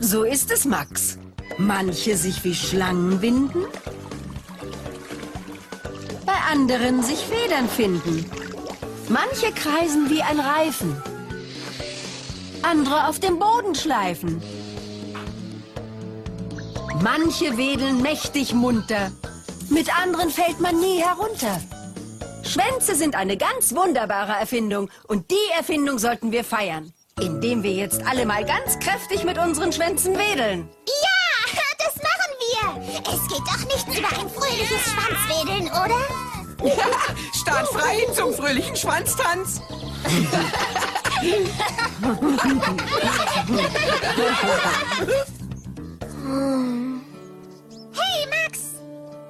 So ist es, Max. Manche sich wie Schlangen winden, bei anderen sich Federn finden. Manche kreisen wie ein Reifen, andere auf dem Boden schleifen. Manche wedeln mächtig munter, mit anderen fällt man nie herunter. Schwänze sind eine ganz wunderbare Erfindung und die Erfindung sollten wir feiern, indem wir jetzt alle mal ganz kräftig mit unseren Schwänzen wedeln. Ja, das machen wir. Es geht doch nichts über ein fröhliches Schwanzwedeln, oder? Startfrei zum fröhlichen Schwanztanz. Hey, Max.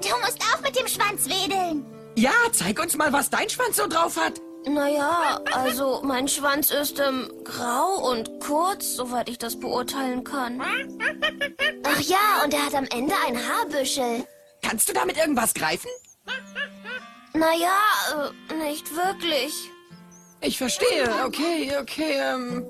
Du musst auch mit dem Schwanz wedeln. Ja, zeig uns mal, was dein Schwanz so drauf hat. Naja, also mein Schwanz ist ähm, grau und kurz, soweit ich das beurteilen kann. Ach ja, und er hat am Ende ein Haarbüschel. Kannst du damit irgendwas greifen? Naja, äh, nicht wirklich. Ich verstehe. Okay, okay, ähm.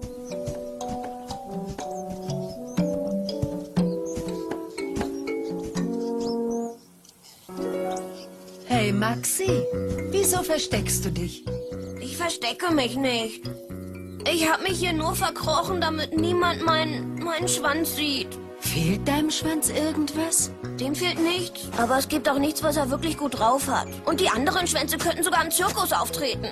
Hey Maxi, wieso versteckst du dich? Ich verstecke mich nicht. Ich habe mich hier nur verkrochen, damit niemand meinen meinen Schwanz sieht. Fehlt deinem Schwanz irgendwas? Dem fehlt nichts. Aber es gibt auch nichts, was er wirklich gut drauf hat. Und die anderen Schwänze könnten sogar im Zirkus auftreten.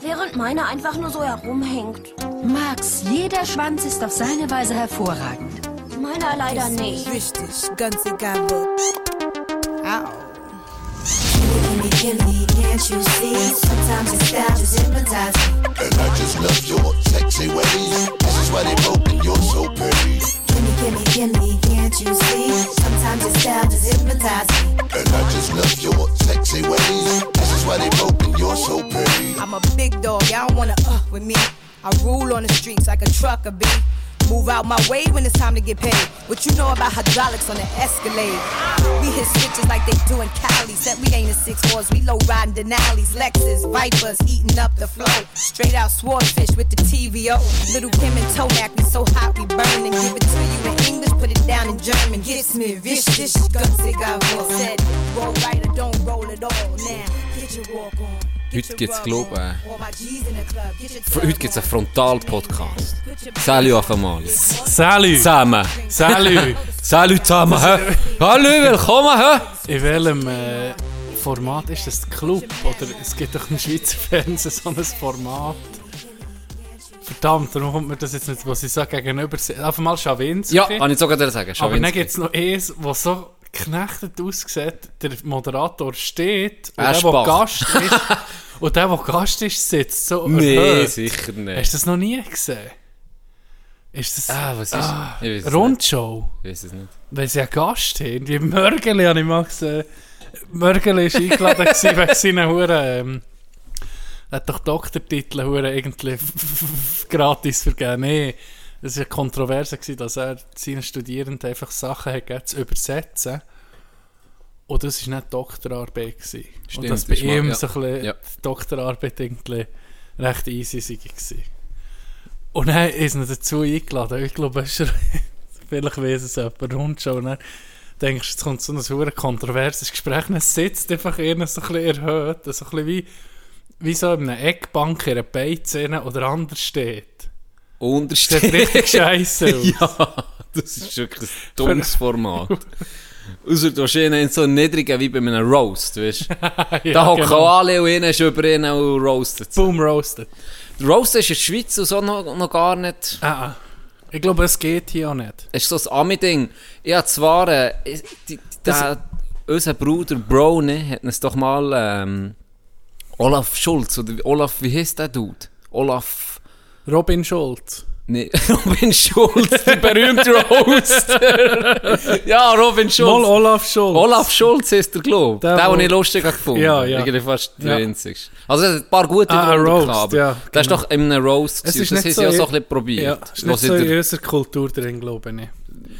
Während meiner einfach nur so herumhängt. Max, jeder Schwanz ist auf seine Weise hervorragend. Meiner leider nicht. Wichtig, ganz egal wo. Au. Gimme, gimme, can't you see? Sometimes your style just hypnotizes me. And I just love your sexy ways. This is why they broke and you're so pretty. Gimme, gimme, gimme, can't you see? Sometimes your style just hypnotizes me. And I just love your sexy ways. This is why they broke and you're so pretty. I'm a big dog, y'all don't wanna uh with me. I rule on the streets like a trucker bee. Move out my way when it's time to get paid. What you know about hydraulics on the Escalade? We hit switches like they do in Cali. Said we ain't a six fours, we low riding Denali's, Lexus, Vipers, eating up the flow. Straight out swordfish with the TVO. Little Kim and Tomac, we so hot we burn and give it to you in English, put it down in German. Gets me vicious, guns they got Said roll right or don't roll at all. Now get your walk on. Heute gibt's, glaub ich, heute gibt's einen Frontal-Podcast. Salut auf einmal. Salut! Zusammen. Salut! Salut zusammen, hä? Hallo, willkommen, hä? In welchem äh, Format ist das? Club? Oder es gibt doch im Schweizer Fernsehen so ein Format. Verdammt, darum kommt mir das jetzt nicht, was ich so gegenüber sehe. Auf einmal Schawinski. Ja, kann ich sogar dir sagen. Aber Schawinski. dann gibt es noch eins, was so geknechtet aussieht. Der Moderator steht und der, der Gast ist, und der, der Gast ist, sitzt so Nee, erhöht. sicher nicht. Hast du das noch nie gesehen? Ist das Ah, was ist Ich weiß es Rundschau? nicht. Ich weiß es nicht. Weil sie einen Gast haben. Irgendwie Mörgeli habe ich mal gesehen. Mörgeli war eingeladen gewesen wegen seinen Huren. Ähm, hat doch Doktortitel Huren irgendwie gratis vergeben. Nee, es war kontrovers, dass er seinen Studierenden einfach Sachen hat zu übersetzen. Und das war nicht Doktorarbeit. Gewesen. Und Stimmt, dass bei mal- ihm ja. so ein bisschen Ja. die Doktorarbeit irgendwie recht easy war. Und dann ist er dazu eingeladen. Ich glaube, es vielleicht weiss es jemand Rundschau. Und dann denkst du, jetzt kommt so ein hure kontroverses Gespräch. Und dann sitzt einfach einer so ein bisschen erhöht, so ein bisschen wie, wie so in einer Eckbank in einer Beizähne oder anders steht. Sieht Untersteht. richtig scheiße ja, das ist wirklich ein dummes Format. Außer du hast einen so niedrigen wie bei einem Roast, weißt du? Ja, da hocken genau. alle und einer ist über ihn und roastet. Boom roasted. Der Roast ist in der Schweiz und so noch, noch gar nicht. Ah, ah. ich glaube, es geht hier auch nicht. Es ist so ein Ami-Ding. Habe zwar, äh, die, der, unser Bruder Brownie hat uns doch mal ähm, Olaf Schulz, oder Olaf, wie heißt der Dude? Olaf, Robin Schulz. nee, Robin Schulz, der berühmte Roaster. ja, Robin Schulz. Mal Olaf Schulz. Olaf Schulz ist der, glaube ich. Der, den ich lustig gefunden Ja, ja. Irgendwie fast Ja. der einzigste. Also, er hat ein paar gute Ah, Roast, gehabt, ja, Der ist genau. doch in einem Roast Es gewesen. ist Das nicht haben so sie ja so ein bisschen probiert. Ja, es ist nicht so in unserer Kultur drin, glaube ich.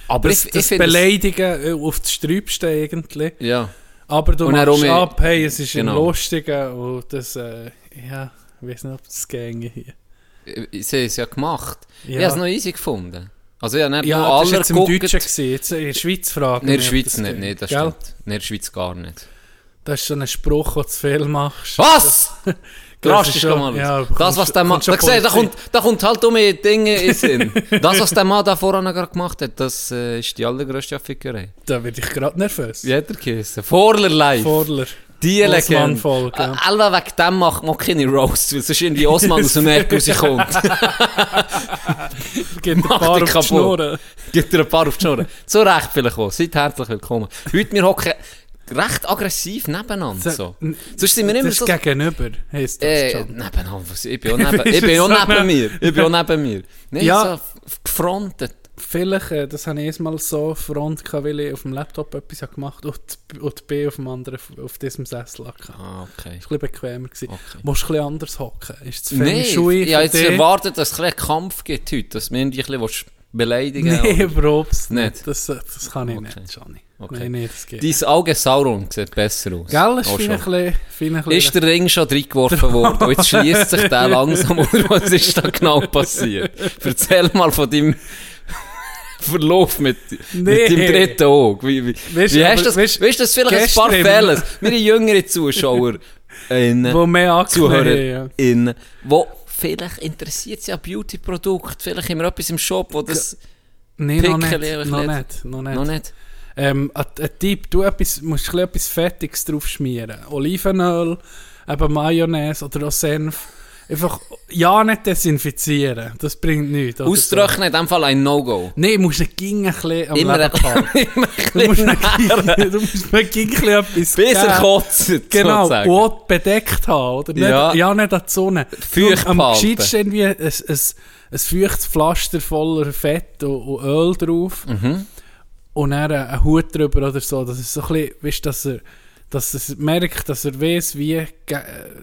aber Das, ich, ich das Beleidigen äh, auf das Sträubste eigentlich. Ja. Aber du Und machst ab, hey, es ist Genau. ein Lustiger und das, äh, ja, ich weiß nicht, ob das gänge hier. Ich- Sie haben es ja gemacht. Ja. Ich habe es noch easy gefunden. Also ja, nicht Ja, nur das war alle jetzt im geguckt. Deutschen. Gewesen. Jetzt in der Schweiz fragen In der Schweiz nicht, nee, das Gell? stimmt. In der Schweiz gar nicht. Das ist so ein Spruch, den du zu viel machst. Was? Drastisch mal. ja, das, was der Mann... Da, siehst, da, kommt, da kommt halt um Dinge in Sinn. Das, was der Mann da vorhin gerade gemacht hat, das äh, ist die allergrößte Fickerei. Da werde ich gerade nervös. Jeder Kissen. Vorler live. Vorler. Die Legende. Osman-Folge, ja. Äh, wegen dem macht man keine Roasts, weil sonst irgendwie Osman aus dem Merk rauskommt. Gibt ein paar auf die. Schnurren. Gibt dir ein paar auf die Schnur. So recht vielleicht auch. Seid herzlich willkommen. Heute, wir hocken recht aggressiv nebeneinander. So. Sonst sind wir immer Das so... gegenüber, heisst das Äh, schon. nebeneinander. Ich bin auch neben, ich bin auch neben mir. Ich bin auch neben mir. Nein, Ja. so gefrontet. Vielleicht, äh, das habe ich erstmal so Front gehabt, weil ich auf dem Laptop etwas habe gemacht und, die- und die B auf dem anderen, auf diesem Sessel hatte. Ah, okay. Das war ein bisschen bequemer. Gewesen. Okay. Musst du ein bisschen anders hocken? Ist das Nein, ich habe jetzt dich? erwartet, dass es ein Kampf gibt heute. Dass wir irgendwie ein bisschen beleidigen Nein, überhaupt Nicht? Das, das kann ich Okay. nicht, Johnny. Okay. Nein, nein, das geht. Dein Auge Sauron sieht besser aus. Gell, ist fein ein Ist der Ring schon reingeworfen worden? Und jetzt schließt sich der langsam, oder was ist da genau passiert? Erzähl mal von deinem Verlauf mit, Nee. mit deinem dritten Auge. Wie, wie, Weisst, wie hast aber du das, weißt du das vielleicht ein paar Fälle? Wir jüngere Zuschauer, innen, Wo mehr Zuhörer, haben, ja. innen, wo vielleicht interessiert sie an Beauty-Produkt, vielleicht haben wir etwas im Shop, wo das Nein, noch nicht. Noch nicht. Noch nicht. noch nicht... Ähm, ein, ein Tipp, du etwas, musst etwas Fettiges drauf schmieren. Olivenöl, eben Mayonnaise oder auch Senf. Einfach, ja, nicht desinfizieren. Das bringt nichts. Austrocknen in dem Fall ein No-Go. So. Nein, du musst nicht ging ein bisschen am Immer Leben halten. immer Du musst ein bisschen du etwas Bis er kotzt, Genau, sozusagen. auch bedeckt haben, oder? Nicht, Ja. ja. nicht an die Sonne. Feucht Am gescheitsten irgendwie ein, ein, ein feuchtes Pflaster voller Fett und, und Öl drauf. Mhm. Und dann einen Hut drüber oder so. Das ist so ein bisschen, weißt, dass er, dass er merkt, dass er weiß, wie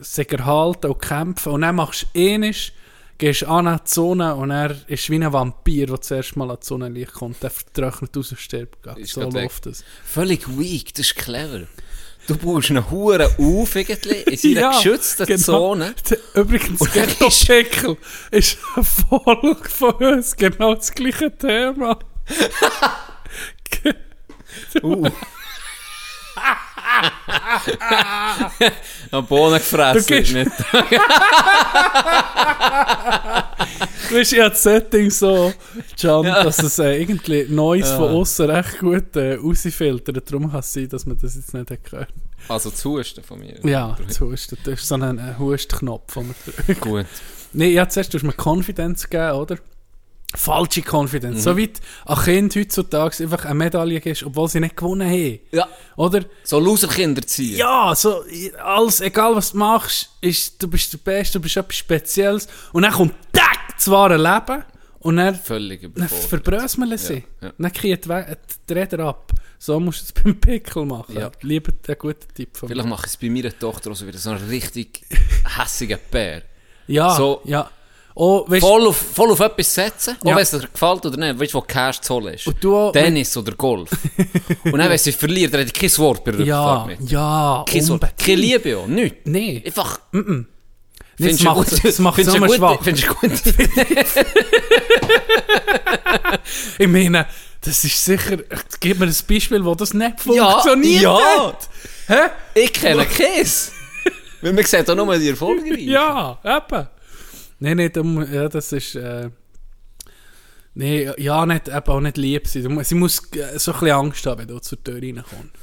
sich erhalten und kämpfen. Und dann machst du ähnlich, gehst an die Sonne und er ist wie ein Vampir, der zuerst mal an die Sonnenlicht kommt. Der vertrocknet aus und stirbt. So läuft es. Völlig weak, das ist clever. Du baust einen Huren auf, irgendwie, in seiner geschützten genau. Zone. Übrigens, Und dann Ghetto ist- eine Folge von uns, genau das gleiche Thema. Uh. Am Boden gefressen. Du gehst- nicht. Weißt du, ich habe das Setting so, Can, dass es äh, irgendwie Neues von außen recht gut äh, rausfiltert. Darum kann es sein, dass man das jetzt nicht hat gehört. Also zu Husten von mir. Ja, das Husten. Das ist so ein äh, Hustknopf, den man drückt. Gut. Nein, ja, zuerst hast du mir Confidence gegeben, oder? Falsche Confidence. So weit an Kind heutzutage einfach eine Medaille gibst, obwohl sie nicht gewonnen haben. Ja, Oder? so Loserkinder ziehen. Ja, so, alles, egal was du machst, ist, du bist der Beste, du bist etwas Spezielles. Und dann kommt tack, das wahre Leben. Und dann, Völlig dann verbröseln sie. Ja, ja. Dann kriegt die, Räder ab. So musst du es beim Pickel machen. Ja. Lieber der gute Tipp von mir. Vielleicht mache ich es bei meiner Tochter auch so wieder so einen richtig hässigen Bär. Ja, so- ja. Oh, weißt, Voll auf, voll auf etwas setzen, auch Ja. wenn es dir gefällt oder nicht. Weißt du, wo Cash zu holen ist? Und du auch- Tennis oder Golf. Und dann, wenn sie verliert, ich kein Wort bei der ja, mit. ja, Kein Wort. Keine Liebe auch, nichts. Nee, Einfach, das findest du macht, gut- das macht so du schwach. gut, findest du gut. Ich meine, das ist sicher, gib mir ein Beispiel, wo das nicht Ja, funktioniert ja. hat. Hä? Ich kenne keins. Weil man sieht auch nur die Erfolge Ja, eben. Nein, nicht, um, ja, das ist, äh, nee, ja, nicht, eben auch nicht lieb sein. Du, sie muss äh, so ein bisschen Angst haben, wenn du zur Tür reinkommst.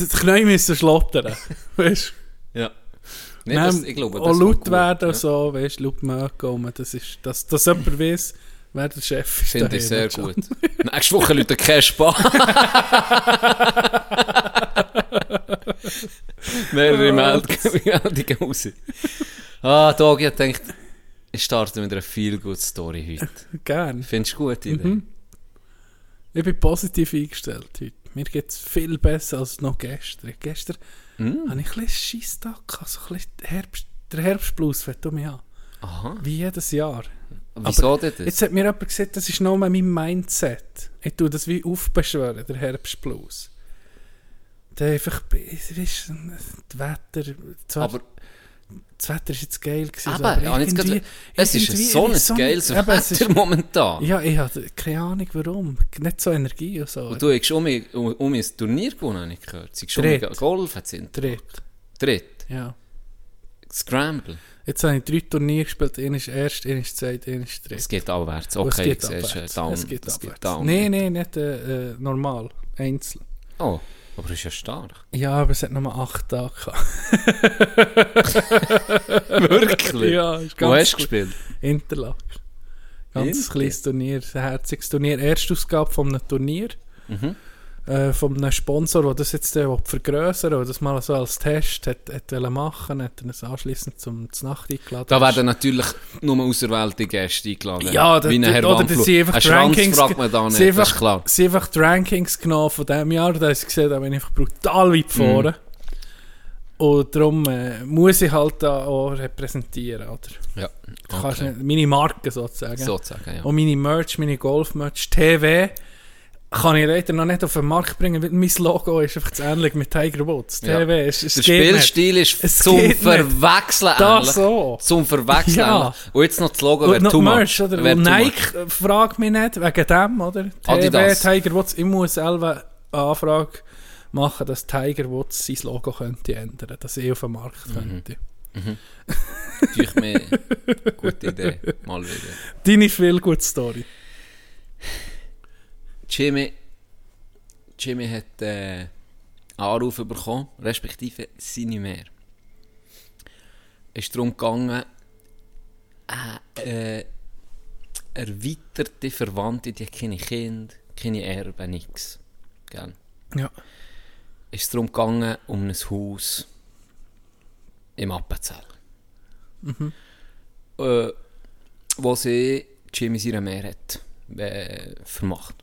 Die Knie müssen schlottern, weißt Ja. Nee, du? das, ich glaube, das auch laut gut. werden Ja. so, weißt du, laut mögen das ist, dass, dass jemand weiß, wer der Chef ist. Finde ich sehr gut. Nächste Woche Leute kein Spaß. Mehrere Meld- Meldungen raus. Ah, Dogi hat gedacht, ich starte mit einer Feel-Good-Story heute. Gern. Findest du gut, Idee? Mhm. Ich bin positiv eingestellt heute. Mir geht es viel besser als noch gestern. Gestern Mm. hatte ich ein bisschen Scheisstag, gehabt, so ein bisschen Herbst, der Herbstblues fängt um mich an. Aha. Wie jedes Jahr. Wieso denn das? Jetzt hat mir jemand gesagt, das ist nur mein Mindset. Ich tue das wie aufbeschwören, der Herbstblues. Der einfach, es ist das Wetter, zwar, Aber das Wetter ist jetzt geil gewesen. Eben, so, aber ja, jetzt irgendwie- grad- es ist so ein so- geiles eben, es ist- Wetter momentan. Ja, ich habe keine Ahnung warum. Nicht so Energie und so. Und du hast um, um, um ein Turnier gewonnen, habe ich gehört. Sie Dritt. Golf hat sie Dritt. Dritt. Ja. Scramble. Jetzt habe ich drei Turniere gespielt. Einer ist erst, einer ist zweit, einer ist dritt. Es geht abwärts. Okay, es geht siehst abwärts. down. Es geht abwärts. Nein, nein, nicht äh, äh, normal. Einzeln. Oh, aber das ist ja stark. Ja, aber es hat nur acht Tage gehabt. Wirklich? ja, ist Wo ganz hast du gespielt? Interlaken. Ganz Inter? kleines Turnier, ein herziges Turnier. Erstausgabe von einem Turnier. Mhm. Äh, von einem Sponsor, der das jetzt äh, will vergrössern und das mal so als Test hat, hat machen hat er uns anschliessend zum Nacht eingeladen. Da werden natürlich nur auserwählte Gäste eingeladen. Ja, da- Wie ein Herr oder sind einfach die Rankings fragt man da nicht, das ist einfach- klar. Sie einfach die Rankings genommen von diesem Jahr, da hast du gesehen, da bin ich einfach brutal weit vorne. Und darum äh, muss ich halt da auch repräsentieren, oder? Ja, kannst okay. nicht, meine Marke sozusagen. Sozusagen, ja. Und meine Merch, meine Golf-Merch, TV, kann ich leider noch nicht auf den Markt bringen, weil mein Logo ist einfach zu ähnlich mit Tiger Woods. Ja. TV ist, es Der Spielstil ist Es zum nicht. Verwechseln Das ähnlich. so. Zum Verwechseln Ja. Und jetzt noch das Logo wäre too much. oder? Wär Nike äh, fragt mich nicht, wegen dem, oder? TV. Tiger Woods, ich muss selber eine Anfrage machen, dass Tiger Woods sein Logo könnte ändern, dass ich auf den Markt Mhm. könnte. much. Natürlich mehr. Gute Idee. Mal wieder. Deine viel gute Story. Jimmy, Jimmy hat äh, einen Anruf bekommen, respektive seine mehr. Es ist darum gegangen, äh, äh, erweiterte Verwandte, die keine Kinder, keine Erben, nichts. Gell? Ja. Es ist darum gegangen, um ein Haus im Appenzell. Äh, wo sie Jimmy seine mehr hat äh, vermacht.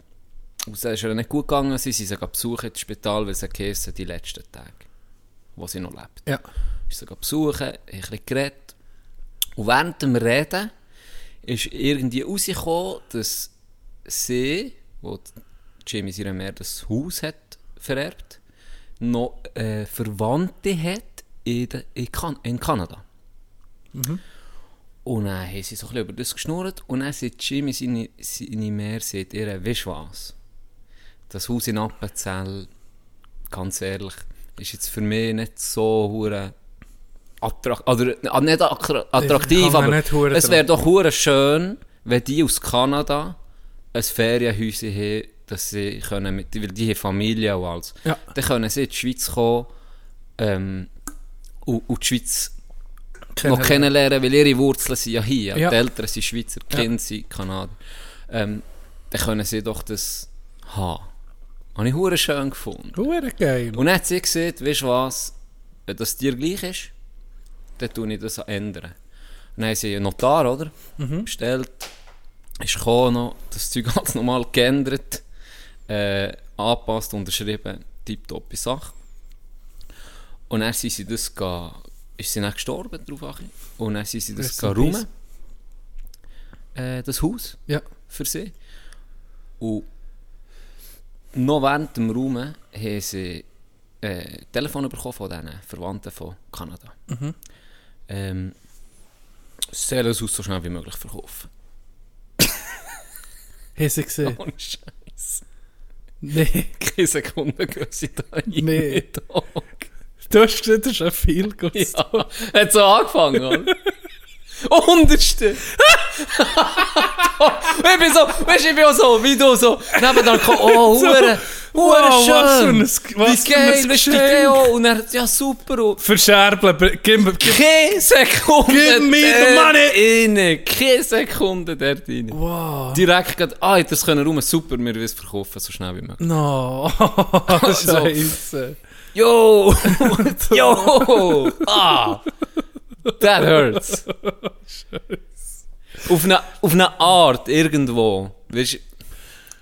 Und es ist ihr nicht gut gegangen, sie sind sie besuchen ins Spital, weil sie geheißen, die letzten Tage, wo sie noch lebt. Ja. Ist sie besuchen, ein bisschen geredet. Und während dem Reden ist irgendwie rausgekommen, dass sie, wo Jimmy seine mehr das Haus hat vererbt, noch äh, Verwandte hat in, der, in, kan in Kanada. Und dann haben sie so ein bisschen über das geschnurrt und dann sagt Jimmy, seine, seine Mehr, sagt ihr, weißt du was? Das Haus in Appenzell, ganz ehrlich, ist jetzt für mich nicht so hure attrakt oder ah, nicht attra- attraktiv, aber nicht es wäre doch hure schön, wenn die aus Kanada ein Ferienhäuschen haben, dass sie können, mit, weil die haben Familie und alles. Ja. Dann können sie in die Schweiz kommen ähm, und, und die Schweiz noch kennenlernen, weil ihre Wurzeln sind ja hier. Ja. Die Eltern sind Schweizer, die Ja. Kinder sind Kanadier. Ähm, dann können sie doch das haben. Habe ich hure schön gefunden. Hure geil. Und dann hat sie gesagt, weißt du was, wenn das dir gleich ist, dann tue ich das ändern. Und dann haben sie einen Notar, oder? Bestellt, ist gekommen noch, das Zeug alles nochmal geändert, äh, angepasst, unterschrieben, tipptoppe Sache. Und dann sind sie das ga, ist sie dann gestorben drauf und dann sind sie das räumen, äh, das Haus Ja. für sie. Und noch während dem Raum haben sie äh, Telefon bekommen von diesen Verwandten von Kanada. Ähm, sie sollen Haus so schnell wie möglich verkaufen. Haben sie gesehen? Ohne Scheiß. Nee. Keine Sekunde sie da rein. Nee. Tag. Du hast gesehen, das ist ein viel. Ja, hat so angefangen, oder? Unterste! ich bin so, weißt du, ich bin auch so, wie du so, nebenan kommt, oh, hure, hure Wow, was für schön! ein- was wie geil, weißt du. Und er ja super, und Verscherbeln, gib, gib, keine Sekunde Give me the money. rein. Keine Sekunde dort rein. Wow. Direkt gerade, ah, das können rum, super, wir es verkaufen, so schnell wie möglich. No, So. Scheiße. Yo! Yo! Ah! That hurts. auf, eine, auf eine Art, irgendwo. Weißt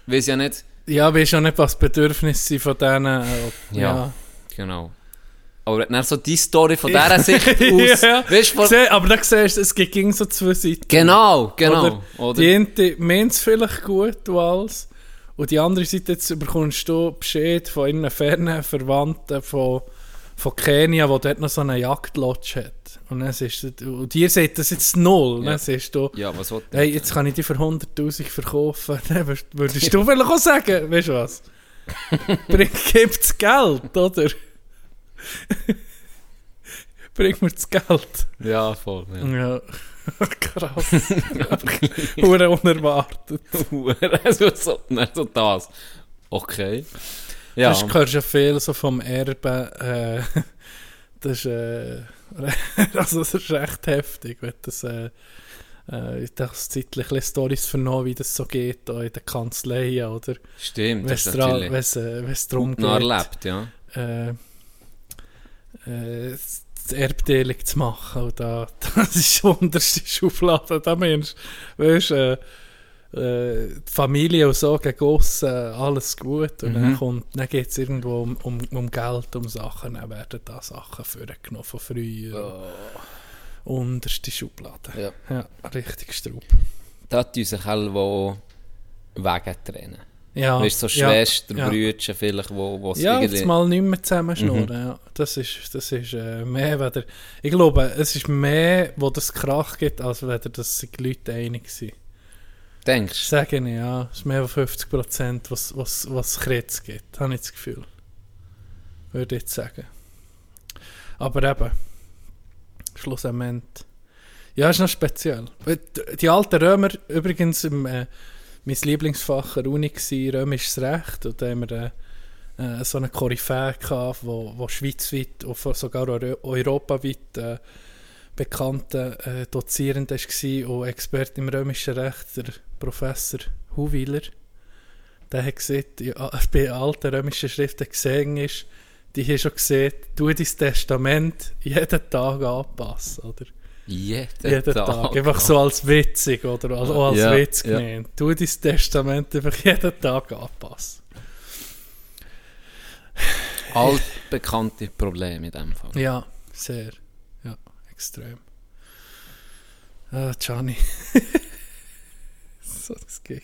du, ja nicht. Ja, weißt du nicht, was die Bedürfnisse von denen. äh, Ja, genau. Aber dann so die Story von dieser Sicht aus. ja. Weißt du, Seh- aber da siehst du, es gegen so zwei Seiten. Genau, genau. Oder, Oder? Die eine meint es vielleicht gut und alles. Und die andere Seite, jetzt bekommst du Bescheid von ihren fernen Verwandten, von, von Kenia, wo dort noch so eine Jagdlodge hat. Und dann ist und ihr seht das jetzt null. Ja. Dann siehst du, Ja, was hey, jetzt kann ich die für 100'000 verkaufen. Dann würdest du vielleicht auch sagen, weißt du was? Bring, gibt's Geld, oder? Bring mir das Geld. Ja, voll. Ja. Ja. Krass. Hure unerwartet. also, so, nein, so das. Okay. Ja, Das hörst ja viel so vom Erben. Äh, das, ist, äh, also das ist recht heftig, wenn das... Äh, äh, ich habe zeitlich Storys vernommen, wie das so geht da in den Kanzleien, oder? stimmt. Wenn Das es ist natürlich wenn's, äh, wenn's darum geht, erlebt, ja. äh, äh, die Erbteilung zu machen. Und da, das ist die unterste Schublade. Da meinst du, weißt, äh, äh, die Familie und so gegen aussen, alles gut. Und dann, kommt- dann geht es irgendwo um, um, um Geld, um Sachen. Dann werden da Sachen vorgenommen von früher. Unterste Schublade. Ja. ja richtig Straub. Da tun sich alle, die Wege trennen. Ja, weißt du, so ja, Schwestern, ja. Brüder vielleicht, wo, wo es Ja, irgendwie... mal nicht mehr zusammenschnurren. Ja. Das ist, das ist äh, mehr, weder, ich glaube, es ist mehr, wo das Krach gibt, als weder dass sich die Leute einig sind. Denkst du? Sage ich, ja. Es ist mehr als 50 Prozent, was, was, was Kretz gibt, habe ich das Gefühl. Würde ich jetzt sagen. Aber eben, schlussendlich. Ja, ist noch speziell. Die- alten Römer, übrigens, im, äh, mein Lieblingsfach an der Uni war römisches Recht. Und da haben wir äh, äh, so eine Koryphäe gehabt, wo, wo schweizweit und sogar euro europaweit äh, bekannter äh, Dozierend war und Experte im römischen Recht, der Professor Huwiler. Der hat gesagt, ja, bei alten römischen Schriften gesehen ist, die haben schon gesehen, du dein Testament jeden Tag anpassen, oder? Jeden, jeden Tag. Einfach so als witzig, oder als, auch als Ja, Witz ja. gemeint. Du dein Testament einfach jeden Tag anpassen. Altbekannte Probleme in dem Fall. Ja, sehr. Ja, extrem. Ah, Gianni. so das Gegen.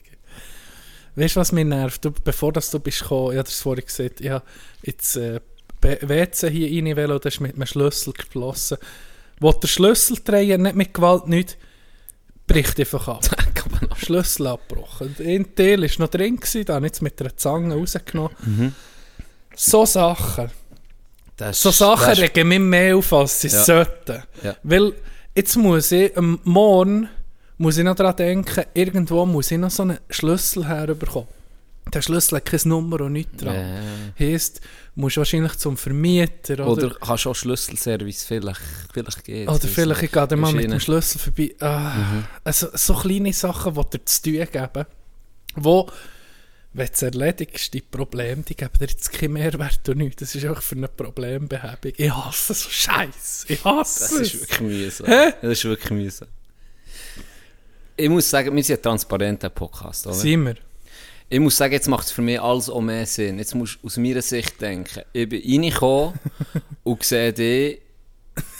Weißt du, was mich nervt? Du, bevor das du bist gekommen, ich habe das vorhin gesagt, ich habe jetzt äh, WC hier rein wollen und das ist mit einem Schlüssel geflossen. Wo der Schlüsseldreher nicht mit Gewalt nicht bricht einfach ab. Schlüssel abgebrochen. Ein Teil war noch drin, gewesen, da habe ich jetzt mit einer Zange rausgenommen. So Sachen. Das, So Sachen das- regen mich mehr auf, als sie Ja. sollten. Ja. Weil jetzt muss ich, am Morgen muss ich noch daran denken, irgendwo muss ich noch so einen Schlüssel herbekommen. Der Schlüssel hat keine Nummer und nichts dran. Heisst, du musst wahrscheinlich zum Vermieter oder, Oder oder, kannst du auch Schlüsselservice vielleicht, vielleicht geht vielleicht ich gehe dann mal mit dem. Schlüssel vorbei. Ah, also, so kleine Sachen, die dir zu tun geben, wo, wenn du es erledigst, die Probleme, die geben dir jetzt keinen Mehrwert und nichts. Das ist einfach für eine Problembehebung. Ich hasse so Scheiß. Ich hasse Das es. ist wirklich mühsam. Hä? Das ist wirklich mühsam. Ich muss sagen, wir sind ein transparenter Podcast, oder? Sind wir? Ich muss sagen, jetzt macht es für mich alles auch mehr Sinn. Jetzt musst du aus meiner Sicht denken. Ich bin reingekommen und sehe dich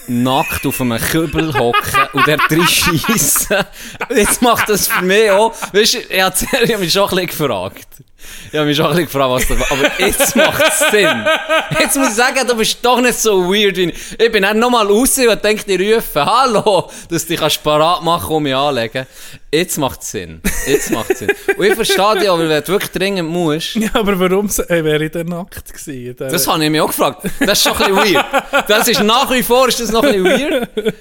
nackt auf einem Kübel hocken und der drin schiessen. Jetzt macht das für mich auch. Weißt du, ich habe ich hab mich schon ein bisschen gefragt. Ich habe mich ein bisschen gefragt, was da Aber jetzt macht es Sinn. Jetzt muss ich sagen, du bist doch nicht so weird wie ich. Ich bin dann nochmal raus und denke, die rufen, hallo, dass du dich kannst parat machen und mich anlegen. Jetzt macht es Sinn. Jetzt macht es Sinn. Und ich verstehe dich aber, wenn du wirklich dringend musst, Ja, aber warum äh, wäre ich denn nackt gewesen? Der- das habe ich mich auch gefragt. Das ist schon ein bisschen weird. Das ist nach wie vor ist das noch ein bisschen weird.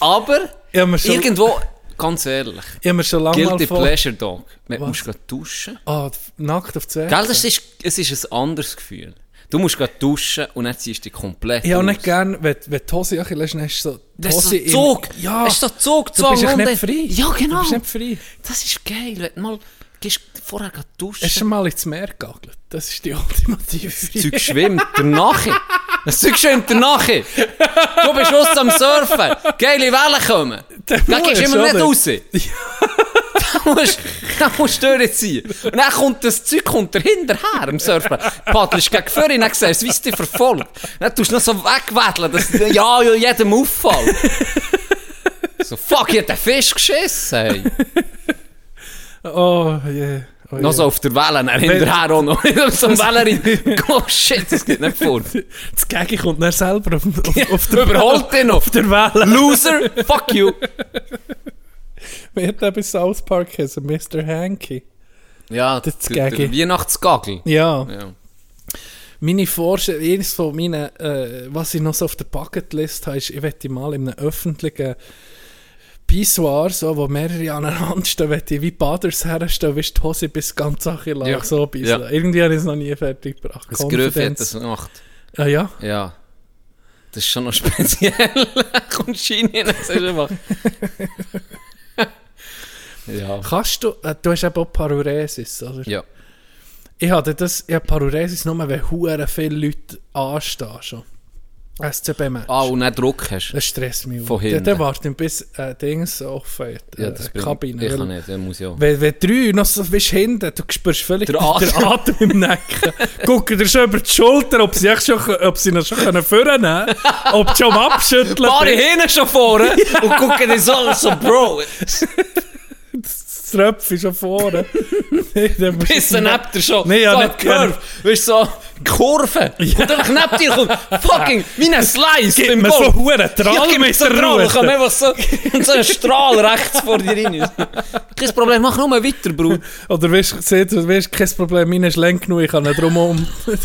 Aber ich schon, irgendwo, ganz ehrlich, ich hab mir schon lange mal guilty vor... pleasure dog. Man Was? musst gleich duschen. Ah, nackt auf die Seite. Gell, das ist, es ist ein anderes Gefühl. Du musst gleich duschen und dann ziehst du dich komplett Ich habe aus. nicht gern, wenn, wenn die Hose ein bisschen lässt, dann hast du so... die Das ist Hose so im- Zug. Ja, Das ist so Zug, du bist und- nicht frei. Ja, genau. Du bist nicht frei. Das ist geil, wenn mal gehst vorher gleich duschen. Hast du schon mal ins Meer gegagelt? Das ist die ultimative Das Zeug schwimmt danach. Das Zeug schwimmt danach. Du bist aus am Surfen. Geile Wellen kommen. Dann gehst du immer nicht raus. Da musst, da musst du durchziehen. Und dann kommt das Zeug kommt hinterher im Surfen. Paddelst gegen vorne, dann siehst du, wie es dich verfolgt. Dann tust du noch so wegwedeln, dass ja, ja jedem auffällt. So, fuck, ich hab den Fisch geschissen. Hey. Oh, je. Oh, Noch so auf der Welle, dann hinterher auch noch. so ein Wellerin. Oh shit, das geht nicht vor. Das Gaggi kommt dann selber auf, auf, auf der Überholt ihn noch. Auf der Welle. Loser, fuck you. Wer hat der bei South Park heißen? Mr. Hanky. Ja, Das der Weihnachtsgagel. Ja. Ja. Meine Vorstellung, eines von meinen, äh, was ich noch so auf der Bucketlist habe, ist, ich möchte mal in einem öffentlichen Pissoir, so, wo mehrere aneinander stehen, möchte ich wie Baders herstellen, wie die Hose bis ganz Sache lang, Ja. so ein bisschen. Ja. Irgendwie habe ich es noch nie fertig gebracht. Das Gröfe hat das gemacht. Ah ja? Ja. Das ist schon noch speziell. Kommt Schein hin, das einfach... ja. Kannst du, äh, du hast eben auch Paruresis, oder? Ja. Ich hatte das, ich habe Paruresis nur, wenn hure viele Leute anstehen schon. SCB-Match. Ah, und nicht Druck hast. Das stresst mich. Von hinten. der wartet bis äh, Dings offen wird. Ja, äh, das bin Kabine. ich. Kann nicht, der muss ja. Wenn, wenn drei noch so bist hinten, du spürst völlig den Atem. Atem, Atem im Nacken. Gucken dir schon über die Schulter, ob sie, schon, ob sie noch schon können führen können, ob du schon am Abschütteln Fahre bist. hinten schon vorne und gucke dir so so, Bro, Das Tröpfchen schon vorne. Nee, dann Bissen neben dir schon. Nee, ja, so nicht ein Curve. Weißt du, so Kurve. Und einfach neben dir kommt fucking wie ein Slice Gib beim mir so Golf. Huren Ja, Trall gib mir so der einen Strahl. Route. Komm einfach so, so einen Strahl rechts vor dir rein. Kein Problem, mach nur weiter, Bruder. Oder weißt du, weißt, kein Problem, meine ist lang genug, ich kann nicht drum um.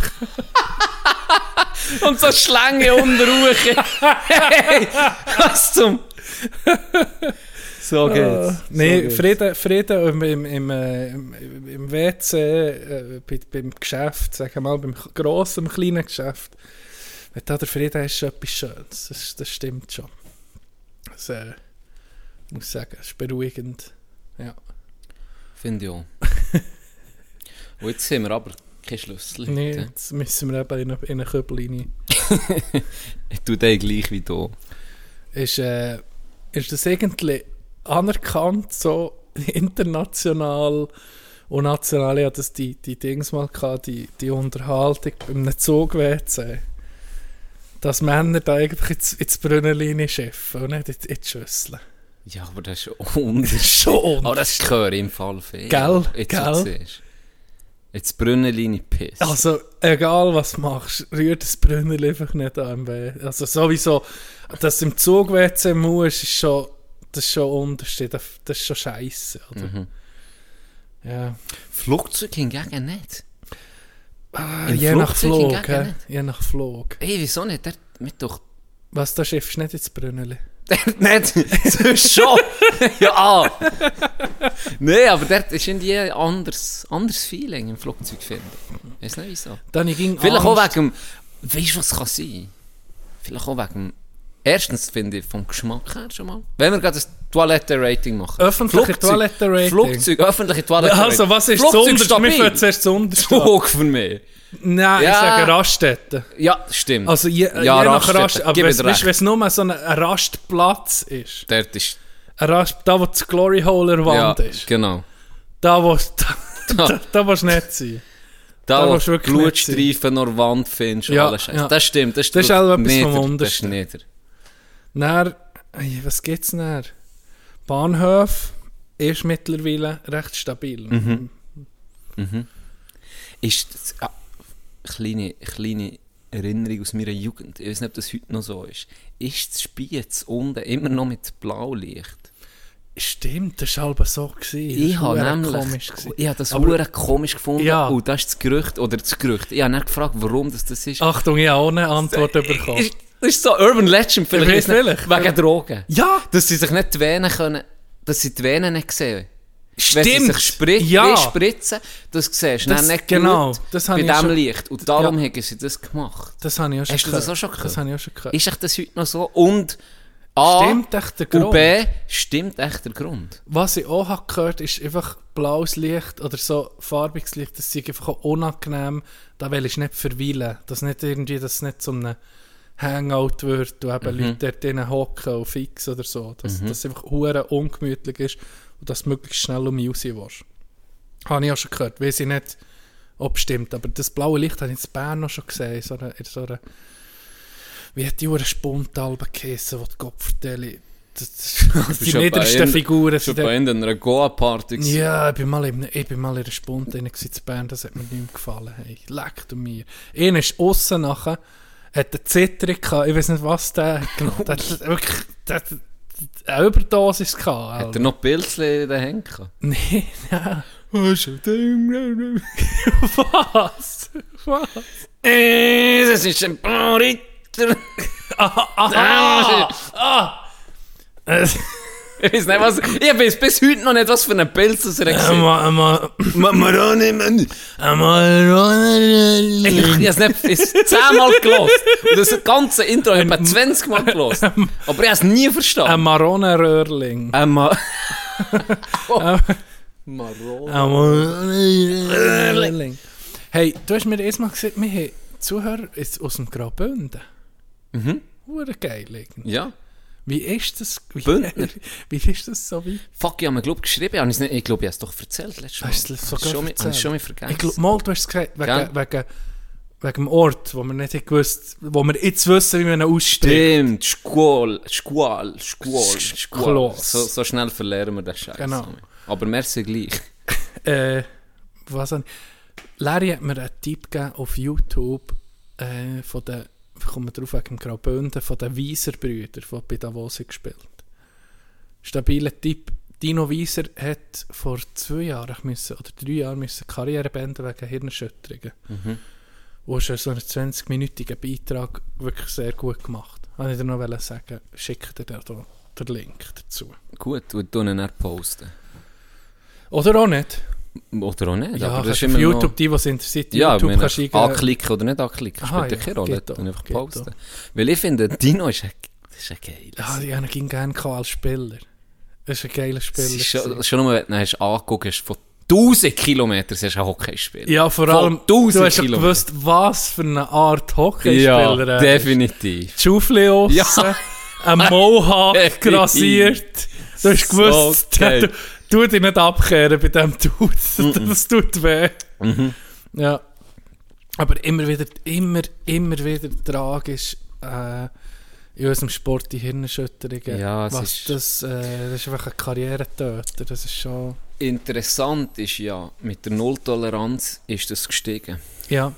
Und so Schlange unter Ruhe. Hey, was zum... So geht's. nee, so. Frieden, Frieden im, im, im, im, im WC, äh, bei, beim Geschäft, sagen wir mal, beim grossen, kleinen Geschäft. Wenn da der Frieden ist, ist etwas Schönes. Das, das stimmt schon. Das, äh, muss ich sagen, ist beruhigend. Ja. Finde ich auch. Und jetzt sind wir aber kein Schlüssel. Nee, jetzt müssen wir eben in eine, in eine rein. Ich tue den gleich wie du. Ist, äh, ist das irgendwie anerkannt, so international und national? Ich hatte das die, die Dings mal gehabt, die, die Unterhaltung beim Zug-WC. Dass Männer da eigentlich ins, ins Brünnenlinie schiffen und nicht in, in die Schüssel. Ja, aber das ist schon Unterschied. Schon Aber das gehört im Fall viel. Gell, Jetzt gell. siehst. Jetzt Brünnenlinie Piss. Also, egal was du machst, rührt das Brünnenli einfach nicht an. Also sowieso, dass du im Zug-WC musst, ist schon, das ist schon Unterschied. Das ist schon scheiße, oder? Mhm. Ja. Flugzeug hingegen nicht. Ah, je nach Flug, hingegen nicht. Je nach Flug. Ey, wieso nicht? Der mit doch. Was, da schiffst du nicht ins Brünneli? nicht, sonst schon. ja, ah. Nein, aber dort ist irgendwie ein anderes, anderes Feeling im Flugzeug, finde ich. Weiß nicht wieso. Dann ich ging Vielleicht auch Angst. wegen dem. Weißt du, was kann sein? Vielleicht auch wegen. Erstens finde ich vom Geschmack her schon mal. Wenn wir gerade das Toiletten-Rating machen. Öffentliche Toiletten-Rating. Flugzeug, öffentliche Toiletten-Rating. Also, was ist das Unterste? Wir fangen zuerst das Unterste Zug für mich. Nein, ich Ja. sage Raststätten. Ja, stimmt. Also je, ja, je nach Raststätten, Rast, aber wenn es nur so ein Rastplatz ist, Dort ist... Rast, da wo das Glory Hole Ja, Wand ist, genau. da wo da, da, da du nicht sein. Da, Da wo du. Blutstreifen an der Wand findest und Ja, alles Scheiße. ja. Das stimmt. Das ist, Das ist auch etwas vom Das Untersten. ist nieder. Dann, was gibt es denn? Bahnhof ist mittlerweile recht stabil. Mhm. Ist das, ah, kleine, kleine Erinnerung aus meiner Jugend. Ich weiß nicht, ob das heute noch so ist. Ist das Spiez unten immer noch mit Blaulicht? Stimmt, das war halb so. Gewesen. Ich habe nämlich, komisch. gewesen. ich habe das Aber- komisch gefunden. Ja. Und das ist das Gerücht, oder das Gerücht. Ich habe nicht gefragt, warum das, das ist. Achtung, ich habe auch eine Antwort bekommen. Das ist so Urban Legend vielleicht. Ja, vielleicht. Wegen Drogen. Ja, Dass sie sich nicht die Venen können, dass sie die Venen nicht sehen. Wenn sie Stimmt. sich sprit Ja. spritzen, das siehst du Das- nicht genau, gut das bei diesem Licht. Und darum Ja. haben sie das gemacht. das habe ich auch schon Hast du gehört. das auch schon gehört? Das habe ich auch schon gehört. Ist echt das heute noch so? Und A Stimmt echt der Grund? und B stimmt echt der Grund. Was ich auch habe gehört ist einfach blaues Licht oder so farbiges Licht, das ist einfach auch unangenehm. Da will ich nicht verweilen. Dass nicht irgendwie, dass es nicht so ein Hangout wird, wo eben Leute dort hocken und fix oder so. Dass dass es einfach hure ungemütlich ist und dass du möglichst schnell um mich raus willst. Habe ich auch schon gehört. Weiß ich nicht, ob es stimmt. Aber das blaue Licht habe ich in Bern noch schon gesehen. In so einer, in so einer wie hat die Uhr Spuntalbe geheissen, die Kopfverteile das, das die in- Figuren Schon bei irgendeiner Goa-Party. Ja, ich bin mal in, ich bin mal in einer gewesen zu Bern, das hat mir nicht gefallen. Hey, leck du mir. Einer ist aussen nachher, hat eine Zitterung gehabt, ich weiß nicht was der hat genommen. Der hat wirklich, der hat eine Überdosis gehabt. Hat Alter. er noch Pilzchen in den Händen gehabt? Nee, ja. Was? Was? Äh, Das ist ein paar Ritter. Ah, ah. Äh, Ich weiß nicht, was... Ich weiß bis heute noch nicht, was für ein Pilz das er gesehen einmal, Marone, einmal, Ich, ich habe es nicht es zehnmal gelost. Und das ganze Intro habe ich etwa 20 Mal gelost. Aber ich habe es nie ein verstanden. Marone-Röhrling. Einmal... Röhrling. Hey, du hast mir erstmal gesagt, wir haben Zuhörer ist aus dem Graubünden. Mhm. Hure geil irgendwie. Ja. Wie ist das? Wie, Bündner. wie ist das so weit? Fuck, ich habe mir glaub, geschrieben. Ich glaube, ich habe es doch erzählt letztes Mal. Hast du es sogar schon, erzählt? schon mal vergessen. Ich glaube, mal, du hast es gesagt, wegen, wegen, wegen dem Ort, wo wir nicht gewusst, wo wir jetzt wissen, wie man ihn ausstreckt. Stimmt, Squall, Squall, Squall, Squall. So, so schnell verlieren wir den Scheiß. Genau. Aber merci gleich. Äh, was an? Larry hat mir einen Tipp gegeben auf YouTube äh, von den, ich komme drauf wegen Graubünden, von den Wieser-Brüdern, die bei Davos gespielt Stabiler Tipp. Dino Wieser hat vor zwei Jahren müssen, oder drei Jahren müssen Karriere beenden wegen Hirnerschütterungen. Mhm. Wo hast so einen 20-minütigen Beitrag wirklich sehr gut gemacht. Wollte ich dir noch sagen, schick dir da den Link dazu. Gut, und dann posten. Oder auch nicht. Oder auch nicht. Ja, aber das kannst ist auf YouTube, noch... die, was interessiert, Ja, YouTube kannst du ich anklicken oder nicht anklicken, Aha, spielt ja ja, keine Rolle. Dann einfach posten. Weil ich finde, Dino ist ein, ist ein geiles. Ja, haben ihn gerne als Spieler. Das ist ein geiler Spieler. Es ist schon, schon nur, wenn du hast angeguckt hast, von 1000 Kilometern hast du ein Hockeyspiel. ja, vor von allem, 1000 du hast ja Kilometer. gewusst, was für eine Art Ja, Hockeyspieler er ist. definitiv. Die Schaufel aussen, Ja. ein Mohawk grasiert. Du hast So gewusst, du, tu dich nicht abkehren bei diesem Dude. Das tut weh. Mhm. Ja. Aber immer wieder, immer, immer wieder tragisch äh, in unserem Sport die Hirnerschütterungen. Ja, es Was ist- das, äh, das ist einfach ein Karrieretöter. Das ist schon... Interessant ist ja, mit der Nulltoleranz ist das gestiegen. Ja,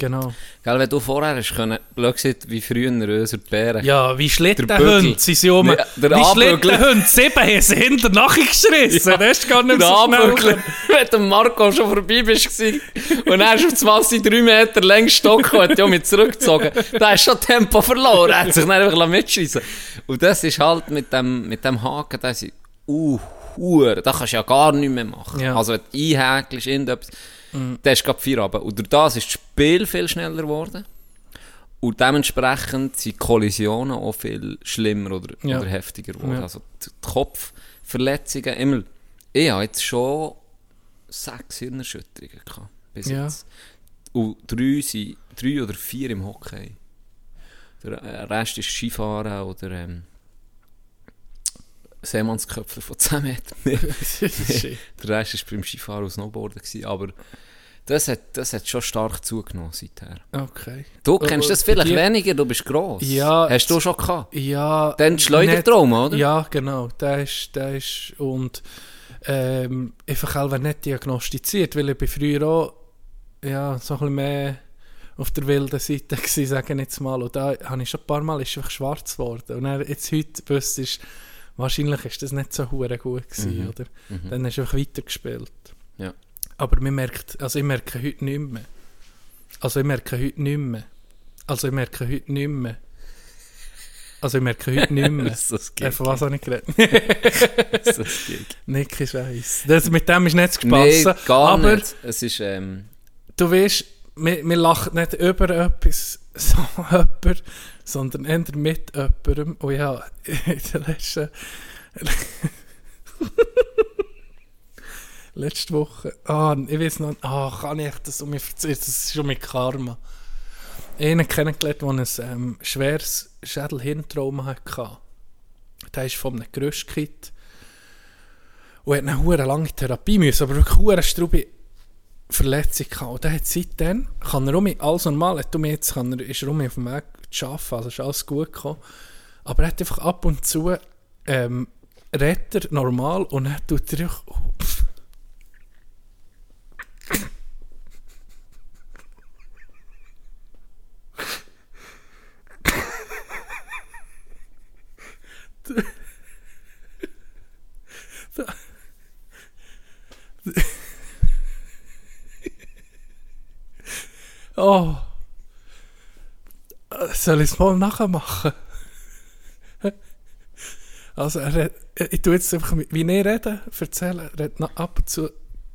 genau. Gell, wenn du vorher hast können, gesagt, wie früher unser Bären. Ja, wie Der Schlittenhunde sind sie um. Ja, der wie. Schlittenhunde, sieben haben sie hinter nachgeschissen. Das ist gar nicht Der so schnell. Wenn du Marco schon vorbei bist und er ist auf 20, 3 Meter längs Stock und ja mit zurückgezogen, da hast du schon Tempo verloren, er hat sich dann einfach mitschießen Und das ist halt mit dem, mit dem Haken, da ist uh, hure, da kannst du ja gar nichts mehr machen. Ja. Also wenn du einhäkelst, irgendetwas, dann ist gerade vier Abend. Und durch das ist das Spiel viel schneller geworden. Und dementsprechend sind Kollisionen auch viel schlimmer oder, Ja. oder heftiger geworden. Ja. Also die Kopfverletzungen, immer. Ich habe jetzt schon sechs Hirnerschütterungen gehabt. Bis Ja. jetzt. Und drei, sind, drei oder vier im Hockey. Der Rest ist Skifahren oder ähm, Seemannsköpfer von 10 Metern. Der Rest war beim Skifahren und Snowboarden. Gewesen. Aber das hat, das hat schon stark zugenommen seither. Okay. Du kennst das vielleicht die- weniger, du bist gross. Ja, Hast du schon gehabt? Ja. Dann Schleudertrauma, oder? Ja, genau. Der ist, der ist, und, ähm, einfach auch nicht diagnostiziert, weil ich bin früher auch, ja, so ein bisschen mehr auf der wilden Seite gewesen, sage ich jetzt mal. Und da habe ich schon ein paar Mal, ist einfach schwarz geworden. Und dann, jetzt heute wüsstest wahrscheinlich ist das nicht so hure gut gewesen, Mhm. oder? Dann hast du einfach weitergespielt. Ja. Aber man merkt, also ich merke heute nicht mehr. Also ich merke heute nicht mehr. Also ich merke heute nicht mehr. Also ich merke heute nicht mehr. Das ist das Äh, von was habe ich geredet? Das ist. Nick ist weiss. Das, mit dem ist nicht zu Nee, spassen. gar aber nicht. Es ist, ähm, du weißt, wir, wir lachen nicht über etwas, so jemand, sondern eher mit jemandem. Und ja, in der letzten... letzte Woche... Ah, ich weiß noch... Ah, kann ich das um mich erzählen? Das ist schon mit Karma. Einen kennengelernt, der ein ähm, schweres Schädel-Hirntrauma hatte. Der ist von einem Gerüstkit und hat eine lange Therapie müssen, aber wirklich hure strube Verletzung gehabt. Und der hat seitdem, kann er um mich, alles normal, hat um jetzt, kann er, ist er um auf dem Weg zu arbeiten, also ist alles gut gekommen. Aber er hat einfach ab und zu ähm, redet er normal und dann tut er auch... Oh. Soll ich es mal nachmachen? Also, er ich tue jetzt einfach, wie ich rede, erzählen, er redet ab und zu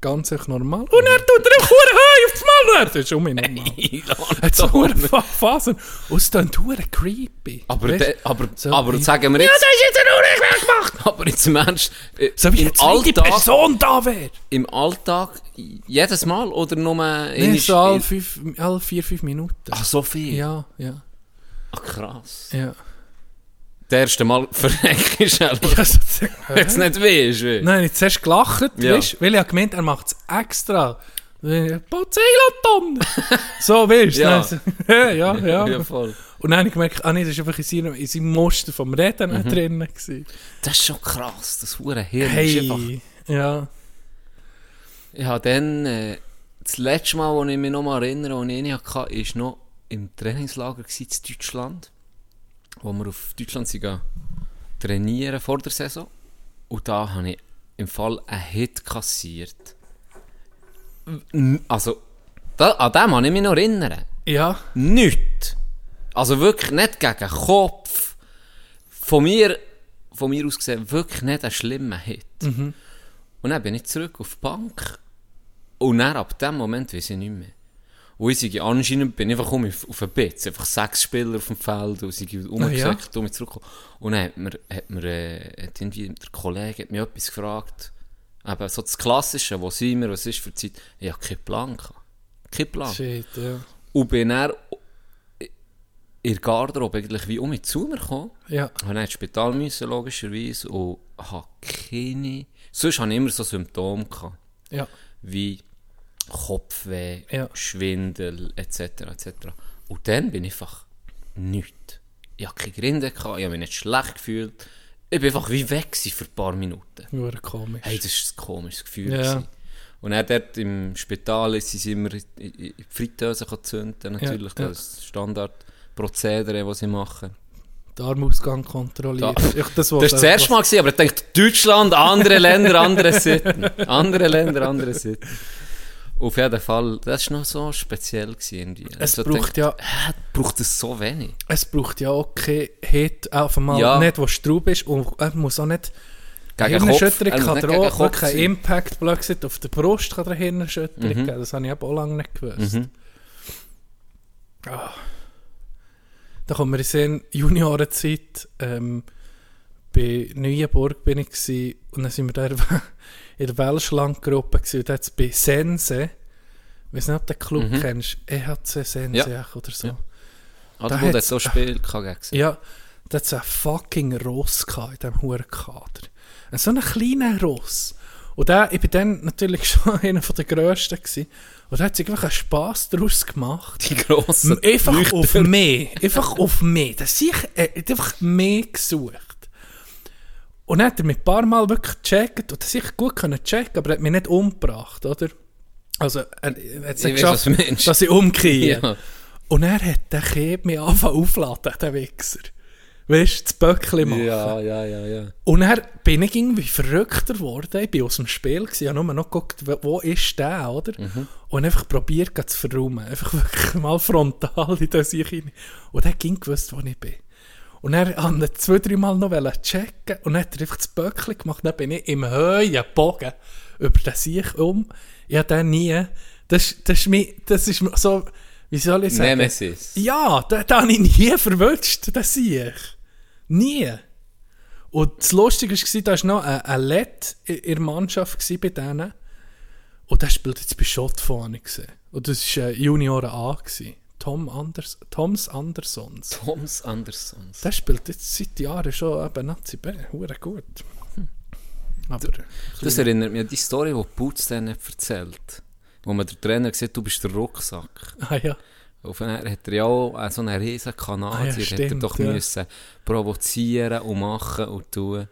ganz echt normal. Und er tut er auch hure Heu aufs Maul. Das ist um mich normal. Er hat so hure Fa- Phasen. Und es klingt hure creepy. Aber, Weißt? de, aber, So aber sagen wir Ja, jetzt... das ist jetzt eine Unrecht gemacht. aber jetzt im Ernst, äh, So wie zweite Alltag, Person da wäre. im Alltag jedes Mal oder nur... Nee, einmal- so alle, fünf, alle vier, fünf Minuten. Ach, so viel? Ja, ja, Ach, krass. ja. Das erste Mal verreck ist er. ja so, Jetzt nicht wie? Nein, ich zuerst gelacht, Ja. weißt, weil ich habe gemeint, er macht es extra. Polizeilaton! so, weißt du? Ja. Dann so, ja, ja, ja. Ja, voll. Und dann habe ich gemerkt, ah nee, das war einfach in seinem, in seinem Muster vom Reden Mhm. drin. Gewesen. Das ist schon krass, das hure Hirn ist einfach... Hey, ja. Ich habe dann... Äh, das letzte Mal, wo ich mich noch mal erinnere, als ich ihn hatte, war noch im Trainingslager in Deutschland. Wo wir auf Deutschland sind trainieren vor der Saison. Und da habe ich im Fall einen Hit kassiert. Also, da, an dem kann ich mich noch erinnern. Ja, Nichts. Also wirklich nicht gegen den Kopf. Von mir, von mir aus gesehen, wirklich nicht ein schlimmer Hit. Und dann bin ich zurück auf die Bank. Und dann ab dem Moment weiß ich nicht mehr. Und ich sage, anscheinend bin ich einfach um auf, den Bitz. Einfach sechs Spieler auf dem Feld und ich umgesackt und mich zurückgekommen. Und dann hat mir, hat mir äh, hat irgendwie der Kollege hat mich etwas gefragt. Eben so das Klassische, wo sind wir, was ist für Zeit? Ich habe keinen Plan gehabt. Keinen Plan. shit, ja. Und bin dann in der Garderobe eigentlich wie um mich zu mir gekommen. Ja, Ich musste ins Spital, müssen, logischerweise, und habe keine... Sonst hatte ich immer so Symptome, gehabt, ja. wie Kopfweh, Ja. Schwindel, etc. etc. Und dann bin ich einfach nichts. Ich hatte keine Gründe, gehabt, ich habe mich nicht schlecht gefühlt. Ich bin einfach wie weg für ein paar Minuten. Nur komisch. Hey, das war ein komisches Gefühl. Ja. Und dann dort im Spital sind sie immer in die Fritteuse zünden, natürlich. Ja, ja. Das ist das Standardprozedere, das sie machen. Den Armausgang kontrollieren. Da- Ich, das Das war das erste Mal, gewesen, aber ich dachte, Deutschland, andere Länder, andere Sitten. Andere Länder, andere Sitten. Auf jeden Fall, das war noch so speziell. Irgendwie. Es Also, braucht ich ja, hä, braucht es so wenig? es braucht ja auch kein Hit, auf einmal Ja. nicht, wo Straub ist und er muss auch nicht Gegen Kopf, Hirnerschütterung er muss kann gegen auch Kopf wirklich einen sein. Impact gesagt, auf der Brust kann dir Hirnerschütterung geben. Das habe ich auch lange nicht gewusst. Mhm. Ah. Da kommen wir in Sinn, Juniorenzeit, ähm, bei Neuenburg bin ich gewesen, und dann sind wir da in der Welschlandgruppe da hat's bei Sense, ich weiß nicht, ob du den Club kennst, EHC Sense Mhm. Ja. oder so. Ja. Da Also, hat's- das so Spiel gegen Ja, da hat es einen fucking Ross gehabt in diesem hohen Kader. Ein so einen kleinen Ross. Und der, ich bin dann natürlich schon einer der Grössten gewesen. Und da hat sich einfach einen Spass daraus gemacht. Die grossen Einfach Leuchter. auf mich. Einfach auf mich. Das hat einfach mehr gesucht. Und dann hat er mich ein paar Mal wirklich gecheckt. Und das ich gut können checken, aber er hat mich nicht umgebracht, oder? Also, er, er hat es Ich nicht geschafft, meinst. dass ich umkehre. Ja. Und er hat den Keb mir angefangen aufladen, der Wichser. Weißt du, das Böckchen machen. Ja, ja, ja, ja. Und dann bin ich irgendwie verrückter geworden. Ich bin aus dem Spiel, gewesen, ich habe nur noch geguckt, wo- ist der, oder? Und einfach probiert, zu verräumen. Einfach wirklich mal frontal in das ich rein. Und er ging gewusst, wo ich bin. Und er hat ihn zwei, drei Mal noch checken und dann hat er einfach das Böckchen gemacht. Dann bin ich im höhen Bogen über den Sieg um. Ich habe den nie... Das, das, ist mir, das ist so... Wie soll ich sagen? Nemesis. Ja, den, den habe ich nie verwünscht, den Sieg. Nie. Und das Lustige war, da war noch ein, ein Led in der Mannschaft bei denen. Und der spielt jetzt bei Schott vorne. Und das war Junior A. Gewesen. Tom Anders, Toms Andersons. Toms Andersons. Der spielt jetzt seit Jahren schon eben Nazi B. Hure gut. Aber Das erinnert mich an die Story, die Putz dann erzählt Wo man der Trainer gesagt du bist der Rucksack. ah, ja. Auf einer hat er ja auch äh, so einen riesen Kanadier, Ah ja, hat er stimmt, doch ja. müssen provozieren und machen und tun.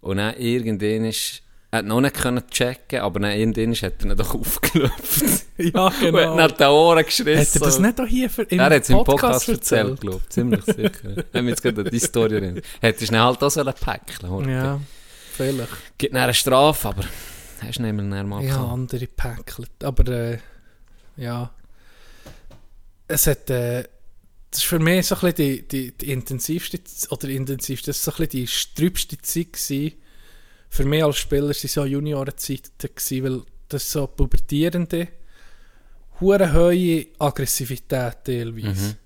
Und dann irgendwann ist, er hat noch nicht können checken, aber dann irgendwann ist, hat er ihn doch aufgelöpft. Ja, Und genau. hat nach den Ohren geschissen. Hat er das nicht auch hier für, im er hat es im Podcast, Podcast erzählt, glaube ich. Ziemlich sicher. Haben wir jetzt gerade die Story drin. Hättest du ihn halt auch so päckchen oder? Ja, vielleicht. Gibt eine Strafe, aber hast du nämlich dann mal Ja, gehabt. andere Päckchen. Aber äh, ja. Es hat. Äh, das war für mich so ein bisschen die, die, die intensivste oder intensivste, das war so ein bisschen die strübste Zeit gewesen. Für mich als Spieler waren so Juniorenzeiten gewesen, weil das so pubertierende, hure hohe Aggressivität teilweise.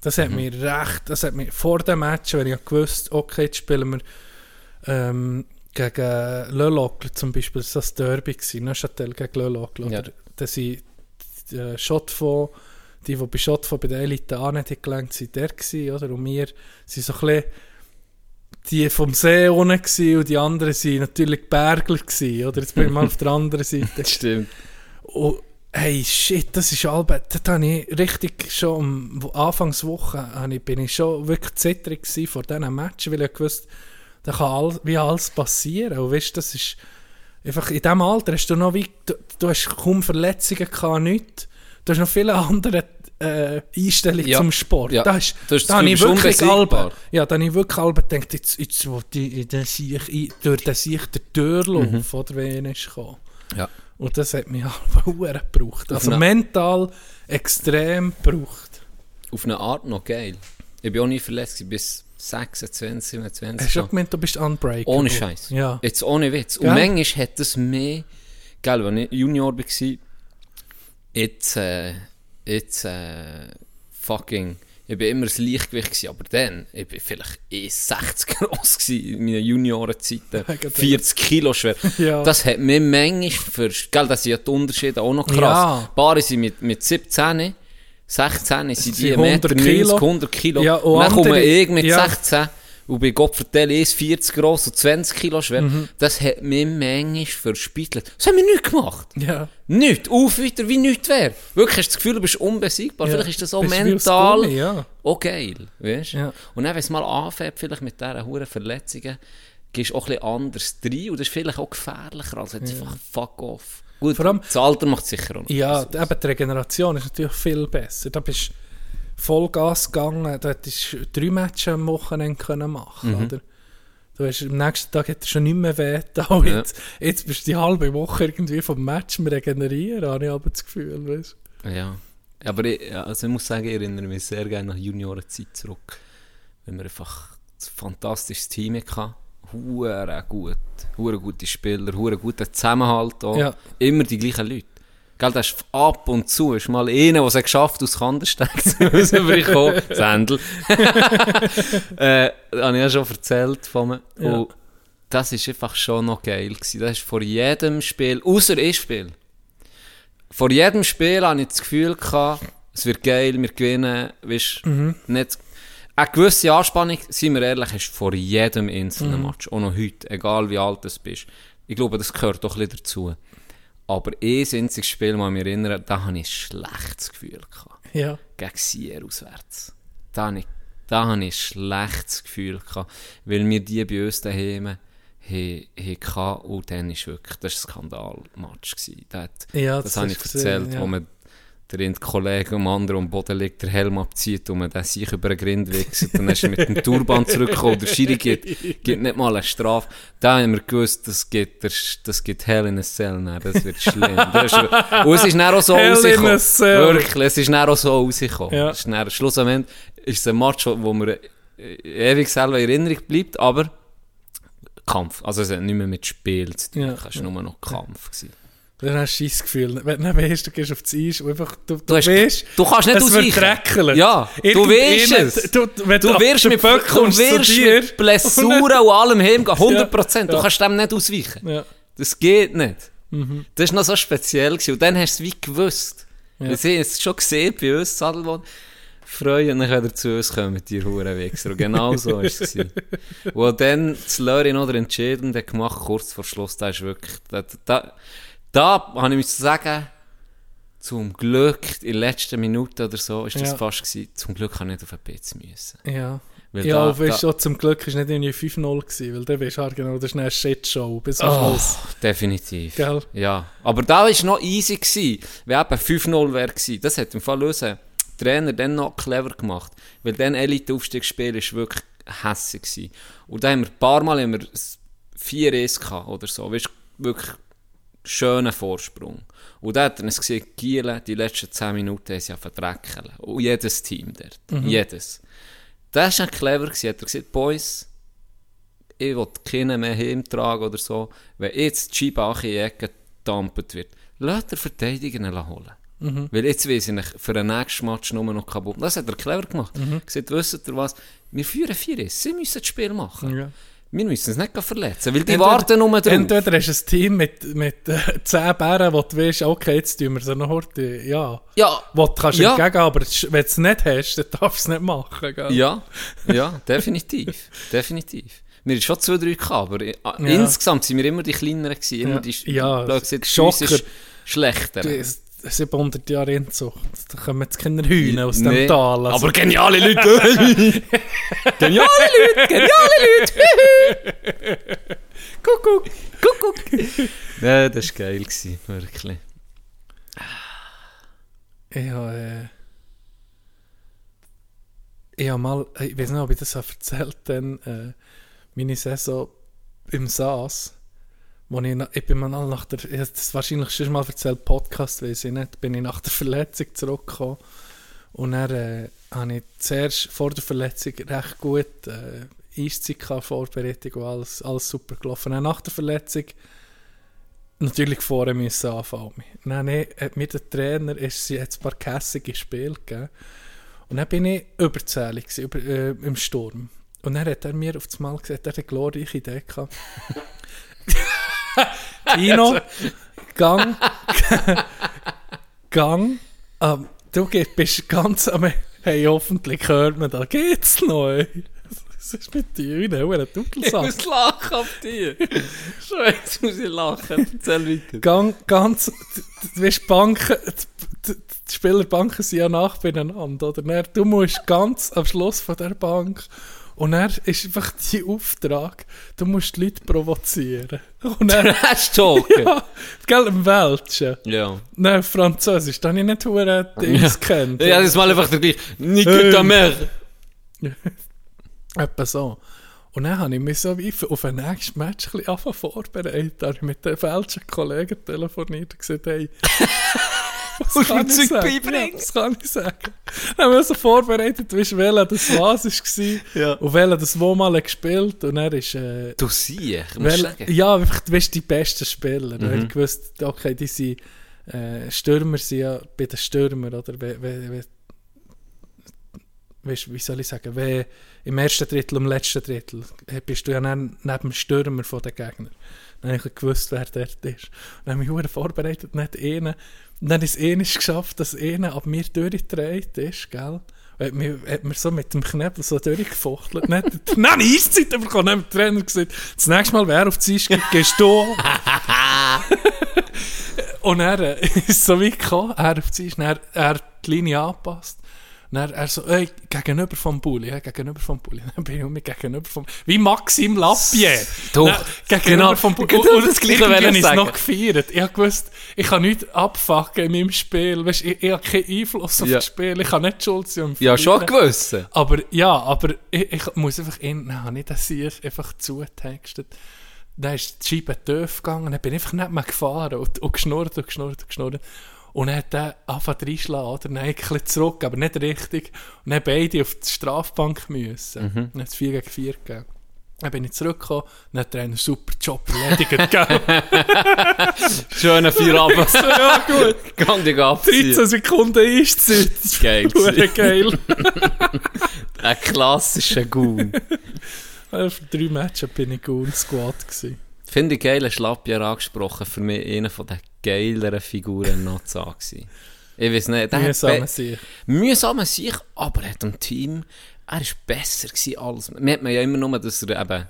Das hat mir recht, das hat mir vor dem Match, wenn ich gewusst, okay, jetzt spielen wir ähm, gegen Le Locle zum Beispiel, das war das Derby, Neuchâtel gegen Le Locle. Ja. Oder dass sie äh, Schotfonds, die, die bei Schotfonds bei der Elite auch nicht gelangt sind, der gewesen, oder? Und wir sind so ein bisschen die vom See unten gewesen, und die anderen sind natürlich Bergler gewesen, oder? Jetzt bin ich mal auf der anderen Seite. Stimmt. Und hey, shit, das ist Albert. Da habe ich richtig schon am Anfangswoche ich, bin ich schon wirklich gewesen vor diesen Matchen, weil ich wusste, da kann all, wie alles passieren. Und weißt, das ist einfach in diesem Alter hast du noch wie, du, du hast kaum Verletzungen gehabt, nichts. Du hast noch viele andere äh, Einstellungen Ja. zum Sport. Ja. Da, Du hast das da habe ich wirklich. Albert, ja, da ich wirklich Albert gedacht, jetzt, jetzt will ich den Sieg, durch den Sieg der Tür laufen, oder wenn ich ist gekommen. Ja. Und das hat mich halt hure gebraucht. Also eine- mental extrem gebraucht. Auf eine Art noch geil. Ich bin auch nie verletzt, bis 26, 27. Hast du schon gemeint, du bist unbreakable? Ohne Scheiß. Ja. Jetzt ohne Witz. Gell? Und manchmal hat das mehr, gell, wenn ich Junior war, jetzt, äh, jetzt, äh, fucking, ich bin immer das Leichtgewicht gewesen, aber dann, ich bin vielleicht eh 60 groß gewesen in meinen Juniorenzeiten, Gott, 40 Kilo schwer. Ja. Das hat mir manchmal für, gell, das sind ja die Unterschiede auch noch krass. Ja. Paare sind mit, mit 17, 16 sind die sind 100 100 Meter, 90, Kilo. 100 Kilo. Ja, und und dann komme andere- ich mit ja. 16 und bei Gott vertelle ich 40 gross und 20 Kilo schwer. Mhm. Das hat mir manchmal verspittelt. Das haben wir nicht gemacht. Ja. Nicht. Auf wieder wie nichts wäre. Wirklich hast du das Gefühl, du bist unbesiegbar. Ja. Vielleicht ist das auch Bist mental Gummi, ja. auch geil. Weißt? Ja. Und dann, wenn es mal anfängt, vielleicht mit diesen hohen Verletzungen, gehst du auch ein bisschen anders rein und das ist vielleicht auch gefährlicher als jetzt einfach fuck off. Gut, Vor allem- das Alter macht sicher auch noch. Ja, etwas eben die Regeneration ist natürlich viel besser. Da bist du Vollgas gegangen, da hättest du drei Matches am Wochenende können machen Mhm. oder? Du hast, am nächsten Tag hat er schon nicht mehr weh. Ja. Jetzt, jetzt bist du die halbe Woche irgendwie vom Match Regenerieren, habe ich aber das Gefühl. Weißt? Ja. Aber ich, also ich muss sagen, ich erinnere mich sehr gerne nach Juniorenzeit zurück. Wenn wir einfach ein fantastisches Team hatten. Hure gut. Hure gute Spieler, hure guter Zusammenhalt auch. Ja. Immer die gleichen Leute. Gell, das ist ab und zu ist mal einer, der es geschafft aus Kandersteg zu rausbekommen. Sendel. äh, das habe ich ja schon erzählt von mir. Ja. Und das ist einfach schon noch geil gewesen. Das ist vor jedem Spiel, außer ich Spiel. Vor jedem Spiel hatte ich das Gefühl, gehabt, es wird geil, wir gewinnen. Weißt, nicht, eine gewisse Anspannung, seien wir ehrlich, ist vor jedem einzelnen Match. Auch noch heute, egal wie alt du bist. Ich glaube, das gehört doch ein bisschen dazu. Aber ein einziges Spiel, mal mich erinnern, da hatte ich ein schlechtes Gefühl. Gehabt. Ja. Gegen Sier auswärts. Da hatte ich, da hatte ich ein schlechtes Gefühl. Gehabt, weil wir die bei uns daheim haben und dann ist wirklich, das war ein Skandalmatch. gewesen. Da hat, Ja, das, das habe ich du gesehen, erzählt, ja. wo man der eine Kollege am anderen am Boden liegt, der Helm abzieht und man den sich über den Grind wechselt. Dann ist er mit dem Turban zurückgekommen. Der Schiri gibt, gibt nicht mal eine Strafe. Da haben wir gewusst, das gibt, das, gibt Hell in a Cell. Nein, das wird schlimm. Das ist, und es ist dann auch so rausgekommen. Wirklich, es ist dann auch so rausgekommen. Ja. Es ist dann, schlussendlich ist es ein Match, wo mir äh, ewig selber in Erinnerung bleibt, aber Kampf. Also es hat nicht mehr mit Spiel zu tun. Ja. Es war nur noch Kampf. Gewesen. Dann hast du ein Gefühl. Wenn du weißt, du gehst auf das Eis und einfach, du, du, Du, hast, weißt, du kannst nicht ausweichen. Ja, du weißt es. Du, wenn Du ab wirst mit Böck Böcken und wirst dir mit Blessuren und allem heimgehen. 100%. Du Ja. kannst dem nicht ausweichen. Ja. Das geht nicht. Das war noch so speziell. Gewesen. Und dann hast du es wie gewusst. Ja. Wir haben es schon gesehen bei uns, Sadelwohn. Freuen, dann könnt ihr zu uns kommen mit dir Hurenwichser. Und genau so war es. Und dann das Löri noch der Entscheidende gemacht, kurz vor Schluss. Da ist wirklich, da, da, da habe ich mich zu sagen, Zum Glück, in der letzten Minute oder so, ist das Ja. fast gewesen, zum Glück kann ich nicht auf den Pitz müssen. Ja. Weil ja, da- weißt da- du, zum Glück war nicht irgendwie 5-0 gewesen, weil dann weißt du halt genau, das ist eine Shitshow bis zum Oh, Schluss. definitiv. Gell? Ja, aber da war noch easy. Gewesen, wenn eben 5-0 wäre gewesen. Das hat im Fall unser Trainer dann noch clever gemacht. Weil dann Elite-Aufstiegsspiel ist wirklich hässlich gewesen. Und da haben wir ein paar Mal haben wir s- 4-1 gehabt oder so. Weißt, wirklich schönen Vorsprung. Und da hat er es gesehen, Gielen, die letzten 10 Minuten haben sie ja verdrecken. Und jedes Team dort. Jedes. Das war clever. Gewesen. Hat er gesagt, Boys, ich will keinen mehr heimtragen oder so. Wenn jetzt die Scheibe in die Ecke getampert wird, lasst der Verteidiger holen. Weil jetzt weiss ich nicht, für den nächsten Match nur noch kaputt. Das hat er clever gemacht. Mhm. Gesagt, wisst ihr was, wir führen 4 Sie müssen das Spiel machen. Ja. Wir müssen es nicht verletzen, weil die Entweder- warten nur drauf. Entweder hast du ein Team mit, mit äh, 10 Bären, wo du weißt, okay, jetzt tun wir sie noch heute, ja. Ja, Wo du kannst Ja. entgegen, aber wenn du es nicht hast, dann darfst du es nicht machen. Gell? Ja, ja, definitiv. definitiv. Wir hatten schon zwei, drei gehabt, aber a- Ja. insgesamt sind wir immer die kleineren gewesen. Immer Ja. die, Ja, blöd gesagt, bei Schocker. uns ist schlechter. Die- 700 Jahre Inzucht, da kommen jetzt keine Hühner aus dem Nee, Tal. also- Aber geniale Leute! geniale Leute! Geniale Leute! Kuckuck! Kuckuck! Ja, das war geil, gewesen, wirklich. Ich habe, äh, ich habe mal, ich weiß nicht, ob ich das habe erzählt dann äh, meine Saison im Saas, wo ich, ich bin mal nach der, ich habe das wahrscheinlich schon mal erzählt, Podcast, weiß ich nicht, bin ich nach der Verletzung zurückgekommen und dann äh, habe ich zuerst vor der Verletzung recht gut äh, Eiszeit gehabt, Vorbereitung und alles, alles super gelaufen. Dann nach der Verletzung natürlich vorher müssen anfangen. Dann nee, mir der Trainer ist, sie hat ein paar kässige Spiele gegeben. Und dann bin ich überzählig gewesen, über, äh, im Sturm. Und dann hat er mir auf das Mal gesagt, er hat eine glorreiche Idee gehabt. Tino, Gang, Gang, ähm, du bist ganz am, hey, hoffentlich hört man da, geht's noch? Was ist mit dir? Wie eine Ich Dunkelsach. muss lachen auf dir. Schon jetzt muss ich lachen. Erzähl weiter. Gang, ganz, du weißt, Banken, die, die, Spielerbanken sind ja nach beieinander, oder? Du musst ganz am Schluss von der Bank und dann ist einfach dein Auftrag, du musst die Leute provozieren. Und dann, Trash-Talken. ja, gell, im Welschen. Ja. Nein, Französisch, da habe ich nicht hure Dings kennt. Ja, das ist mal einfach der gleiche. Ta mère. Etwa so. Und dann habe ich mich so wie auf ein nächstes Match ein vorbereitet. Da habe ich mit den falschen Kollegen telefoniert und gesagt, hey, Musst kann mir ich Zeug sagen? beibringen. Ja, was kann ich sagen? Dann haben wir so vorbereitet, weißt welcher das was war Ja. und welcher das wo mal gespielt und er ist... Äh, Du siehst, muss ich Weil, sagen. ja, einfach, du weißt, die besten Spieler. Mhm. Ich gewusst, okay, die sind, äh, Stürmer sind ja bei den Stürmer, oder? We, we, we, weißt, wie soll ich sagen, wenn im ersten Drittel, im letzten Drittel, bist du ja neben, neben dem Stürmer von den Gegnern. Dann habe ich gewusst, wer dort ist. Und dann habe ich mich vorbereitet, nicht einen. Und dann ist es einmal geschafft, dass einer ab mir durchgedreht ist, gell? Hat mir, hat mir so mit dem Knebel so durchgefuchtelt. Habe ich Eiszeit bekommen. Dann hat der Trainer gesagt, das nächste Mal, wer auf die Eis geht, gehst du. Und er ist so weit gekommen, er auf die Eis, er hat die Linie angepasst. Und er, so, ey, gegenüber vom Bulli, ja, gegenüber vom Bulli. Dann bin ich um mich gegenüber vom, wie Maxim Lappier. Doch, Dann gegenüber genau, vom Bulli. genau Und das Gleiche wollte habe ich noch gefeiert. Ich gewusst, ich kann nichts abfucken in meinem Spiel. Weißt, ich, ich habe keinen Einfluss auf Ja. das Spiel. Ich kann nicht schuld sein. Ja, schon gewusst. Aber ja, aber ich, ich muss einfach in, dann habe ich einfach zugetextet. Dann ist die Scheibe tief gegangen, dann bin ich einfach nicht mehr gefahren und, und geschnurrt und geschnurrt und geschnurrt. Und dann hat er angefangen reinschlagen, oder? Dann ein bisschen zurück, aber nicht richtig. Und dann beide auf die Strafbank müssen. Mhm. Dann hat es 4 gegen 4 gegeben. Dann bin ich zurückgekommen und hat er einen super Job erledigt? Schöner Feierabend. ja, gut. Kann dich abziehen. 13 Sekunden Eiszeit. Geil. Hure geil. Ein klassischer Goon. Für drei Matches bin ich gut Squad gewesen. Finde ich geil, hast Lappier angesprochen. Für mich einer von den geileren Figuren noch zu sagen. gewesen. Ich weiß nicht. der Mühsam sich. Mühsam an sich, aber er hat im Team, er ist besser gewesen als, man hat man ja immer nur, dass er eben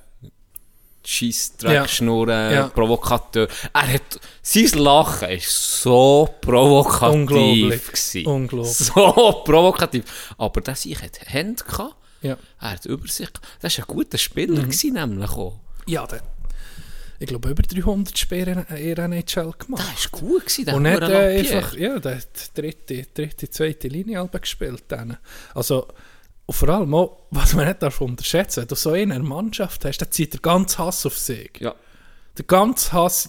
scheiß Dreckschnurren, Ja. Provokateur. Er hat, sein Lachen ist so provokativ. Unglaublich. Gewesen. Unglaublich. So provokativ. Aber der sich hat Hände gehabt. Ja. Er hat Übersicht. Das war ein guter Spieler, Mhm. gewesen, nämlich auch. Ja, der, ich glaube, über 300 Spiele in der NHL gemacht. Das war gut, gewesen, der Und nicht Huren äh, einfach, ja, der hat die dritte, dritte, zweite Linie halb gespielt. Dann. Also, und vor allem auch, was man nicht darf unterschätzen, wenn du so eine Mannschaft hast, dann zieht der ganze Hass auf sich. Ja. Der ganze Hass,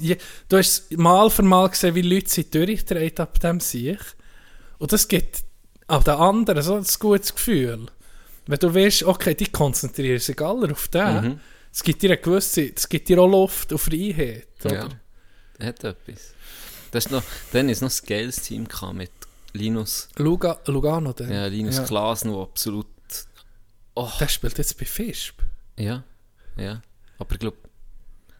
du hast mal für mal gesehen, wie Leute sich durchdrehen ab dem Sieg. Und das gibt auch den anderen so ein gutes Gefühl. Wenn du weißt, okay, die konzentrieren sich alle auf den, Mhm. Es gibt dir eine gewisse, es gibt dir auch Luft und Freiheit. Oder? Ja, hat etwas. Das ist noch, dann ist noch ein geiles Team mit Linus, Luga, Lugano, der, ja, Linus ja. Klaasen, der absolut, oh, der spielt jetzt bei Fischb. ja, ja, aber ich glaube,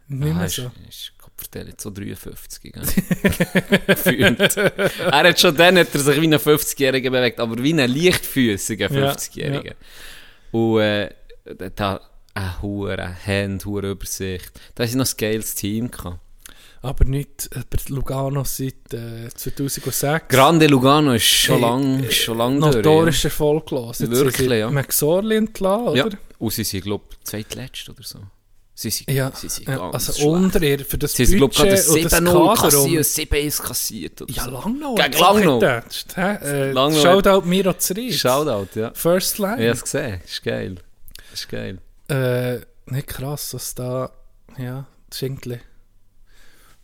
Nicht ah, mehr ist, so. ist verteilt jetzt so 53, gell? Er hat schon dann hat er sich wie ein 50-Jähriger bewegt, aber wie ein leichtfüßiger Ja, 50-Jähriger. Und äh, da eine hure Hand, hure Übersicht. Da ist noch ein geiles Team gehabt. Aber nicht über Lugano seit äh, 2006. Grande Lugano ist schon Hey, lang, schon lang. Notorisch erfolglos. Jetzt Wirklich, ja. McSorley entlassen, Ja. oder? Und sie sind, glaube ich, zweitletzt oder so. Sie sind, Ja, sie sind ja, also schlecht. unter ihr für das Sie glaube ich, gerade Budget und das 7-0 Kader. kassiert, um- 7 kassiert. Oder Ja, so. Langnau. Gegen getatscht, hä? Äh, Langnau Shoutout Miro Zries. Shoutout, ja. First Line. Ich habe es gesehen. Ist geil. Ist geil. Äh, nicht krass, was da, ja, irgendwie.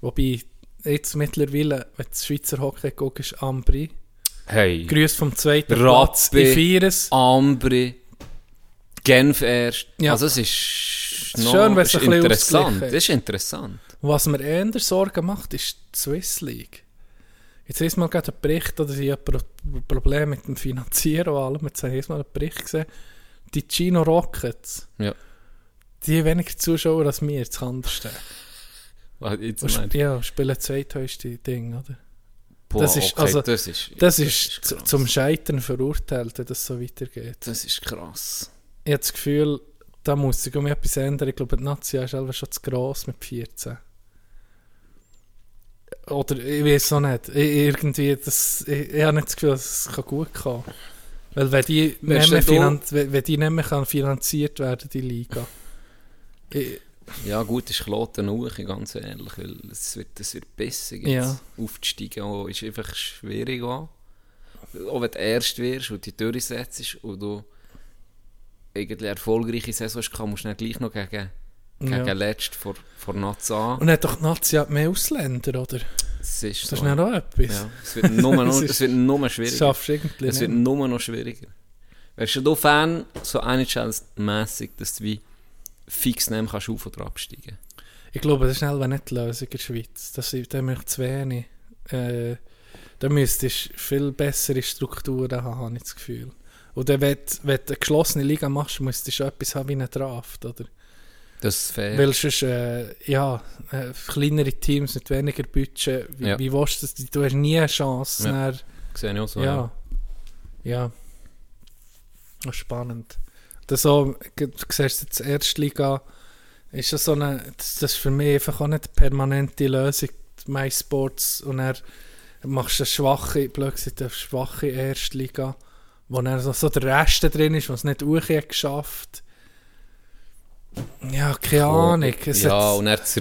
Wobei, jetzt mittlerweile, wenn du Schweizer Hockey guckst, Ambri. Hey. Grüß vom zweiten Platz. Rappi, Ich feiere es. Ambri, Genf erst. Ja. Also es ist, noch, schön, wenn es ein bisschen interessant. Das ist interessant. Was mir eher Sorgen macht, ist die Swiss League. Jetzt ist mal gerade ein Bericht, oder sie haben Pro Probleme mit dem Finanzieren und allem. Jetzt habe ich mal einen Bericht gesehen. Die Chino Rockets, Ja. die haben weniger Zuschauer als wir, anders. Was jetzt Und meinst sp ja, spielen zweithöchste Ding, oder? Boah, das ist, okay, also, das ist, das ist, zu- krass. zum Scheitern verurteilt, wenn das so weitergeht. Das ist krass. Ich habe das Gefühl, da muss sich um etwas ändern. Ich glaube, die Nazi ist selber schon zu gross mit 14. Oder ich weiß auch nicht. Ich, irgendwie, das, ich, ich habe nicht das Gefühl, dass es gut kann. Weil wenn die, nicht mehr, du- finan wenn die nicht mehr kann finanziert werden, die Liga. Ich, Ja gut, ist Kloten auch, ganz ehrlich, weil es wird, es wird besser jetzt. Ja. Aufzusteigen auch, ist einfach schwierig auch. Auch wenn du erst wirst und die durchsetzt und du irgendwie erfolgreiche Saison hast, musst du dann gleich noch gegen, gegen Ja. letzt vor, vor Naz an. und hat doch Nazi hat mehr Ausländer, oder? Das ist Das so. ist auch etwas. ja, es wird nur noch, es wird nur schwieriger. schaffst du irgendwie Es wird nur noch schwieriger. Wärst du Fan, so NHL-mässig, dass du wie fix nehmen kannst auf oder absteigen? Ich glaube, das ist schnell nicht die Lösung in der Schweiz. Das ist da möchte zu wenig. Äh, da müsstest du viel bessere Strukturen haben, habe ich das Gefühl. Und dann, wenn, du- wenn du eine geschlossene Liga machst, musst du etwas haben wie einen Draft, oder? Das ist fair. Weil sonst, äh, ja, äh, kleinere Teams mit weniger Budget, wie, Ja. wie willst du das? Du hast nie eine Chance. Ja. Dann, Sehe ich auch so. ja. Ja. Das ist spannend. Das so, du siehst jetzt die Erstliga, ist das so eine, das, das ist für mich einfach auch nicht eine permanente Lösung, MySports, und dann machst eine schwache, gesagt, eine schwache Erstliga, wo dann so, so der Rest drin ist, was es nicht auch geschafft Ja, keine Ahnung. Es ja, und er hat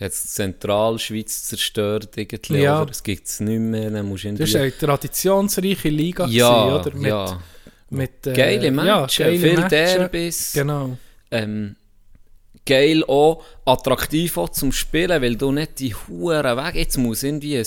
die Zentralschweiz zerstört irgendwie, Ja. oder? Es gibt es nicht mehr, dann musst du das war eine traditionsreiche Liga, ja, gewesen, oder? Mit, ja. mit, äh, Geile ja, Matches, geile viele Matches. Derbys. Genau. ähm, geil auch, attraktiv auch zum Spielen, weil du nicht die Huren weg, jetzt muss irgendwie ein,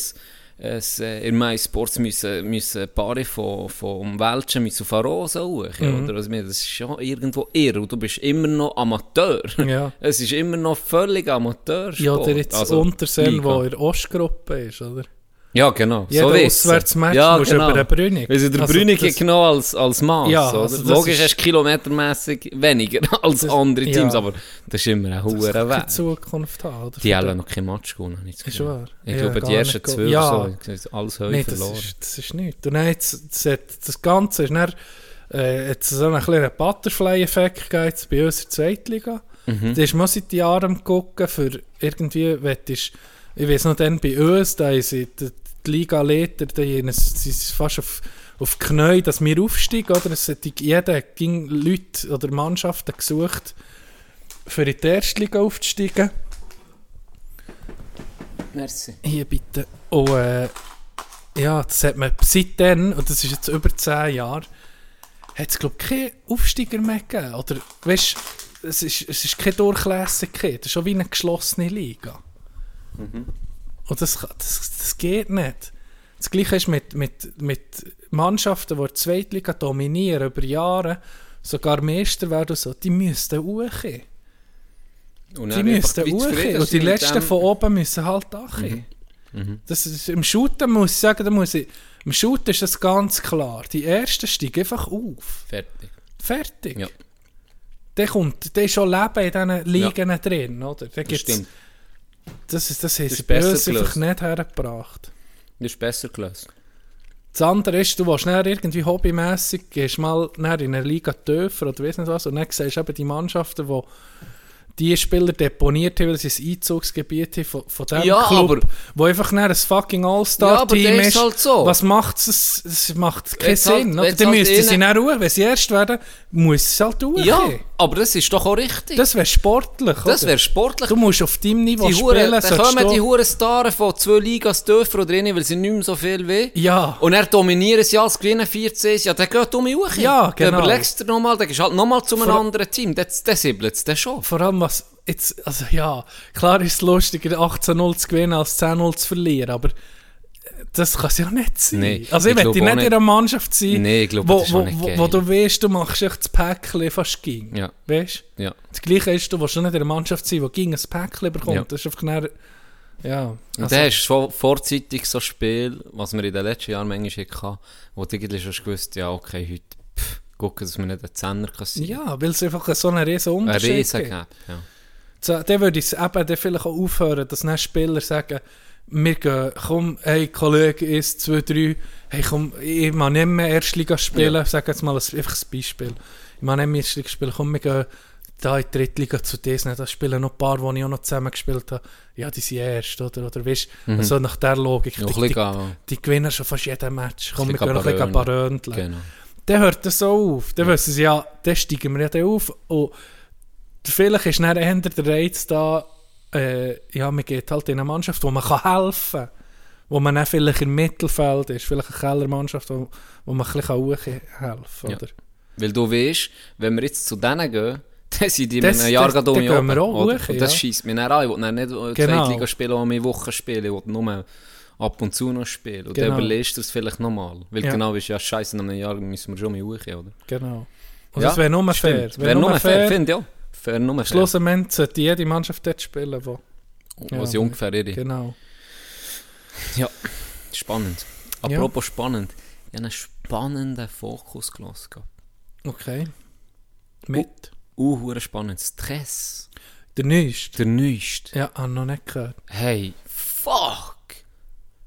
ein, äh, in MySports müssen, müssen Paare von, von Welschen auf Arosa hoch, Mhm. oder? Also, das ist schon irgendwo irre und du bist immer noch Amateur. Ja. Es ist immer noch völlig Amateursport. Ja, oder jetzt Also, Unterseen, Liga. wo in der Ostgruppe ist, oder? Ja, genau. Jeder du. Auswärtsmatch ja, musst genau. über den Brünig. Weil sie der Also Brünig das- genau als, als Maß, Ja, also das Logisch ist- kilometermässig weniger als Das- andere Teams, ja. aber das ist immer ein Das hoher kann keine Weg. Zukunft haben? Die haben noch kein Match gewonnen, habe ich das Ist wahr. Ich Ja, glaube, die ersten zwölf Ja. so, alles Nein, das verloren. ist, das ist nichts. Und dann jetzt, das, hat- das Ganze ist dann, äh, jetzt so einen kleinen Butterfly-Effekt gegeben bei unserer Zweitliga. Mhm. Da ist man seit Jahren gucken, für irgendwie, wettest, ich weiß noch, dann bei uns, da ist die, die Liga-Leiter, die sind fast auf, auf Knie, dass wir aufsteigen, oder? Es hat jeder ging Leute oder Mannschaften gesucht, für in die erste Liga aufzusteigen. Merci. Hier bitte. Und äh, ja, das hat man seitdem, und das ist jetzt über 10 Jahre, hat es glaube ich keinen Aufsteiger mehr gegeben. Oder weißt es ist, es ist keine Durchlässigkeit, es ist schon wie eine geschlossene Liga. Und das, das, das geht nicht. Das gleiche ist mit, mit, mit Mannschaften, die die Zweitliga dominieren über Jahre, sogar Meister werden so, die müssten hochgehen. Die müssten zufrieden hochgehen. Und die Letzten von oben müssen halt hochgehen. Das ist, Im Shooten muss ich sagen, da muss ich, im Shooten ist das ganz klar. Die Ersten steigen einfach auf. Fertig. Fertig. Ja. Der kommt, der ist schon Leben in diesen Ligen drin, oder? Da gibt's- stimmt. Das, ist, das haben sie bei uns einfach nicht hergebracht. Das ist besser gelöst. Das andere ist, du willst dann irgendwie hobbymässig, gehst mal in eine Liga tiefer oder weiss nicht was, und dann siehst du eben die Mannschaften, die die Spieler deponiert haben, weil sie ein Einzugsgebiet haben von, von diesem Ja, Club, aber- wo einfach ein fucking Ja, All-Star-Team das ist. ist halt so. Was macht es? Es macht keinen halt- Sinn. wenn's Dann halt müssten sie dann ruhen. Wenn sie erst werden, muss es halt ruhen. Ja, aber das ist doch auch richtig. Das wäre sportlich. Das wäre sportlich. Du musst auf deinem Niveau die spielen. Hure, dann kommen die Huren Stars von zwei Ligas tiefer oder rein, weil sie nicht mehr so viel will. Ja. Und er dominieren sie alles, gewinnen 14, ja, dann geht um mich hoch. Ja, genau. Dann überlegst du dir nochmal, dann gehst du halt nochmal zu einem Vor- anderen Team. Das, das siebelt es dann schon. Vor allem, was jetzt, also ja, klar ist es lustiger, 18-0 zu gewinnen, als 10-0 zu verlieren, aber das kann es ja nicht sein. Nee, also ich, ich möchte nicht in einer Mannschaft sein, Nee, ich glaube, wo, das ist wo, wo, wo du weißt, du machst echt das Päckchen fast ging. Ja. Weißt du? Ja. Das Gleiche ist, du willst nicht in einer Mannschaft sein, die gegen ein Päckchen bekommt. Ja. Das ist einfach dann, ja. Und Also, dann hast du schon vorzeitig so ein Spiel, was wir in den letzten Jahren manchmal hatten, wo du eigentlich schon gewusst ja, okay, heute pff, gucken, dass wir nicht einen Zehner kassieren. ja, weil es einfach so einen riesen Ein Unterschied riesen gibt. Gap, ja. So, dann würde ich es eben dann vielleicht auch aufhören, dass dann Spieler sagen, wir gehen, komm, hey Kollege, 1, 2, 3, hey komm, ich mag nicht mehr Erstliga spielen, Ja. sage jetzt mal ein, einfach ein Beispiel. Ich mag nicht mehr Erstliga spielen, komm, wir gehen da in die Drittliga zu Disney, da spielen noch ein paar, die ich auch noch zusammen gespielt habe, ja, die sind erst, oder, oder weißt du, also nach der Logik, Noch die, die, die gewinnen schon fast jeden Match, komm, wir gehen noch ein baröndeln. baröndeln. genau. Dann hört das so auf. Dann wissen sie, ja, dann steigen wir ja dann auf. Und vielleicht ist dann eher der Reiz da, äh, ja, man geht halt in eine Mannschaft, wo man kann helfen kann. Wo man dann vielleicht im Mittelfeld ist, vielleicht eine Kellermannschaft, wo, wo man ein bisschen hochhelfen kann. Ja. Oder? Weil du weißt, wenn wir jetzt zu denen gehen, dann sind die in Das- einem Jahr wir oben, auch hoch, Und das ja. schießt mich dann an. Ich will dann nicht Genau. Zweitliga spielen, wo wir Wochen spielen. Ich will nur ab und zu noch spielen. Und Genau. dann überlegst du es vielleicht nochmal. Weil Ja. genau ist ja scheiße, in einem Jahr müssen wir schon mal hoch, oder? Genau. Und Ja, das wäre nur fair. Wäre nur fair, finde ich auch. Fair. Schlussendlich sollte jede Mannschaft dort spielen, wo... Wo Ja, sie ungefähr ihre... Genau. Ja, spannend. Apropos spannend. Ich habe einen spannenden Fokus gelassen. Okay. Mit? Uh, hure spannend. Stress. Der Neueste. Der Neueste. Ja, habe noch nicht gehört. Hey, fuck!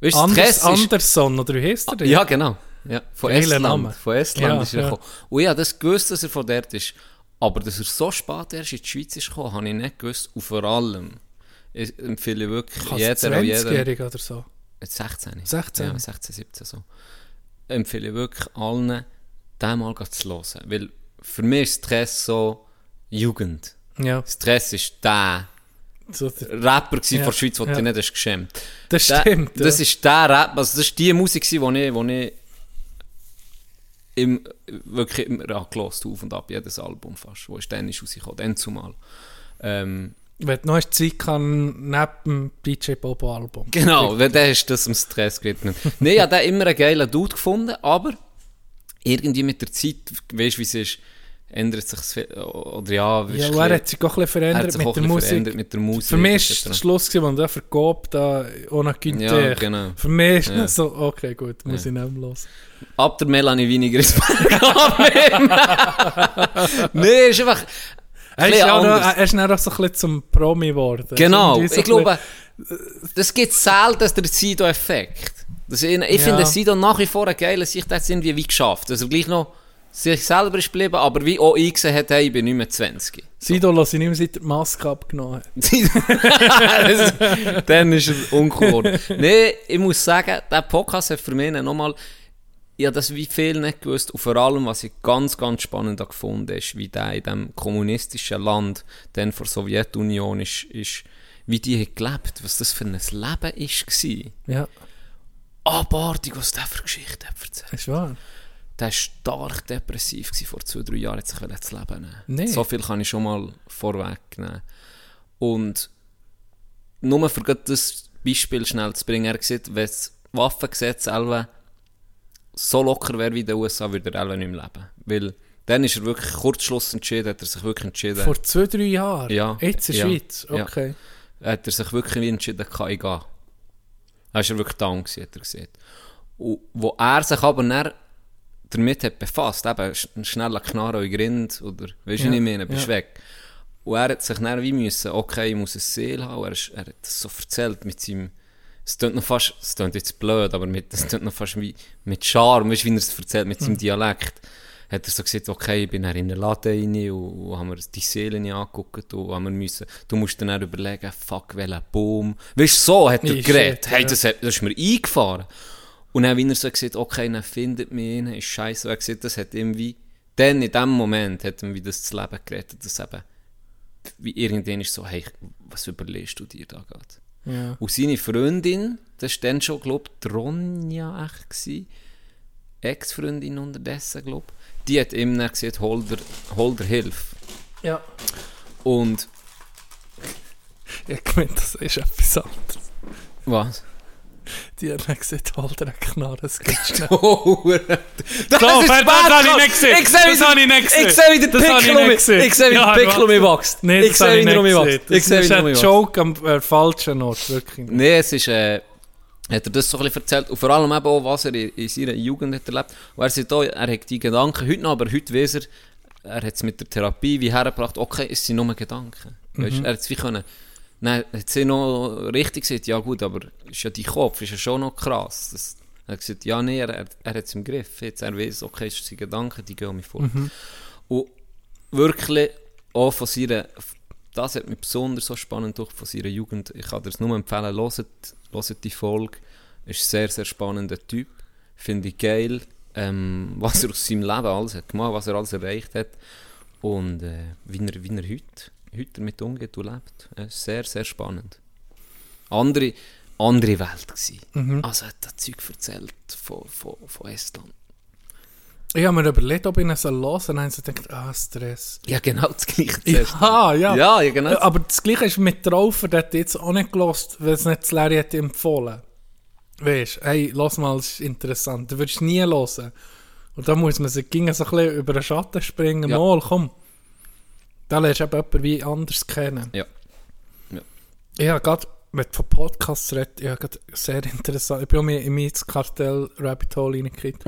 Weißt du, Anders, Stress ist... Andersson, oder wie heißt der? Ja, genau. Ja, von Geiler Estland. Name. Von Estland Ja, ist er ja. gekommen. Und ich habe das gewusst, dass er von dort ist. Aber dass er so spät erst in die Schweiz ist gekommen, habe ich nicht gewusst. Und vor allem ich empfehle wirklich Kann jeder und jeder... 20-Jährig oder so? Jetzt 16. 16? Ja, 16, 17 so. Empfehle ich wirklich allen, den mal zu hören. Weil für mich ist Stress so Jugend. Ja. Stress ist der So der, Rapper Ja, von der Schweiz, den ja. du nicht hast geschämt das Der- stimmt. Das ja. ist der Rap, also das ist die Musik, die ich, wo ich im, wirklich immer angehört auf und ab, jedes Album fast, wo ist dann ist rausgekommen, dann zumal. Ähm, Wenn du noch Zeit kann, neben dem DJ Bobo Album. genau, weil dann hast du das im Stress gewidmet. Nein, ich habe den immer einen geilen Dude gefunden, aber irgendwie mit der Zeit, weißt du wie es ist, ändert sich viel, oder ja, Ja, ist und er hat sich auch ein bisschen er verändert hat sich mit auch der bisschen verändert mit der Musik. Für mich war der Schluss, gewesen, als er vergobt, ohne Günther. Ja, genau. Für mich ist Ja. es so, okay, gut, muss Ja. ich nicht mehr los. Ab der Melanie weniger ins Berg Nee, ist einfach. Er ist, ja noch, er ist dann auch so ein bisschen zum Promi geworden. Genau, so ich glaube, das gibt selten der Sido-Effekt. Ich, ich Ja. finde Sido nach wie vor ein geiler Sicht, hat es irgendwie wie geschafft. Dass er gleich noch sich selber ist geblieben, aber wie auch eingesehen hat, hey, ich bin nicht mehr 20. Sido lasse ich nicht mehr seit der Maske abgenommen. Das- Dann ist er uncool geworden. Nee, ich muss sagen, der Podcast hat für mich nochmal, ich habe das wie viel nicht gewusst und vor allem, was ich ganz, ganz spannend gefunden ist, wie der in diesem kommunistischen Land, dann vor der Sowjetunion ist, ist wie die haben gelebt, was das für ein Leben war. Ja, Abartig, was der für Geschichte hat erzählt. ist wahr. Der war stark depressiv gewesen, vor zwei, drei Jahren, hat sich das Leben nehmen. Nee. So viel kann ich schon mal vorwegnehmen. Und nur für das Beispiel schnell zu bringen, er gesagt, wenn das Waffengesetz selber so locker wäre wie in den USA, würde er selber nicht mehr leben. Weil dann ist er wirklich Kurzschluss entschieden, hat er sich wirklich entschieden, Vor zwei, drei Jahren? Ja. Jetzt in der Ja. Schweiz? Ja. Okay. hat er sich wirklich entschieden, kann ich gehen. Da war er wirklich down, gewesen, hat er gesagt. Und wo er sich aber dann damit hat befasst, eben ein schneller Knarre in Grind, oder, weißt du, Ja, nicht mehr, bist ja. weg. Und er hat sich dann wie müssen, okay, ich muss ein Seel haben, er, ist, er hat das so erzählt mit seinem, es klingt noch fast, es klingt jetzt blöd, aber mit, es klingt noch fast wie, mit Charme, weißt du, wie er es erzählt, mit Hm. seinem Dialekt. Hat er so gesagt, okay, ich bin dann in der Laden rein und, und haben wir die Seelen angeguckt und haben wir müssen, du musst dann auch überlegen, fuck, welcher Baum. Weißt du, so hat er Nee, geredet. shit, hey, das, hat, das ist mir eingefahren. Und dann, wie er so gesagt okay, dann findet mich ihn, ist scheiße. Er hat gesagt, das hat irgendwie, dann in dem Moment hat ihm wie das das Leben gerettet, dass eben, wie irgendwann ist so, hey, was überlegst du dir da gerade? Ja. Und seine Freundin, das war dann schon, glaube ich, Ronja Ex-Freundin unterdessen, glaube ich, die hat ihm dann gesagt, hol dir, hol dir Hilfe. Ja. Und, Ich meine, das ist etwas anderes. was? Die es geht schnell. Oh, das So, das habe ich nicht gesehen. Ich sehe, wie Das habe ich nicht gesehen. Ich sehe, wie der Pickel um mich- ich sehe, wie der Pickel um mich wächst. Nee, Ich sehe, wie der um mich wächst. Ich sehe, Das wie ist der um ein mich wächst. Joke am äh, falschen Ort, wirklich. Nee, es ist, äh, hat er das so ein bisschen erzählt. Und vor allem eben auch, was er in, in seiner Jugend hat erlebt. Und er sagt auch, er hat die Gedanken heute noch, aber heute weiss er, er hat es mit der Therapie wie hergebracht, okay, es sind nur Gedanken. Weißt, er hat es wie können, nein, er hat sie noch richtig gesagt, ja gut, aber ist ja dein Kopf, ist ja schon noch krass. Das, er hat gesagt, ja nee, er, er, er hat es im Griff. Jetzt, er weiß, okay, es sind Gedanken, die gehen mir vor. Und wirklich auch von seiner, das hat mich besonders so spannend durch von seiner Jugend. Ich kann dir es nur empfehlen, hört, hört die Folge. Ist ein sehr, sehr spannender Typ. Finde ich geil, ähm, was er aus seinem Leben alles hat gemacht, was er alles erreicht hat. Und äh, wie, er, wie er heute, heute damit umgeht und lebt. Äh, sehr, sehr spannend. Andere, andere Welt gewesen. Also er hat das Zeug erzählt von, von, von Estland. Ich habe mir überlegt, ob ich ihn hören soll. Und dann habe ich gedacht, ah, Stress. Ja, genau das gleiche. Ja, ja. Ja, ja, genau. Aber das Gleiche ist mit Traufer, der hat jetzt auch nicht gelost, weil es nicht das Larry hat empfohlen. Weißt du, hey, lass mal, das ist interessant. Du würdest nie hören. Und da muss man sich gegen so ein bisschen über den Schatten springen. Ja. Mal, komm. Da lernst du eben jemanden wie anders kennen. Ja. Ich habe gerade, wenn du von Podcasts redest, ich habe gerade sehr interessant, ich bin auch in mein Kartell Rabbit Hole reingekriegt.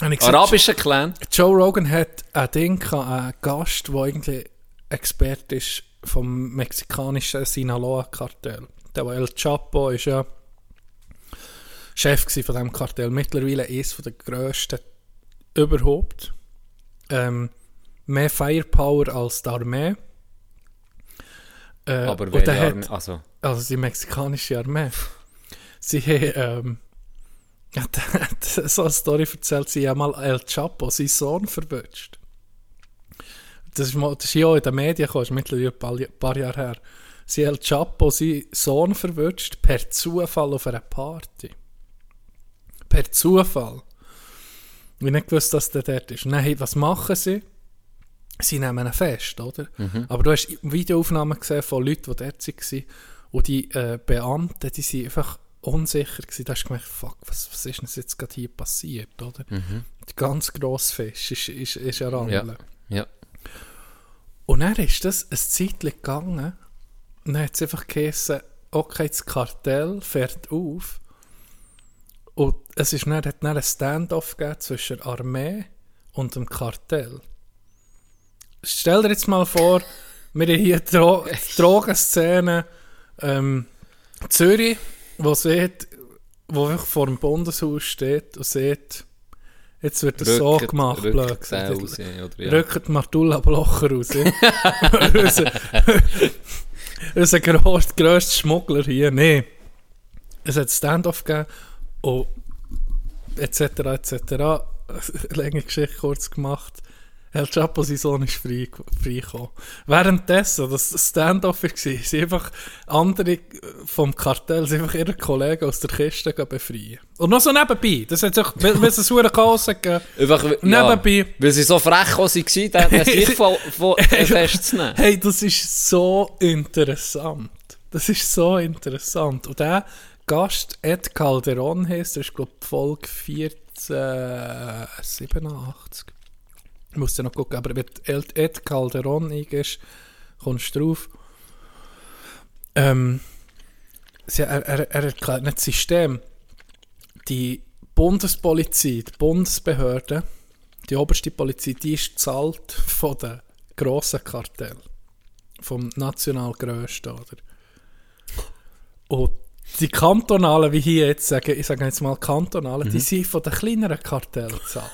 Arabischer Clan. Joe Rogan hat ein Ding, einen Gast, der irgendwie Experte ist vom mexikanischen Sinaloa-Kartell. Der, El Chapo ist ja Chef von diesem Kartell. Mittlerweile eines der grössten überhaupt. Ähm, mehr Firepower als die Armee. Äh, Aber welche der hat- Armee? Also, also die mexikanische Armee. Sie haben, ähm, hat, so eine Story erzählt, sie haben mal El Chapo, seinen Sohn, verwünscht. Das ist, mal, das ist ja auch in den Medien gekommen, ist mittlerweile ein paar, Jahre her. Sie El Chapo, seinen Sohn, verwünscht, per Zufall auf einer Party. Per Zufall. Ich nicht gewusst, dass der dort ist. Hey, was machen sie? Sie nehmen ihn fest, oder? Aber du hast Videoaufnahmen gesehen von Leuten, die dort waren. Und die äh, Beamten, die sind einfach unsicher gewesen. Da hast du gemerkt, fuck, was, was ist denn jetzt gerade hier passiert, oder? Der ganz grosse Fisch ist, ist, ist ein ja. Rammeln. ja. Und dann ist das ein Zeitchen gegangen. Und dann hat es einfach geheißen, okay, das Kartell fährt auf. Und es ist dann, hat dann ein Standoff gegeben zwischen der Armee und dem Kartell. Stell dir jetzt mal vor, wir haben hier Dro Drogenszene ähm, Zürich, wo sieht, wo vor dem Bundeshaus steht und sieht, Jetzt wird das so Rückt- gemacht, rückt blöd gesagt. raus, ja. Rückt Martulla Blocher raus. unser, unser grösster Schmuggler hier. Nein. Es hat Stand-off gegeben und etc. etc. Lange Geschichte kurz gemacht. El Chapo, sein Sohn, ist frei, freigekommen. Währenddessen, das das Stand-off war, sind einfach andere vom Kartell, sind einfach ihre Kollegen aus der Kiste befreien. Und noch so nebenbei. Das hat sich, weil weil es ein sauer Chaos gegeben Einfach, Nebenbei. Ja, weil sie so frech waren, dann hat sich von, von festzunehmen. Hey, das ist so interessant. Das ist so interessant. Und der Gast, Ed Calderon heisst, der ist, glaube ich, Folge 1487. Ich muss ja noch gucken, aber wenn du Ed- Calderon eingehst, kommst du drauf. Ähm, sie, er, er, er erklärt nicht das System. Die Bundespolizei, die Bundesbehörde, die oberste Polizei, die ist gezahlt von den grossen Kartell. Vom national grössten, oder? Und die kantonalen, wie hier jetzt sagen, ich sage jetzt mal kantonalen, die sind von den kleineren Kartellen gezahlt.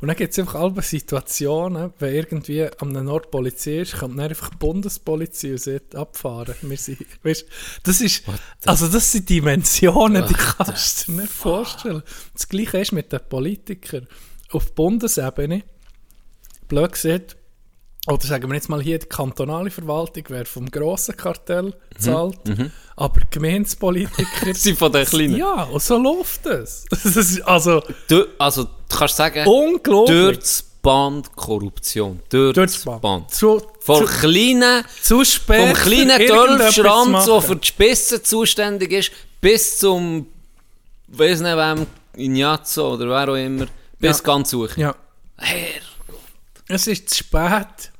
Und dann gibt es einfach alle Situationen, wenn irgendwie am Ort Polizei ist, kommt dann einfach die Bundespolizei und sagt, abfahren. Wir sind, weißt, das ist, also das sind Dimensionen, die kannst du dir nicht vorstellen. Das Gleiche ist mit den Politikern. Auf Bundesebene, blöd gesagt, oder sagen wir jetzt mal hier, die kantonale Verwaltung wäre vom grossen Kartell gezahlt, aber die Gemeindepolitiker... Sie von den Kleinen. ja, und so läuft es. Also Du, also, du kannst sagen, unglaublich. durch Band Korruption. Durch, Durch das Band. Band. Zu, Von zu, kleinen, zu spät. vom kleinen Dörfschranz, der für die Spitze zuständig ist, bis zum, weiß nicht wem, Ignazzo oder wer auch immer, bis Ja. ganz hoch. Ja, Herr. es ist zu spät,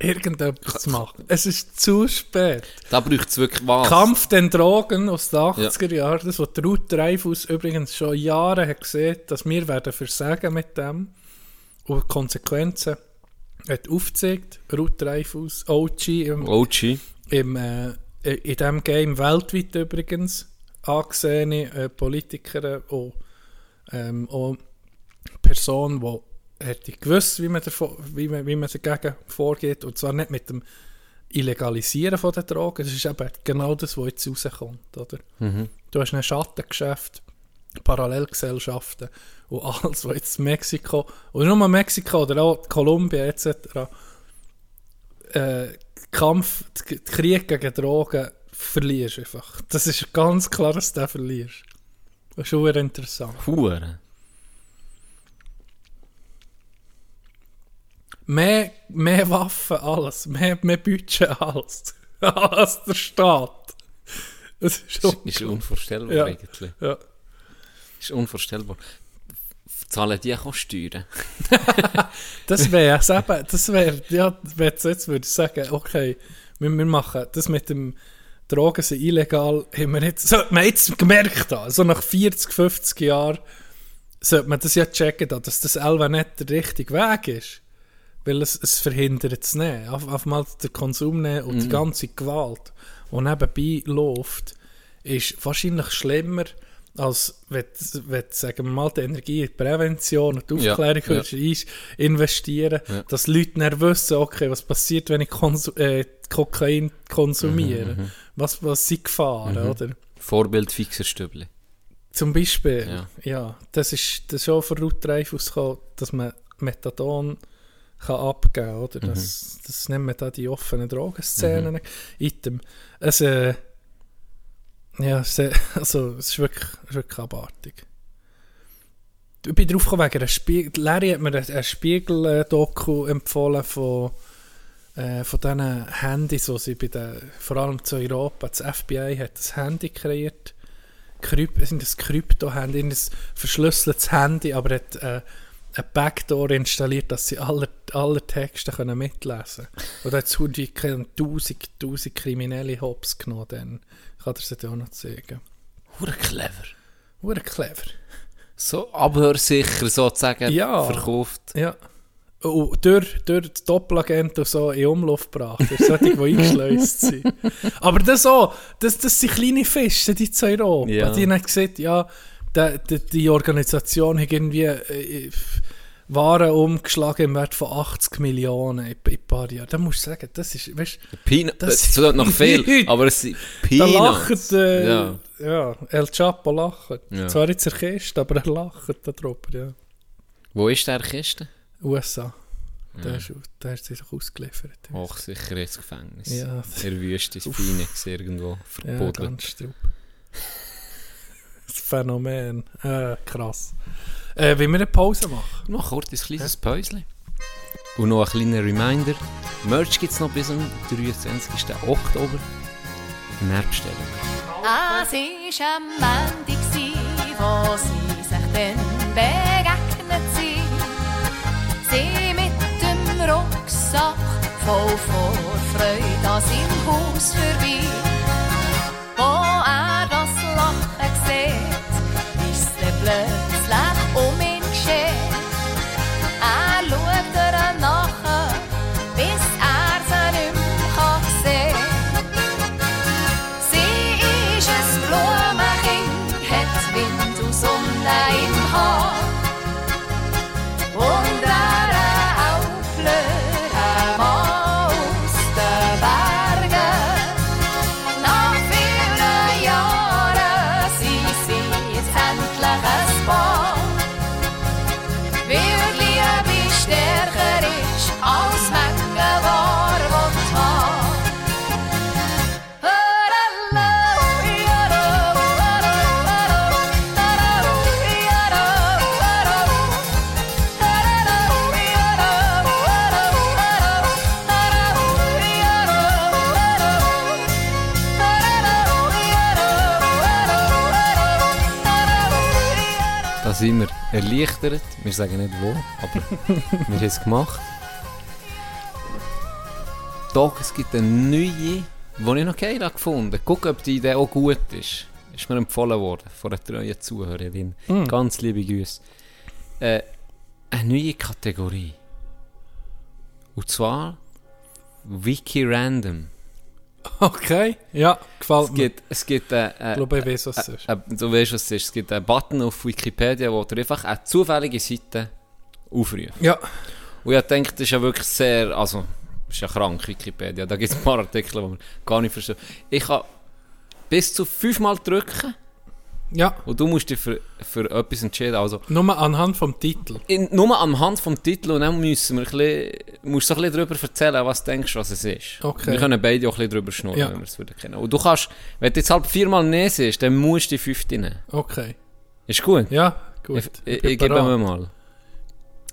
irgendetwas zu machen. Es ist zu spät. Da braucht es wirklich was. Kampf den Drogen aus den 80er Jahren, das, was Ruth Dreyfus übrigens schon Jahre hat gesehen, dass wir werden versagen mit dem und Konsequenzen hat aufgezeigt. Ruth Dreyfus, OG im, OG. im, äh, in diesem Game weltweit übrigens angesehene äh, Politiker und ähm, auch Person, die hätte gewusst, wie man, davon, wie, man, wie man dagegen vorgeht. Und zwar nicht mit dem Illegalisieren von den Drogen. Das ist eben genau das, was jetzt rauskommt. Oder? Du hast ein Schattengeschäft, Parallelgesellschaften und alles, was jetzt Mexiko, oder nur Mexiko oder auch Kolumbien etc. Äh, Kampf, der Krieg gegen Drogen verlierst einfach. Das ist ganz klar, dass du den verlierst. Das ist schon sehr interessant. Hure. Mehr, mehr Waffen, alles. Mehr, mehr Budget, alles. Als der Staat. Das ist schon... ist unvorstellbar Ja. eigentlich. Ja. Ist unvorstellbar. Zahlen die auch Steuern? Das wäre es eben, das wäre, ja, jetzt würde ich sagen, okay, wir, wir machen das mit dem Drogen sind illegal, haben wir jetzt, sollte man jetzt gemerkt haben, so nach 40, 50 Jahren, sollte man das ja checken, da, dass das Elva nicht der richtige Weg ist. Weil es, es verhindert es nicht. Auf, auf mal den Konsum nehmen und die ganze Gewalt, die nebenbei läuft, ist wahrscheinlich schlimmer, als wenn, wenn sagen wir mal, die Energie in die Prävention und die Ja, Aufklärung ja. eins- investieren, dass Leute dann wissen, okay, was passiert, wenn ich Konsu äh, Kokain konsumiere. Mhm, Was, was sind Gefahren, oder? Vorbild fixer Stübli. Zum Beispiel, Ja. ja, das ist das ist von Ruth Dreyfus gekommen, dass man Methadon kann abgeben oder? Das, das nennen wir da die offenen Drogenszenen. Item. Es, äh, ja, sehr, also, es ist wirklich, es ist wirklich abartig. Ich bin drauf gekommen wegen einer Spiegel. Larry hat mir ein, Spiegel-Doku empfohlen von, äh, von diesen Handys, die sie bei den, vor allem zu Europa, das FBI hat das Handy kreiert. Kryp es sind das Krypto-Handy, ein verschlüsseltes Handy, aber hat äh, eine Backdoor installiert, dass sie alle, alle Texte können mitlesen können. Und jetzt haben die tausend, tausend kriminelle Hops genommen. Dann. Ich kann dir das auch noch zeigen. Hure clever. Hure clever. So abhörsicher sozusagen Ja. verkauft. Ja. Und durch, durch die Doppelagenten so in Umlauf gebracht. Durch solche, die eingeschleust sind. Aber das auch, das, das sind kleine Fische, die zu Europa. Ja. Die haben gesagt, ja, der, der, die Organisation hat irgendwie äh, Waren umgeschlagen im Wert von 80 Millionen in, in ein paar Jahren. Da musst du sagen, das ist, weißt Peanut, Das- ist noch viel, aber es sind da Peanuts. lacht, äh, ja. ja. El Chapo lacht. Ja. Zwar jetzt er Kiste, aber er lacht darüber, ja. Wo ist der Kiste? USA. Der, ist, der ist sich ausgeliefert. Och, sicher ins Gefängnis. Ja. In der Wüste Phoenix irgendwo Ja, verbuddelt. ganz Phänomen. Äh, krass. Äh, wollen wir eine Pause machen? Noch kurz ein kleines Päuschen. Und noch ein kleiner Reminder. Merch gibt es noch bis zum 23. Oktober. Mehr bestellen. Es war am Montag, wo sie sich dann begegnet sind. Sie mit dem Rucksack voll Vorfreude an seinem Haus vorbei. Erleichtert. Wir sagen nicht wo, aber wir haben es gemacht. Doch, es gibt eine neue, die ich noch habe gefunden Guck, ob die Idee auch gut ist. Ist mir empfohlen worden von einer treuen Zuhörerin. Mm. Ganz liebe Grüße. Äh, eine neue Kategorie. Und zwar Wiki Random. Okay, ja, gefällt Es mir. gibt, es gibt äh, Ich äh, glaube, ich weiß, was es ist. äh, du weißt, was es ist. Es gibt einen Button auf Wikipedia, wo du einfach eine zufällige Seite aufruft. Ja, Und ich denke, das ist ja wirklich sehr, also, das ist ja krank, Wikipedia. Da gibt es ein paar Artikel, die man gar nicht versteht. Ich kann bis zu fünfmal drücken ja. und du musst dich für, für etwas entscheiden. Also, Nur anhand vom Titel. in, nur anhand vom Titel und dann müssen wir ein bisschen, musst du ein bisschen darüber erzählen, was du denkst, was es ist. Okay. Wir können beide auch ein bisschen darüber schnurren, Ja. wenn wir es würden kennen. Und du kannst, wenn du jetzt halb viermal Nein siehst, dann musst du die fünfte nehmen. Okay. Ist gut? Ja, gut. Ich, ich, ich gebe mir mal.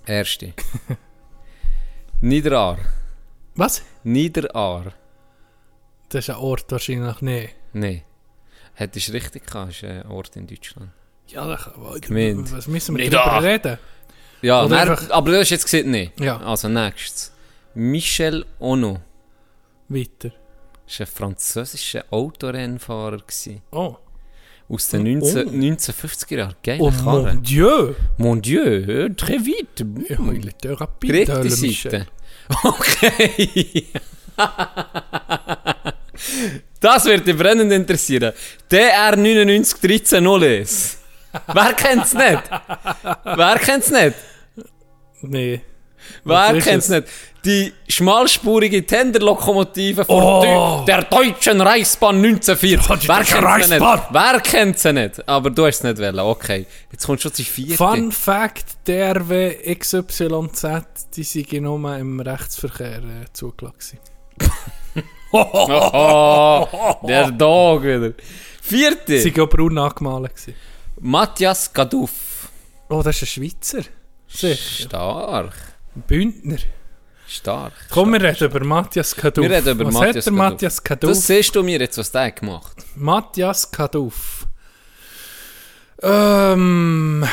Erste. Niederaar. Was? Niederaar. Das ist ein Ort wahrscheinlich nicht. Nein. Hättest du richtig gehabt, ist ein Ort in Deutschland. Ja, da kann, Gemeint. was müssen wir Nicht darüber da. reden? Ja, Oder nein, einfach- aber du hast jetzt gesehen, nein. Ja. Also, nächstes. Michel Ono. Weiter. Das war ein französischer Autorennfahrer. Gewesen. Oh. Aus den Oh. 19, 1950er Jahren. Geile Oh Karre. mon Dieu! Mon Dieu, très vite. Ja, il était rapide, Dritte le Seite. Michel. Okay. das wird dich brennend interessieren. DR 99130 Wer kennt's nicht? Wer kennt's nicht? Nee. Wer kennt's es? nicht? Die schmalspurige Tenderlokomotive von Oh. Der Deutschen Reichsbahn 1940. Wer Deutsche kennt sie nicht? Reichsbahn. Wer kennt sie nicht? Aber du hast es nicht wollen. Okay. Jetzt kommt schon zu vierte. Fun Fact: DRW XYZ, die sind nur im Rechtsverkehr äh, zugelassen. Oh, der Dog wieder. Vierte. Sie waren braun angemalt. Matthias Gaduff. Oh, das ist ein Schweizer. Sicher. Stark. Bündner. Stark. Komm, wir reden über Matthias Kaduff. Wir reden über Was Matthias hat der Gaduff. Matthias Kaduff? Das siehst du mir jetzt, was der gemacht. Matthias Kaduff. Ähm,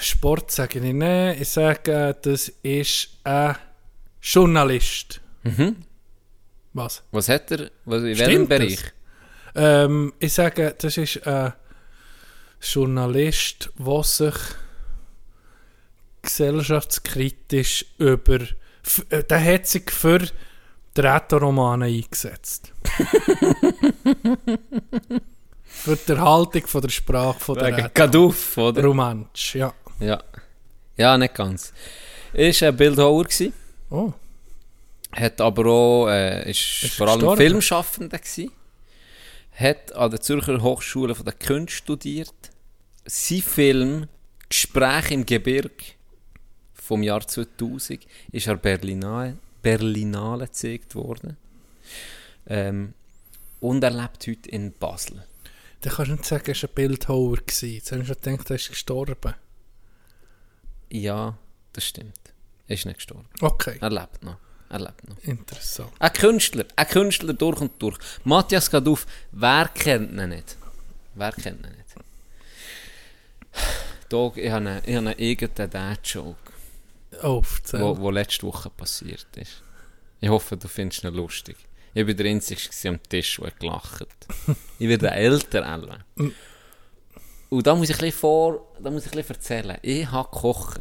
Sport sage ich nicht. Ich sage, das ist ein Journalist. Mhm. Was? Was hat er? Was, in Stimmt welchem? Bereich? Ähm, ich sage, das ist ein Journalist, der sich gesellschaftskritisch über. äh, Der hat sich für die Rätoromane eingesetzt. Für die Erhaltung von der Sprache von der Wegen Kaduff, oder? Romansch, ja. Ja. Ja, nicht ganz. Ist ein Bildhauer. Oh. Hat aber auch, äh, ist, Ist vor allem gestorben? Filmschaffender gsi. Hat an der Zürcher Hochschule von der Kunst studiert. Sein Film Gespräch im Gebirg vom Jahr 2000 ist an Berlinale, Berlinale gezeigt worden. Ähm, und er lebt heute in Basel. Dann kannst du nicht sagen, er war ein Bildhauer. gewesen. Jetzt ich schon gedacht, er ist gestorben. Ja, das stimmt. Er ist nicht gestorben. Okay, Er lebt noch. Er lebt noch. interessant. Ein Künstler, ein Künstler durch und durch. Matthias Gaduff, wer kennt ihn nicht? Wer kennt ihn nicht? Dog, ich habe einen, ich habe einen eigenen Dad-Joke, Oh, erzähl. wo, wo letzte Woche passiert ist. Ich hoffe, du findest ihn lustig. Ich war der Einzige am Tisch, der gelacht. Ich werde älter, Elva. Und da muss ich ein bisschen vor, da muss ich ein bisschen erzählen. Ich habe gekocht.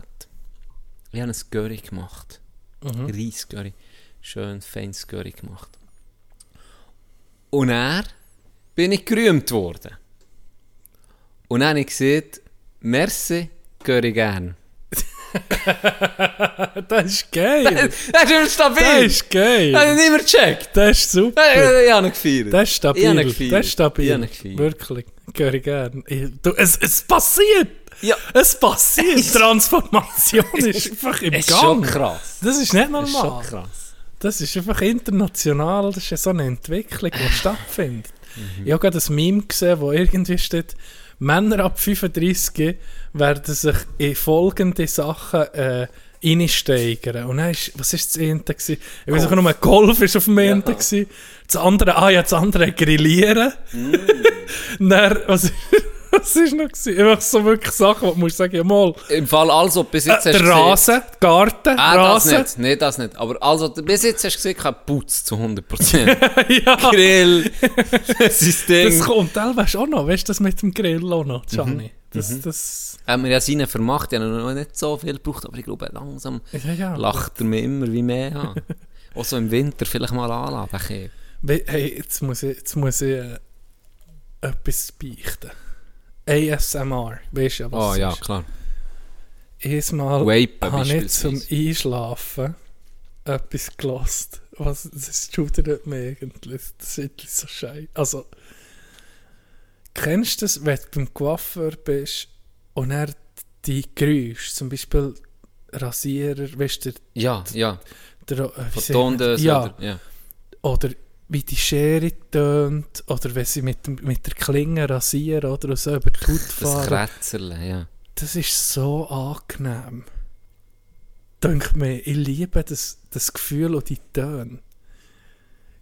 Ich habe ein Curry gemacht. Mhm. Reiscurry. Schön feines Curry gemacht. Und er bin ich gerühmt worden. Und dann habe ich gesagt, merci, Curry gern. Das ist geil. Das ist stabil! Das ist geil. Das habe ich nicht mehr gecheckt. Das ist super. Ich habe ihn gefeiert. Das ist stabil. Ich habe ihn gefeiert. Das ist stabil. Ich habe ihn gefeiert. Wirklich. Gehöre ich gern. Ich, du, es, es passiert. Ja. Es passiert. Transformation ist einfach im Es ist Gang. schon krass. Das ist nicht Das ist schon normal. krass. Das ist einfach international. Das ist ja so eine Entwicklung, die stattfindet. Ich habe gerade ein Meme gesehen, wo irgendwie steht, Männer ab 35 werden sich in folgende Sachen äh, reinsteigern. Und dann ist, was ist das Ende gewesen? Ich weiß auch nur, Golf ist auf dem Ende gewesen. Das andere, ah ja, das andere Grillieren. dann, was, was ist noch gewesen? Einfach so wirklich Sachen, wo du musst sagen, ja mal, Im Fall also, bis äh, jetzt hast der du gesehen- Rasen, Garten, Ah, das Rasen. nicht. Nee, das nicht. Aber also, bis jetzt hast du gesehen, kein Putz zu 100%. ja. Grill, System. Das kommt teilweise auch noch, weißt du, das mit dem Grill auch noch, Mhm. Gianni. Das, das, Haben wir ja seinen vermacht, die haben noch nicht so viel gebraucht, aber ich glaube, langsam ja, ja. lacht er mir immer wie mehr an. Auch so im Winter vielleicht mal anladen. Hey, jetzt muss ich, jetzt muss ich äh, etwas beichten. ASMR, weißt du ja, was Oh es ja, ist? klar. Einmal Vapen habe ich zum. Einschlafen etwas gelost. Was, das schudert mich eigentlich. Das ist so scheiße. Also, kennst du das, wenn du beim Coiffeur bist und er die Geräusche, zum Beispiel Rasierer, weißt du, der, Ja, ja. der, äh, Tondöse ja, oder... Ja. oder wie die Schere tönt, oder wenn sie mit, mit der Klinge rasieren oder so über die Haut Das fahren. Krätzerle, ja. Das ist so angenehm. Denkt mir, ich liebe das, das Gefühl und die Töne.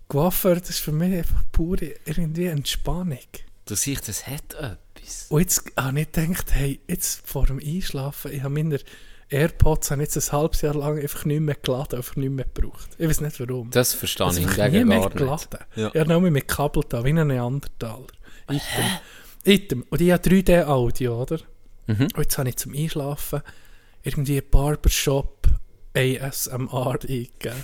Coiffeur, das ist für mich einfach pure irgendwie Entspannung. Du siehst, das hat etwas. Und jetzt habe ich gedacht, hey, jetzt vor dem Einschlafen, ich habe meine AirPods habe ich jetzt ein halbes Jahr lang einfach nicht mehr geladen, einfach nicht mehr gebraucht. Ich weiß nicht warum. Das verstehe Also ich hingegen gar mehr nicht. geladen. Ja. Ich habe nur mit Kabel da, wie ein Neandertaler. Item. Item. Und ich habe 3D-Audio, oder? Mhm. Und jetzt habe ich zum Einschlafen irgendwie Barbershop ASMR eingegeben.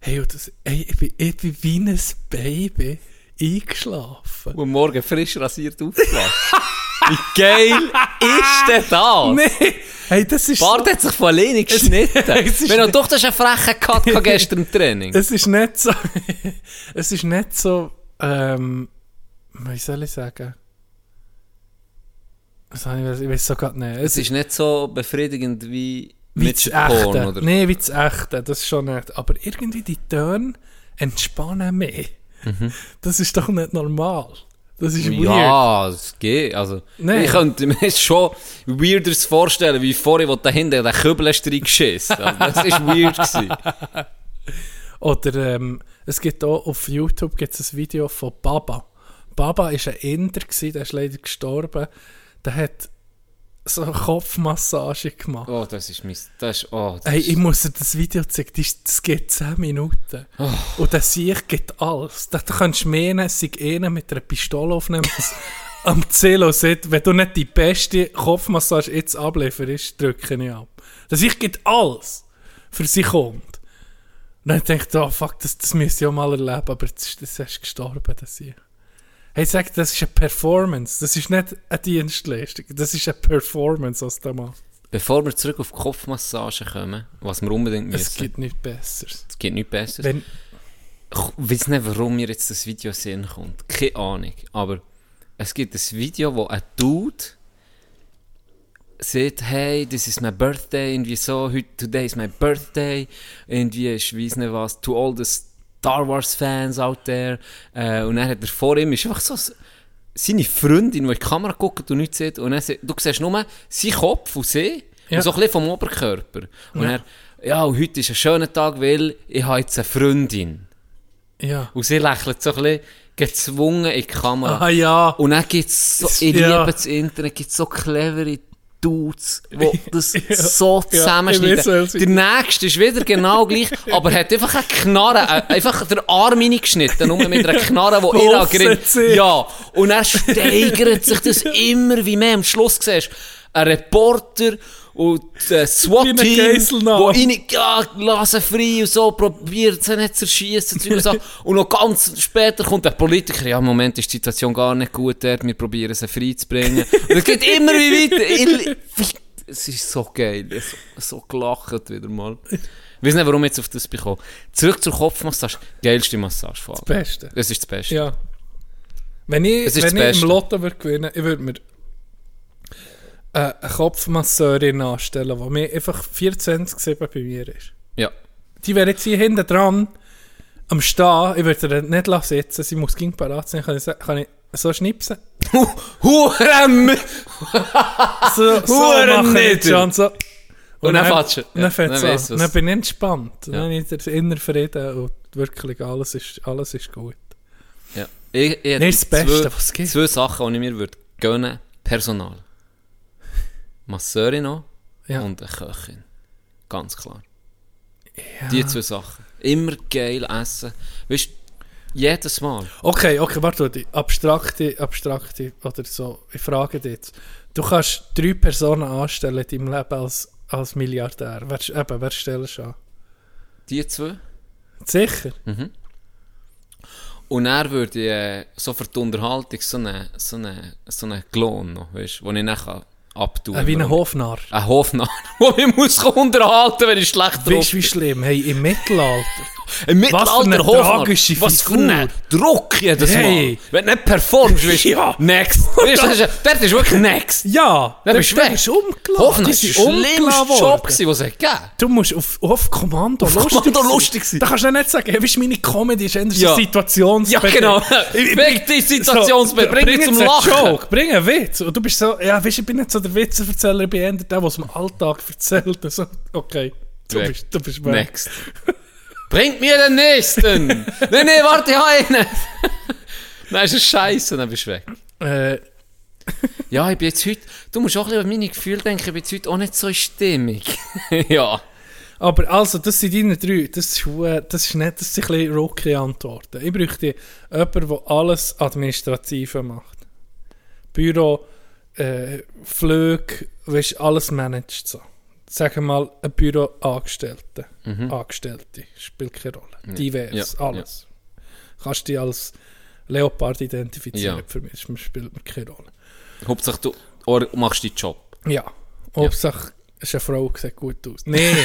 Hey, und das, hey ich, bin, ich bin wie ein Baby eingeschlafen. Und morgen frisch rasiert aufgewacht. Wie geil ist denn das? Nee, hey, das ist Bart hat sich von alleine geschnitten. Es ist Wenn du doch, das ist ein frecher Cut gestern im Training. es ist nicht so, es ist nicht so, ähm, wie soll ich sagen? Was habe ich, ich weiß so gerade nicht. Es ist nicht so befriedigend wie wie mit Porn, oder? Nein, wie das Echte, das schon nicht. Aber irgendwie die Töne entspannen mich. Das ist doch nicht normal. Das ist weird. Ja, es geht. Also, Nee. Ich könnte mir schon weirderes vorstellen, wie vorher, wo dahinter der Kübel hast reingeschissen also, Das war weird. Gewesen. Oder ähm, es gibt auch auf YouTube gibt's ein Video von Baba. Baba war ein Inder, gewesen, der ist leider gestorben. Der hat so eine Kopfmassage gemacht. Oh, das ist mein... Das ist, oh, das Hey, ist, ich muss dir das Video zeigen, das, das geht 10 Minuten. Und der Sieg geht alles. Da du kannst meinen, es sei einer mit einer Pistole aufnehmen, das am Zelo sieht, wenn du nicht die beste Kopfmassage jetzt ablieferst, drücke ich ab. Der Sieg geht alles für sich kommt. Und dann denkt ich, oh fuck, das, das müsste ich auch mal erleben, aber jetzt ist das erst gestorben, der Sieg. Hey, sag, das ist eine Performance. Das ist nicht eine Dienstleistung. Das ist eine Performance, was da macht. Bevor wir zurück auf die Kopfmassage kommen, was wir unbedingt müssen. Es gibt nichts Besseres. Es gibt nichts Besseres. Wenn, Ich weiß nicht, warum mir jetzt das Video sehen kommt. Keine Ahnung. Aber es gibt ein Video, wo ein Dude sagt, hey, this is my birthday, irgendwie so, heute, today is my birthday, irgendwie, ich weiß nicht was, to all the Star Wars Fans out there. Äh, und dann hat er vor ihm, ist einfach so seine Freundin, die in die Kamera guckt und nichts sieht, und dann, du siehst nur seinen Kopf und sie, Ja. und so ein bisschen vom Oberkörper. Und er, ja, und heute ist ein schöner Tag, weil ich habe jetzt eine Freundin. ja. Und sie lächelt so ein bisschen gezwungen in die Kamera. Ah ja. Und dann gibt es so, ich Ja. liebe das Internet, gibt so clevere Dudes, die das Ja. so Ja, zusammenschneiden. weiß, welche. der nächste ist wieder genau gleich, aber hat einfach eine Knarre, äh, einfach den Arm reingeschnitten, nur mit einer Knarre, Offset angerinnt. sie. Ja, und er steigert sich das immer wie mehr. Am Schluss siehst ein Reporter und das ein SWAT-Team, wo rein, ja, lassen frei und so, probiert sie nicht zu erschießen und so. Und noch ganz später kommt der Politiker, ja, im Moment ist die Situation gar nicht gut dort, wir probieren sie frei zu bringen. Und es geht immer wie weiter. Es ist so geil, so, so gelacht wieder mal. Ich weiß nicht, warum ich jetzt auf das bekomme. Zurück zur Kopfmassage. Geilste Massage allem. Das Beste. Das ist das Beste. Ja. Wenn ich, wenn ich im Lotto würde gewinnen, ich würde mir äh, eine Kopfmasseurin anstellen, die mir einfach 24-7 bei mir ist. Ja. Die wäre jetzt hier hinten dran am Stehen. Ich würde ihr nicht lassen sitzen. Sie muss ging parat sein. Kann ich, kann ich so schnipsen? Huren! So, so Huren nicht. schon. So. Und dann fährt's schon. Dann, Ja, fährt's dann dann bin ich entspannt. Dann Ja. habe ich inneren Frieden und wirklich alles ist, alles ist gut. Ja. Ich, ich das Beste, was es gibt. Zwei Sachen, die ich mir würde gönnen. Personal. Masseurin noch Ja. und eine Köchin. Ganz klar. Die zwei Sachen. Immer geil essen. Weißt jedes Mal. Okay, okay, warte, warte. Abstrakte, abstrakte, oder so, ich frage dich jetzt. Du kannst drei Personen anstellen in deinem Leben als, als Milliardär. Wer, eben, wer stellst du an? Die zwei. Sicher? Und er würde ich, äh, so für die Unterhaltung so einen so eine, so eine Klon noch, weißt du, den ich kann abtun Äh, wie ein Hofnarr. Ein Hofnarr, der mich muss unterhalten wenn ich schlecht drauf Weißt du, wie schlimm? Hey, im Mittelalter. Für Mittelalter Hofnarr. Was für ein Druck jedes Hey. Mal. Wenn du nicht performst, weißt du, Ja. next. Weißt das ist, dort ist wirklich next. Ja, Dann bist du weg. ist umgeladen. Hofnarr ist der schlimmste Job, den es gegeben Du musst auf, auf Kommando Auf lustig Kommando lustig sein. Da kannst du nicht sagen, hey, weißt meine Comedy ist eher Ja. so situationsbedingt. Ja, genau. Ich-. Bring mich zum jetzt einen Lachen. Joke, bring einen Witz. Und du bist so, ja, weißt ich bin nicht so der bin eher der, der es im Alltag erzählt. So, okay, du Weg. bist, du bist weg. Next. Bringt mir den nächsten. nein, nein, warte, ich habe einen. Nein, ist ein Scheiße, dann bist du weg. Äh, Ja, ich bin jetzt heute, du musst auch ein bisschen an meine Gefühle denken, ich bin jetzt heute auch nicht so in Stimmung. ja. aber also, das sind deine drei. Das ist, das ist nicht, das sind ein bisschen Rookie-Antworten. Ich bräuchte jemanden, der alles Administrative macht. Büro, äh, Flüge, weißt, alles managt so. Sagen wir mal, ein Büroangestellte. Angestellte, spielt keine Rolle. Divers, Mhm. Ja, alles. Kannst dich als Leopard identifizieren, Ja. für mich spielt mir keine Rolle. Hauptsache du or, machst deinen Job. Ja, Hauptsache, ist eine Frau, sieht gut aus. Nein,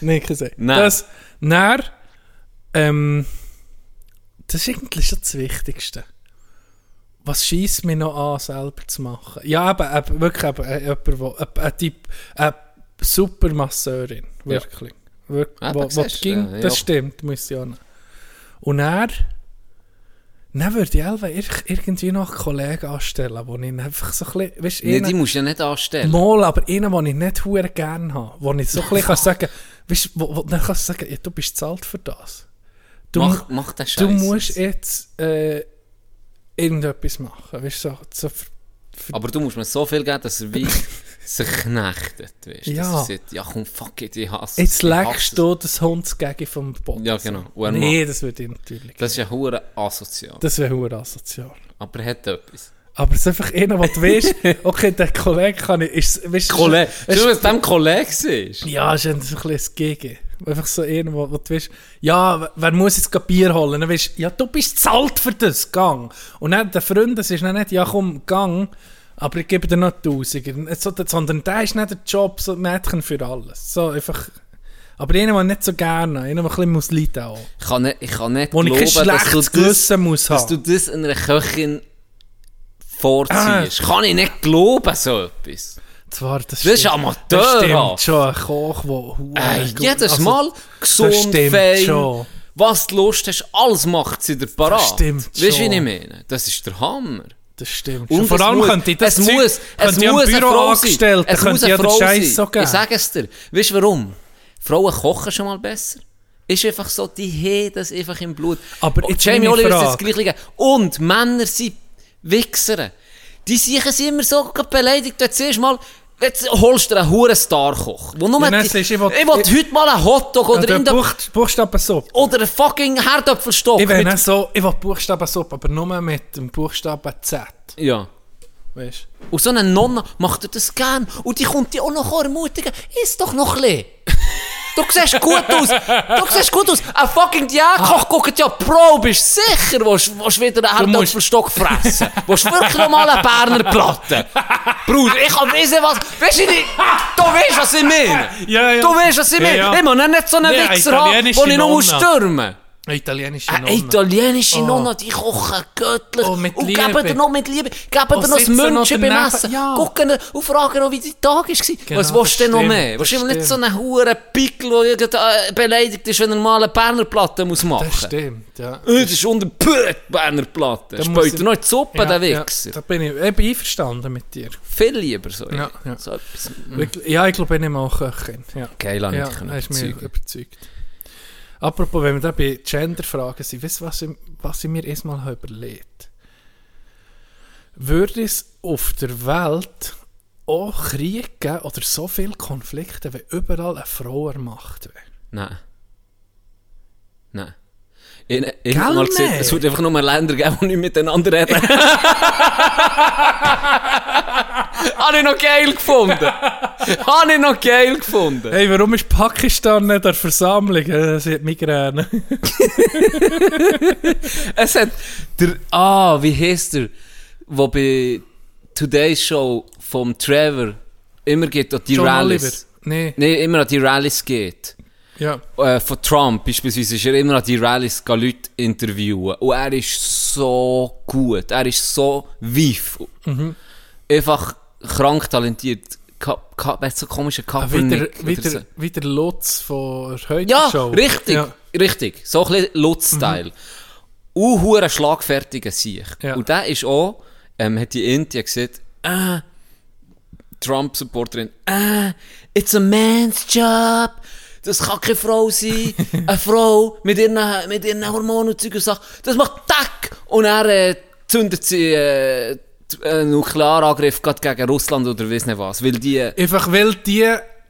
nein, gesagt. Nein. Das, dann, ähm, das ist eigentlich schon das Wichtigste. Was schießt mich noch an, selber zu machen? Ja, eben wirklich eben, äh, jemand, wo, ein, ein Typ, eine super Masseurin, wirklich. Wirk, Eben, wo, wo du, ging, ja, das ja. stimmt, muss ich auch noch. Und er, dann würde ich einfach ir- irgendwie noch einen Kollegen anstellen, wo ich einfach so ein bisschen, weißt, Nee, einen- die musst du ja nicht anstellen. Mal, aber einen, den ich nicht hure gerne habe. Wo ich so ein bisschen kann sagen weißt, wo, wo, dann kannst du sagen, ja, du bist zahlt für das. Du, Mach, mach du Scheiß. musst jetzt äh, irgendetwas machen. Weißt, so, so für, für, Aber du musst mir so viel geben, dass er wie sich knechtet. Weißt? Ja. Dass er sagt, ja komm, fuck it, ich hasse jetzt legst du das Hundsgegen vom Boden. Ja, genau. Und Nee, das würde ich natürlich. Das ist ja hure asozial. Das wäre hure asozial. Aber er hat etwas. Aber es ist einfach einer, der du weißt, okay, der Kollege kann ich. Ist, weißt, Kollege. Schau, was dem Kollege ist. Ja, ist ein bisschen ein Gegen. Einfach so irgendwo, wo du weißt, ja, wer- muss jetzt gerade Bier holen? Dann weißt ja, du bist zahlt für das, gang. Und dann der Freund, das ist dann nicht, ja komm, gang, aber ich gebe dir noch 1000. Nicht So, sondern der ist nicht der Job, so Mädchen für alles. So einfach, aber einer, der nicht so gerne, einer, der ein bisschen muss leiden auch. Ich kann nicht, ich kann nicht Wo ich kein glauben, dass du, das, Gewissen muss dass haben. du das einer Köchin vorziehst. Ah. Kann ich nicht glauben, so etwas. Zwar, das, Das ist. Amateurhaft. Das stimmt schon, ein Koch, der... Ey, jedes also, Mal gesund, fein, schon. was du Lust hast, alles macht sie dir parat. Das stimmt Weißt du, wie schon. ich meine? Das ist der Hammer. Das stimmt. Und schon. Vor allem muss- könnte ich das es Zeug- muss, es muss Büro angestellt. Es könnte ja Frau Scheiß so geben. Ich sage es dir. Weißt du warum? Frauen kochen schon mal besser. Ist einfach so, die haben das einfach im Blut. Aber Und jetzt Jamie Oliver ist das. Gleiche. Und Männer sind Wichser. Die sicher sind immer so beleidigt. Jetzt siehst mal, jetzt holst du einen huren Starkoch. Wo nur Ja, die, siehst du, ich ich will, will- heute mal einen Hotdog oder, in der, Buch, Buchstabensuppe. oder einen fucking Herdöpfelstock. Ich will so, ich will Buchstabensuppe, aber nur mit dem Buchstaben Z. ja. Weißt Und so eine Nonna macht das gern. Und die kommt dir auch noch ermutigen. Iss doch noch ein bisschen. Du siehst gut aus. Du siehst gut aus. Ein fucking Diätkoch guckt ja Pro. Bist sicher, willst willst du wieder einen Herdöpfelstock fressen? willst wirklich noch mal eine Berner Platte? Bruder, ich kann wissen, was... Weißt du. Du weißt, was ich meine. Ja, ja. Du weißt, was ich Ja, meine. ja. Ich muss nicht so einen Nee, Wichser haben, den ich noch stürmen Eine italienische Eine Nonne. italienische Oh. Nonna, die kochen göttlich. Oh, mit und Liebe. geben dir noch mit Liebe, geben dir noch das München beim. Essen. Ja. Gucken und fragen noch, wie dein Tag war. Genau, Was willst du denn das noch mehr? das Wahrscheinlich nicht so einen huren Pickel, der äh, beleidigt ist, wenn er mal eine Berner Platte muss machen Das stimmt, ja. Äh, Das ist unter Berner Platte. Da muss Späut ich- er noch in die Suppe, Ja, der ja, Wichser. da bin ich, ich bin einverstanden mit dir. Viel lieber so. Ja, ja. so etwas. Ich- Ja, ich glaube, ich auch Köchin. Ja. Geil, habe ich ja, mich überzeugen. überzeugt. Apropos, wenn wir da bei Gender-Fragen sind, weißt du, was ich, was ich mir erstmal überlegt Würde es auf der Welt auch Krieg geben oder so viele Konflikte, wenn überall eine Frau an Macht wäre? Nein. Nein. Ich, ich habe mal gesehen, es wird einfach nur Länder geben, die nicht miteinander reden. Habe ich noch geil gefunden. Habe ich noch geil gefunden. Hey, warum ist Pakistan nicht der Versammlung? Sie hat Migräne. Es hat der, ah, wie heißt der, wo bei Today's Show vom Trevor immer geht an die John Rallies. Oliver. Nee, Nee, immer an die Rallies geht. ja. Äh, von Trump beispielsweise ist er immer an die Rallies gehen Leute interviewen. Und er ist so gut. Er ist so wief. Mhm. Einfach krank talentiert. Weißt so komische Ah, Wieder, Kaepernick. oder wieder, so. wieder Lutz von heute Ja, Show. richtig, Ja. richtig. So ein bisschen Lutz-Style. Mhm. Uhuere schlagfertiger Sieg. Ja. Und der ist auch, ähm, hat die Indien gesagt, ah, Trump-Supporterin, ah, it's a man's job. Das kann keine Frau sein. Eine Frau mit ihren, mit ihren Hormonen und Zeug und Sachen. Das macht Tack! Und er äh, zündet sie äh, einen Nuklearangriff gerade gegen Russland oder weiss nicht was. Weil die... äh, Einfach weil die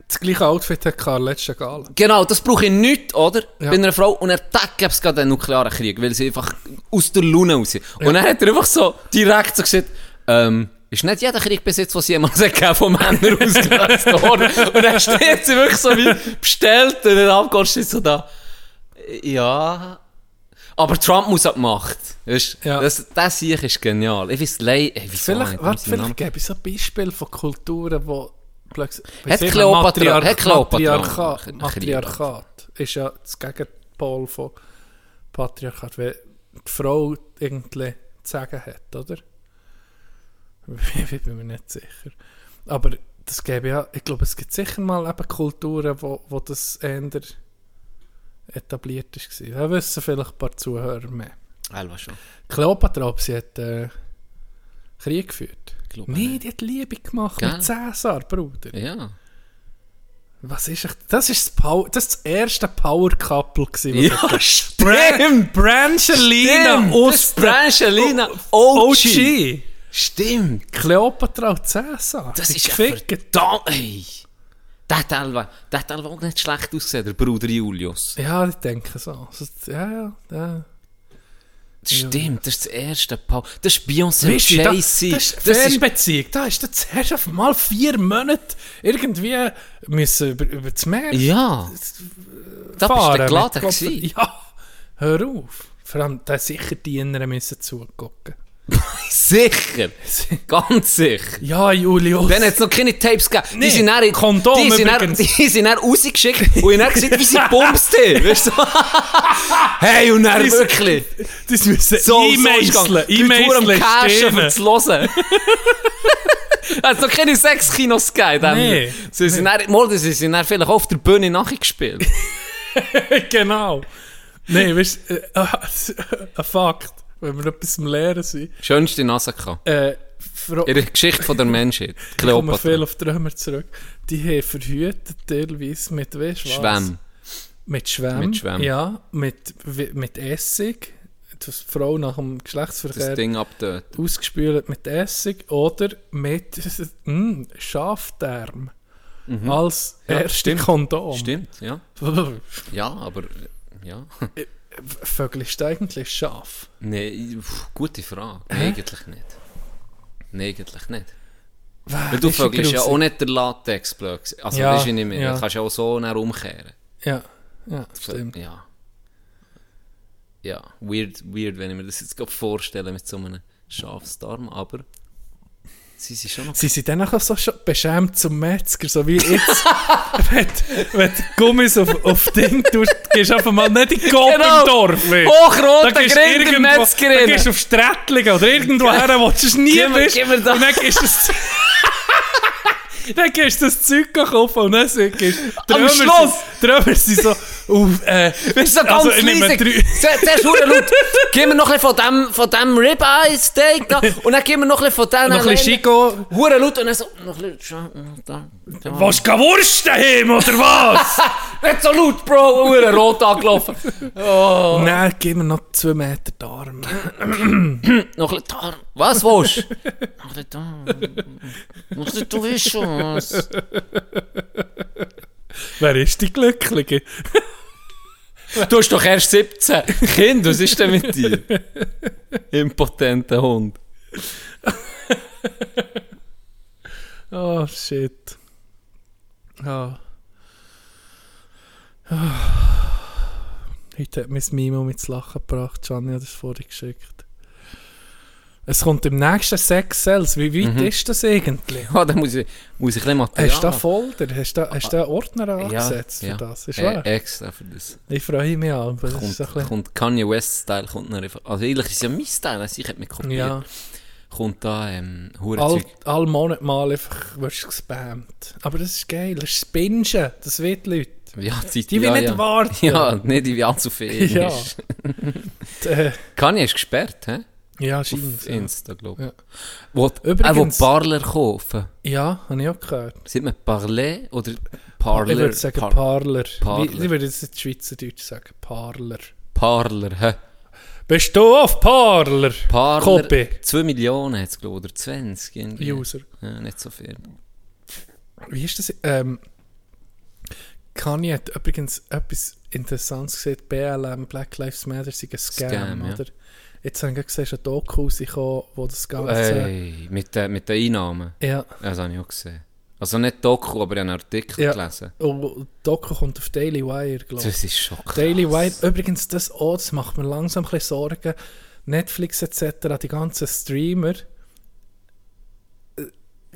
das gleiche Outfit hat gehabt, letzte Gala. Genau, das brauche ich nicht, oder? Ja. Bei einer Frau. Und er gäbe es gerade einen nuklearen Krieg, weil sie einfach aus der Lune raus. Und dann hat er einfach so direkt so gesagt, ähm, ist nicht jeder Krieg bis jetzt, was jemals gegeben von Männern ausgelöst worden. Und dann steht sie wirklich so wie bestellt und dann abgehst du so da. Ja. Aber Trump muss an die Macht. Weißt, Ja. das, das Sieg ist genial. Ich weiß leid, ey, wieso Vielleicht, eigentlich warte, vielleicht gäbe es so Beispiele von Kulturen, wo plötzlich... Hat Kleopatra- Matriarch- hat Kleopatra Matriarchat, ist ja das Gegenpol von Patriarchat, wenn die Frau irgendwie zu sagen hat, oder? Ich bin mir nicht sicher. Aber das gäbe ja, ich glaube, es gibt sicher mal eben Kulturen, wo, wo das eher etabliert ist. Da wissen vielleicht ein paar Zuhörer mehr. Elva schon. Kleopatra, ob sie hat äh, Krieg geführt? Nee, die hat Liebe gemacht Gell? mit Cäsar, Bruder. Ja. Was ist echt, das ist das, Power, das, ist das erste Power-Couple gewesen. was Ja, es stimmt. Bran Brangelina Stimmt, aus das ist Brangelina OG. Stimmt. Kleopatra und Cäsar. Das ist ja verdammt, ey. Der Elva, der Elva auch nicht schlecht ausgesehen, der Bruder Julius. Ja, ich denke so. Ja, ja, ja. Stimmt, das ist das erste Paul. Das ist Beyoncé und Jay-Z. das ist Das ist, Fernbeziehung. Da ist das auf mal vier Monate irgendwie müssen über, über das Meer. ja. Da bist du fahren. geladen. Ja, hör auf. Vor allem, da sicher die Inneren müssen zugucken. Sicher. Ganz sicher. Ja, Julius. Dann hat es noch keine Tapes gegeben. Nee, die sind dann, Kondom die sind dann, die sind dann rausgeschickt und ich habe dann gesehen, wie sie bumst haben. Weißt du? hey, und dann Das- wirklich. Das müssen So, es am E-Mailen Cashen, um stehen. zu hören. Es hat noch keine sechs Kinos gegeben. Nee. Nee. Sie sind dann, mal, sie sind dann vielleicht auf der Bühne nachgespielt. genau. Nein, weißt du, äh, ein Fakt, wenn wir etwas am Lehren sind. Schönste Nase gehabt. Äh, In der Geschichte von der Menschheit. ich komme viel auf die Römer zurück. Die haben verhütet teilweise mit, weißt was? Schwämm. Mit Schwämm. Mit Schwämm. Ja, mit, mit Essig. Das die Frau nach dem Geschlechtsverkehr Das Ding abtöten. ausgespült mit Essig oder mit mm, Schafdarm als Mhm. Ja, erste stimmt. Kondom. Stimmt, ja. Ja, aber... Ja. Vögelst du eigentlich Schaf? Nein, gute Frage. Nein, eigentlich nicht. Nein, eigentlich nicht. Weil du vögelst ja auch nicht der Latex blöd. gewesen. Also, Ja, das ist nicht mehr. ja. Du kannst ja auch so näher umkehren. Ja, ja, stimmt. Ja. Ja, weird, weird, wenn ich mir das jetzt gerade vorstelle mit so einem Schafsdarm, aber sie sind schon noch... Sie sind dann auch so schon beschämt zum Metzger, so wie jetzt, wenn, wenn du Gummis auf, auf Ding tust, gehst du einfach mal nicht in die Coop Genau. im Dorf. du Grind der irgendwo- Metzgerin. Da gehst du auf Strättlingen oder irgendwo her, wo du sonst nie Gib bist. gib mir da- Und dann gehst du das... Dann gehst du das Zeug kaufen und dann gehst du... die Am Schluss! Die Römer sind so... Auf, äh, Bist du so ganz also, nehme leise? drei- Zuerst hure laut. Gib mir noch ein von dem, von dem Ribeye Steak da. Und dann gib mir noch ein von dem... noch ein Chico... Hure laut und dann so... Noch ein. Da, da. Was, keine Wurst daheim, oder was? Nicht so laut, Bro. Hure rot angelaufen. Oh. Dann gib mir noch zwei Meter Darm. Noch ein bisschen Darm. Was willst du? Noch ein bisschen Darm. Noch ein bisschen, du weißt schon was. Wer ist die Glückliche? Du hast doch erst 17. Kind, was ist denn mit dir? Impotenter Hund. Oh, shit. Ah. Heute hat mein Mimo mit Lachen gebracht. Gianni hat es vorhin geschickt. Es kommt im nächsten Sex Cells. Wie weit Mhm. ist das eigentlich? Ja, dann muss ich, muss ich ein Material Hast du da. Folder? Hast du da, hast du da einen Ordner angesetzt für ja. das? Ist Äh, wahr? extra für das. Ich freue mich auch. aber Das Kommt, so ein bisschen, kommt Kanye West-Style, kommt dann einfach... Also eigentlich ist es ja mein Style, also ich hätte mich kopiert. ja, Kommt da, ähm, all, Hurenzeug. all Monat mal einfach wirst du gespammt. Aber das ist geil. Das ist Bingen. Das wird Leute. Ja, die, Die will ja, nicht ja. warten. Ja, nicht, die will allzu viel Ja. Äh, Kanye ist gesperrt, hä? Ja, Auf scheint. Ja. Insta, glaube ich. Ja. Wo, Übrigens- Übrigens, wo Parler kaufen. ja, habe ich auch gehört. Sieht man Parler oder Parler? Ich würde sagen Par- Parler. Parler. Ich würde jetzt Schweizerdeutsch sagen. Parler. Parler, hä? Bist du auf Parler? Parler. Copy. 2 Millionen hat es, glaube ich, oder 20. irgendwie. User. Ja, nicht so viel. Wie ist das? Ähm, Kanye hat übrigens etwas Interessantes gesehen. BLM, Black Lives Matter, sind ein Scam, Scam, ja. Jetzt habe ich gesehen, ist ein Doku rausgekommen, wo das Ganze... Ey, mit, den- mit den Einnahmen. Ja, das habe ich auch gesehen. Also nicht Doku, aber ich habe einen Artikel Ja. gelesen. und Doku kommt auf Daily Wire, glaube ich. Das ist schon krass. Daily Wire, übrigens das auch, das macht mir langsam ein bisschen Sorgen. Netflix etc., die ganzen Streamer, äh,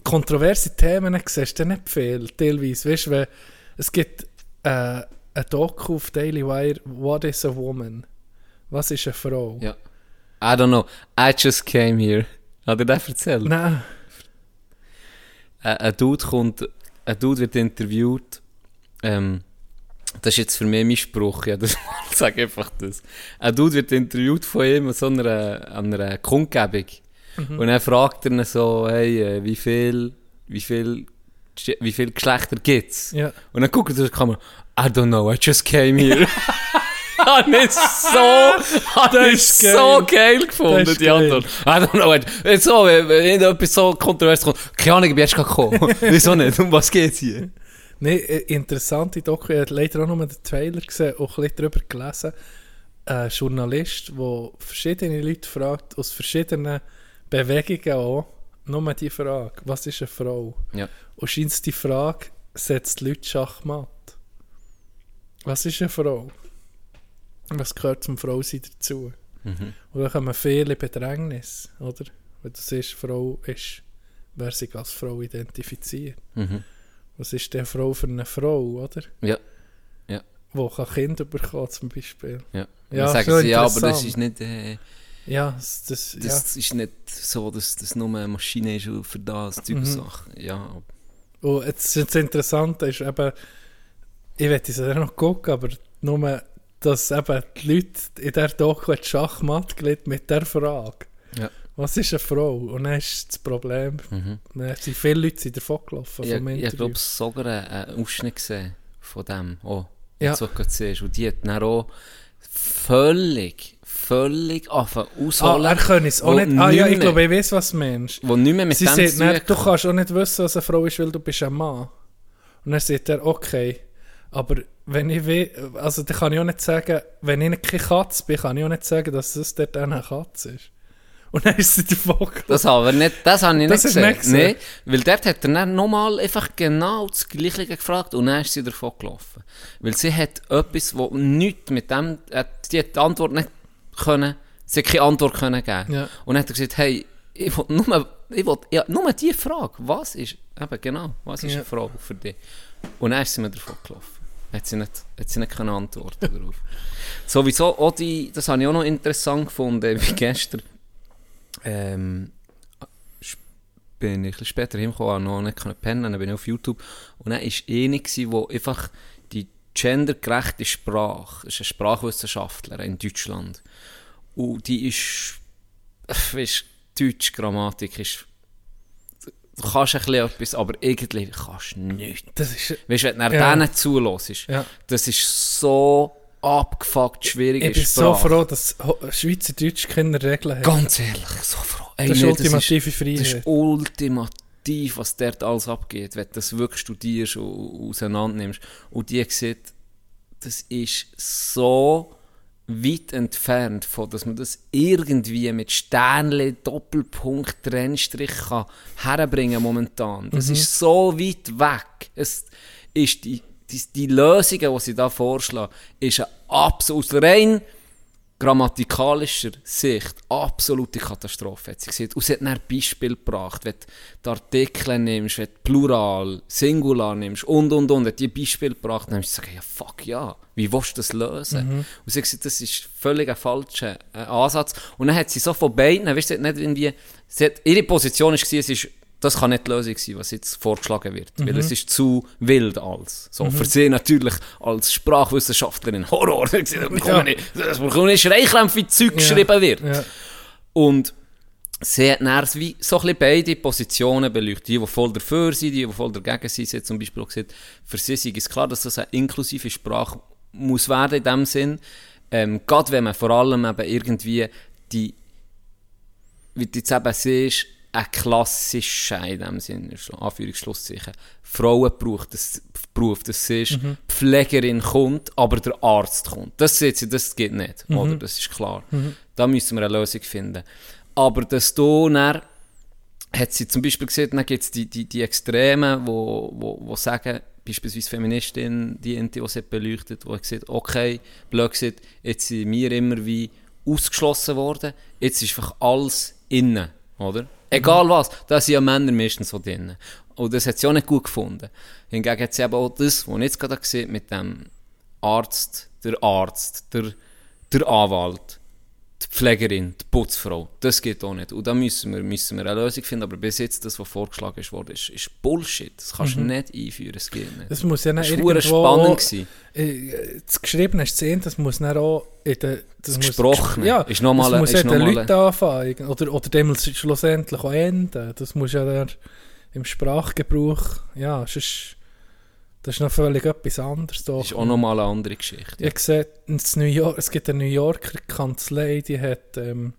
kontroverse Themen siehst du nicht viel, teilweise. Weißt du, es gibt äh, ein Doku auf Daily Wire, What is a Woman? Was ist eine Frau? Ja. I don't know. I just came here. Hat er das erzählt? Nein, Ein, ein Dude kommt, ein Dude wird interviewt. Ähm, das ist jetzt für mich mein Spruch, ja, das sage einfach das. Ein Dude wird interviewt von ihm an so einer, an einer Kundgebung. Und dann fragt er ihn so, hey, äh, wie viel, wie viel, wie viel Geschlechter gibt's? ja. Und dann guckt er durch die Kamera, I don't know, I just came here. Hab ich so, hab ich ist so geil. gefunden, die. Antwort. I don't know, jetzt so, wenn etwas so kontrovers kommt, keine Ahnung, wie bist du gekommen? Wieso nicht? Um was geht's hier? Nee, äh, interessante Doku. Ich habe leider auch nur den Trailer gesehen und ein bisschen darüber gelesen. Ein Journalist, der verschiedene Leute fragt, aus verschiedenen Bewegungen auch, nur die Frage, was ist eine Frau? Ja. Und scheint die Frage, setzt die Leute Schachmatt? was ist eine Frau? Was gehört zum Frausein dazu? Mhm. Und da kommen viele in Bedrängnis, oder? Wenn du siehst, Frau ist, wer sich als Frau identifiziert. Mhm. Was ist denn Frau für eine Frau, oder? Ja. Ja. Wo kann Kinder bekommen, zum Beispiel. Ja. Ja, sagen sie, ja, aber das ist nicht, äh, Ja, das, das, das ist nicht so, dass das nur eine Maschine ist für das, Zeug Mhm. Sachen. Ja, ja. Und jetzt, das Interessante ist eben, ich werde es ja noch gucken, aber nur, dass eben die Leute in der Doku Schachmatt gelegt mit der Frage. Ja. Was ist eine Frau? Und dann ist das Problem, Mhm. dann sind viele Leute sind davon gelaufen Ich, vom ich glaube, sogar einen, Ausschnitt gesehen von dem. Oh, Ja. gerade siehst. Und die hat dann auch völlig, völlig angefangen ah, ausholen. er kann es auch nicht. Ah ja, ich glaube, ich weiß, was du meinst. Wo nicht mehr mit Sie dem sagt dann, du kannst auch nicht wissen, was eine Frau ist, weil du bist ein Mann. Und dann sagt er, okay, aber wenn ich will, also dann kann ich auch nicht sagen, wenn ich keine Katze bin, kann ich auch nicht sagen, dass das dort eine Katze ist. Und dann ist sie davon. Das habe ich nicht, das habe ich Das nicht gesehen. nicht gesehen? Nee, weil dort hat er dann nochmal einfach genau das Gleiche gefragt und dann ist sie davon gelaufen. Weil sie hat etwas, wo nichts mit dem, die hat die Antwort nicht können, sie hat keine Antwort können geben. Ja. Und dann hat er gesagt, hey, ich will nur, ich will, ja, nur die Frage, was ist, eben genau, was ist Ja. eine Frau für dich? Und dann ist sie mir davon gelaufen. Hat sie nicht, hat sie nicht keine Antwort darauf. Sowieso, auch die, das habe ich auch noch interessant gefunden, wie gestern, ähm, bin ich ein bisschen später hingekommen, noch nicht pennen, dann bin ich auf YouTube und dann war eine, gewesen, wo einfach die gendergerechte Sprache, ist eine Sprachwissenschaftler in Deutschland und die ist, weißt, Deutsch Grammatik ist, du kannst ein bisschen etwas, aber irgendwie kannst du nichts. Das ist, Weißt du, wenn du nach Ja. denen zulässt, Ja. das ist so abgefuckt schwierige ich bin Sprache. so froh, dass Schweizerdeutsch keine Regeln haben. Ganz ehrlich, so froh. Ey, Das ist nee, ultimative Das Freiheit. ist ultimativ, was dort alles abgeht, wenn du das wirklich studierst und auseinander nimmst. Und die sieht, das ist so weit entfernt von, dass man das irgendwie mit Sternchen, Doppelpunkt, Trennstrich kann herbringen momentan. Das Mhm. ist so weit weg. Es ist die, die, die Lösungen, die sie da vorschlagen, ist eine absolut rein grammatikalischer Sicht absolute Katastrophe, hat sie gesagt. Und sie hat ein Beispiel gebracht, wenn du die Artikel nimmst, wenn du Plural, Singular nimmst und, und, und, hat die Beispiel gebracht, dann haben sie gesagt, ja, fuck ja, wie willst du das lösen? Mhm. Und sie hat gesagt, das ist völlig ein falscher äh, Ansatz. Und dann hat sie so von beiden, weißt du, nicht irgendwie, sie hat, ihre Position war, es ist, das kann nicht die Lösung sein, was jetzt vorgeschlagen wird, weil Mhm. es ist zu wild als. So, für sie natürlich als Sprachwissenschaftlerin Horror. Bekomme ich, das bekomme ich Schreikrämpfe, wie Zeug geschrieben wird. Ja. Und sie hat dann wie so ein bisschen beide Positionen beleuchtet. Die, die voll dafür sind, die, die voll dagegen sind. Sie hat zum Beispiel auch gesagt, für sie ist klar, dass das eine inklusive Sprache muss werden in dem Sinn. Ähm, gerade wenn man vor allem eben irgendwie die, wie du jetzt eben siehst, ein klassischer in dem Sinn, so Anführungsschlusszeichen, Frauenberuf, das, Beruf, das ist, Mhm. Pflegerin kommt, aber der Arzt kommt. Das sieht sie, das geht nicht, Mhm. oder? Das ist klar. Mhm. Da müssen wir eine Lösung finden. Aber dass du dann, hat sie zum Beispiel gesehen, dann gibt es die, die, die Extremen, wo, wo, wo sagen, beispielsweise Feministin, die, die, die sie beleuchtet, die gesagt okay, blöd gesagt, jetzt sind wir immer wie ausgeschlossen worden, jetzt ist einfach alles innen, oder? Egal was, da sind ja Männer meistens so drin. Und das hat sie auch nicht gut gefunden. Hingegen hat sie eben auch das, was ich jetzt gerade gesehen mit dem Arzt, der Arzt, der, der Anwalt, die Pflegerin, die Putzfrau. Das geht auch nicht. Und da müssen wir, müssen wir eine Lösung finden. Aber bis jetzt, das, was vorgeschlagen ist, worden, ist, ist Bullshit. Das kannst du Mhm. nicht einführen. Das geht nicht. Das muss ja das war irgendwo spannend. auch- gewesen. Äh, Das geschriebene Szene, das muss dann auch in der... Das muss- Gesprochene Ja, ist noch mal- das muss ja den Leuten anfangen. Oder, oder dem schlussendlich auch enden. Das muss ja dann im Sprachgebrauch... Ja, ist... Das ist noch völlig etwas anderes. Da. Das ist auch nochmal eine andere Geschichte. Ich sehe, in New York, es gibt eine New Yorker Kanzlei, die hat ähm,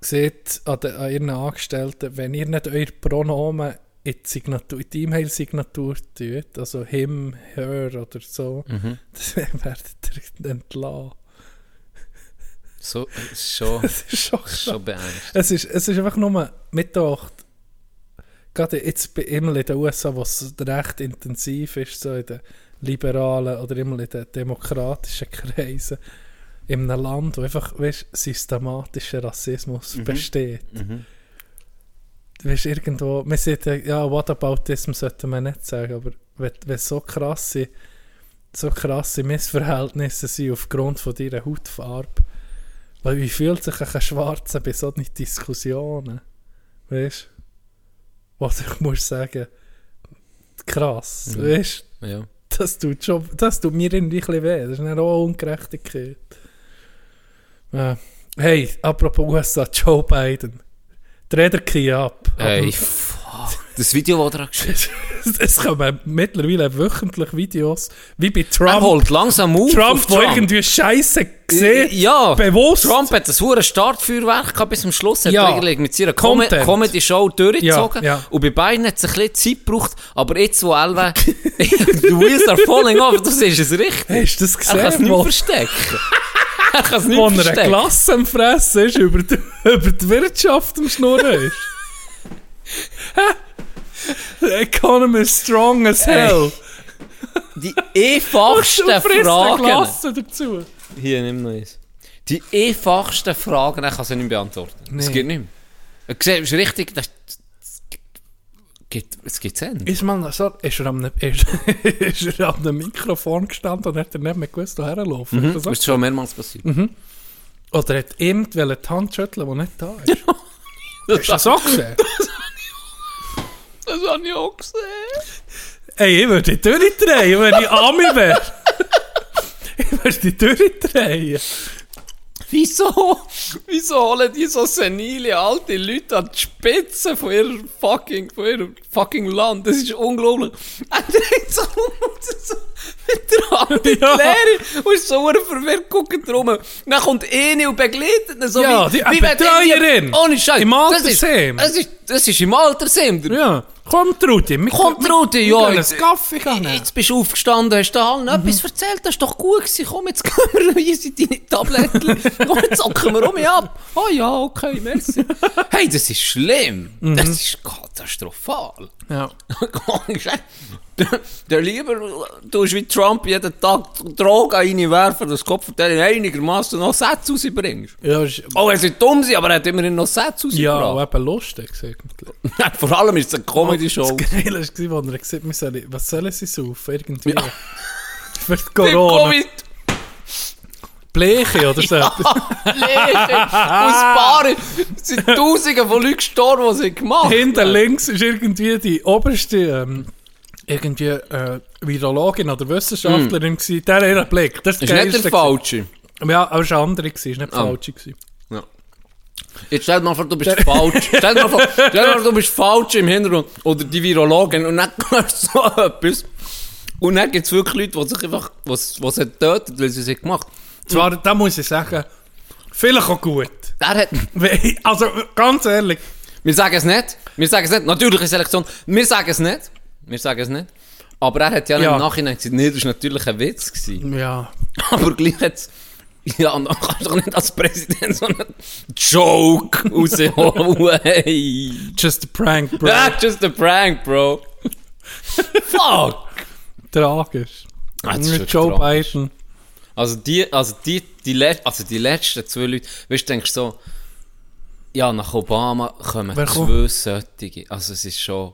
sieht an, an ihren Angestellten, wenn ihr nicht euer Pronomen in die, Signatur, in die E-Mail-Signatur tut, also him, her oder so, Mhm. dann werdet ihr entlassen. So, es ist schon, Es ist schon beängstigend. Es ist, es ist einfach nur mitgedacht, gerade jetzt immer in den USA, wo es recht intensiv ist, so in den liberalen oder immer in den demokratischen Kreisen in einem Land, wo einfach weißt, systematischer Rassismus besteht. Weißt, irgendwo, man sagt ja, ja, Whataboutism sollte man nicht sagen, aber wenn, wenn so krasse, so krasse Missverhältnisse sind aufgrund von deiner Hautfarbe, weil wie fühlt sich ein Schwarzer bei solchen Diskussionen? Weißt du? Was ich muss sagen, krass, Mhm. weißt Ja. das tut, schon, das tut mir irgendwie ein bisschen weh. Das ist eine rohe Ungerechtigkeit. Ja. Hey, apropos USA, Joe Biden. Dreht er Key ab. Hey, Aber. Das Video, das er geschickt es kommen mittlerweile wöchentlich Videos, wie bei Er Trump. holt langsam auf. Trump, wo irgendwie Scheiße gesehen Ja, bewusst. Trump hat ein hohes Startfeuerwerk gehabt, bis zum Schluss. Hat Ja. er mit seiner Com. Comedy-Show durchgezogen. Ja, ja. Und bei beiden hat es ein bisschen Zeit gebraucht. Aber jetzt, wo Elva... The wheels are falling off, du siehst es richtig. Hast du das Er kann es gesehen, nicht wo, verstecken. er kann es nicht wo er eine verstecken. Klasse am Fressen ist, über die, über die Wirtschaft am Schnurren ist? The economy is strong as hell. Die einfachsten Fragen... Hier, nimm noch eins. Die einfachsten Fragen, ich kann sie nicht beantworten. Es Nee. geht nicht mehr. Du siehst, richtig, das, das gibt, es gibt Sinn. Ist, mal so, ist, er am, ist, ist er am einem Mikrofon gestanden und hat er nicht mehr gewusst, woher er läuft? Mhm. Ist Das das ist schon mehrmals passiert. Oder hat wollte die Hand schütteln, die nicht da ist? Hast du das auch gesehen? Das habe ich auch gesehen. Ey, ich würde die durchdrehen, wenn ich Ami wäre. ich würde die durchdrehen. Wieso? Wieso holen die so senile alte Leute an die Spitze von ihrer fucking, von ihrem fucking Land? Das ist unglaublich. Er dreht so um und so mit der Hand in die Ja. Und ist so verwirrt, guckt rum. Dann kommt eine und begleitet ihn so Ja, wie, die- wie Betreuerin. Ohne Scheiß. Im Das ist, das, ist, das ist im Altersheim. Der- Ja, komm Trudi. wir- Kommt Rudi, ja. jetzt- Kaffee gehen. Jetzt bist du aufgestanden, hast da allen etwas erzählt, das ist doch gut gewesen. Komm, jetzt gehen wir easy deine Tabletten. Komm, jetzt zocken wir um mich ab. Oh ja, okay, merci. Hey, das ist schlimm. Das ist katastrophal. Ja. der lieber, du hast wie Trump jeden Tag Drogen reinwerfen, dass Kopfverteilung einigermaßen noch Sätze rausbringst. Ja, ist, Oh, er ist dumm, sein, aber er hat immerhin noch Sätze ja, rausgebracht. und eben lustig eigentlich. Vor allem ist es eine Comedy-Show. Das Geile war, als er gesagt hat, sollen- was sollen sie saufen? Irgendwie. Ja. Für die Corona. Covid. Bleche oder so. Leche aus Paaren. Es sind Tausende von Leuten gestorben, die sie gemacht haben. Hinter links ist irgendwie die oberste ähm, irgendwie, äh, Virologin oder Wissenschaftlerin gewesen. Der ihre Blick. Das ist, nicht der Falsche. Ja, aber es war andere, es war nicht Ah. falsche. gewesen. Ja. Jetzt stell dir mal vor, du bist falsch. Stell dir mal vor, stell dir mal vor, du bist falsch im Hintergrund. Oder die Virologin. Und dann hörst du so etwas. Und dann gibt es wirklich Leute, die sich einfach, was, was hat getötet, weil sie es gemacht haben. Zwar, da muss ich sagen, vielleicht auch gut. Der hat, Also, ganz ehrlich, wir sagen es nicht. Wir sagen es nicht. Natürliche Selektion. Wir sagen es nicht. Wir sagen es nicht. Aber er hat ja, Ja. im Nachhinein gesagt, nee, das war natürlich ein Witz. Gewesen. ja. Aber gleich jetzt. Ja, dann kannst du doch nicht als Präsident so einen Joke rausholen. Hey. Just a prank, bro. That's just a prank, bro. Fuck. Tragisch. Ah, Joe tragisch. Biden. Also die, also die, die, Let also die letzten zwei Leute, weißt du, denkst so, ja, nach Obama kommen Wer zwei kommt? solche. Also es ist schon,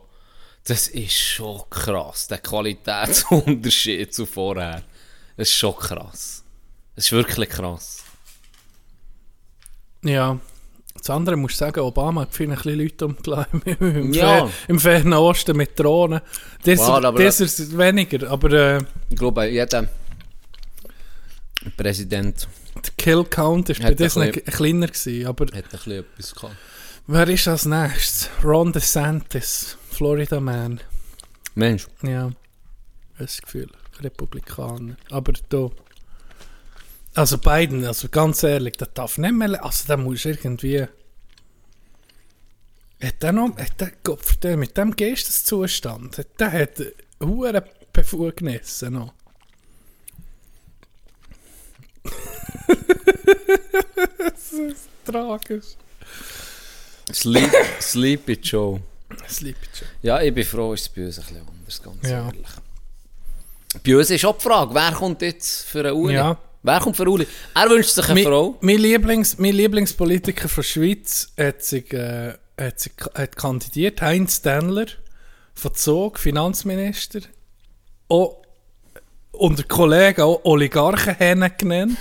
das ist schon krass, der Qualitätsunterschied zu vorher. Das ist schon krass. Das ist wirklich krass. Ja. Das andere muss ich sagen, Obama hat viele Leute umgelegt im, im, Ja. Fer im Fernen Osten mit Drohnen. Das, Klar, aber- das ist weniger, aber äh, Ich glaube, jeder Präsident der Kill Count ist bei Disney kleiner gewesen. Aber hat ein bisschen etwas gehabt. wer ist als nächstes? Ron DeSantis, Florida Man. Mensch, Ja, das Gefühl, Republikaner. Aber da. Also Biden, also ganz ehrlich, das darf nicht mehr. Also da muss irgendwie. Hat der noch. Hat der, den, mit dem Geisteszustand. Hat der hat hohe Befugnisse noch. das ist tragisch. Sleep, Sleepy Joe. Schon. Ja, ich bin froh, ist es bei uns ein bisschen anders, ganz Ja. ehrlich. Bei uns ist auch die Frage, wer kommt jetzt für einen Uli? Ja. Wer kommt für Uli? Er wünscht sich eine Mein, Frau. mein, Lieblings, mein Lieblingspolitiker von der Schweiz hat, sich, äh, hat, sich, hat kandidiert, Heinz Stanler von Zog, Finanzminister. Auch unter Kollegen auch Oligarchenhähne genannt.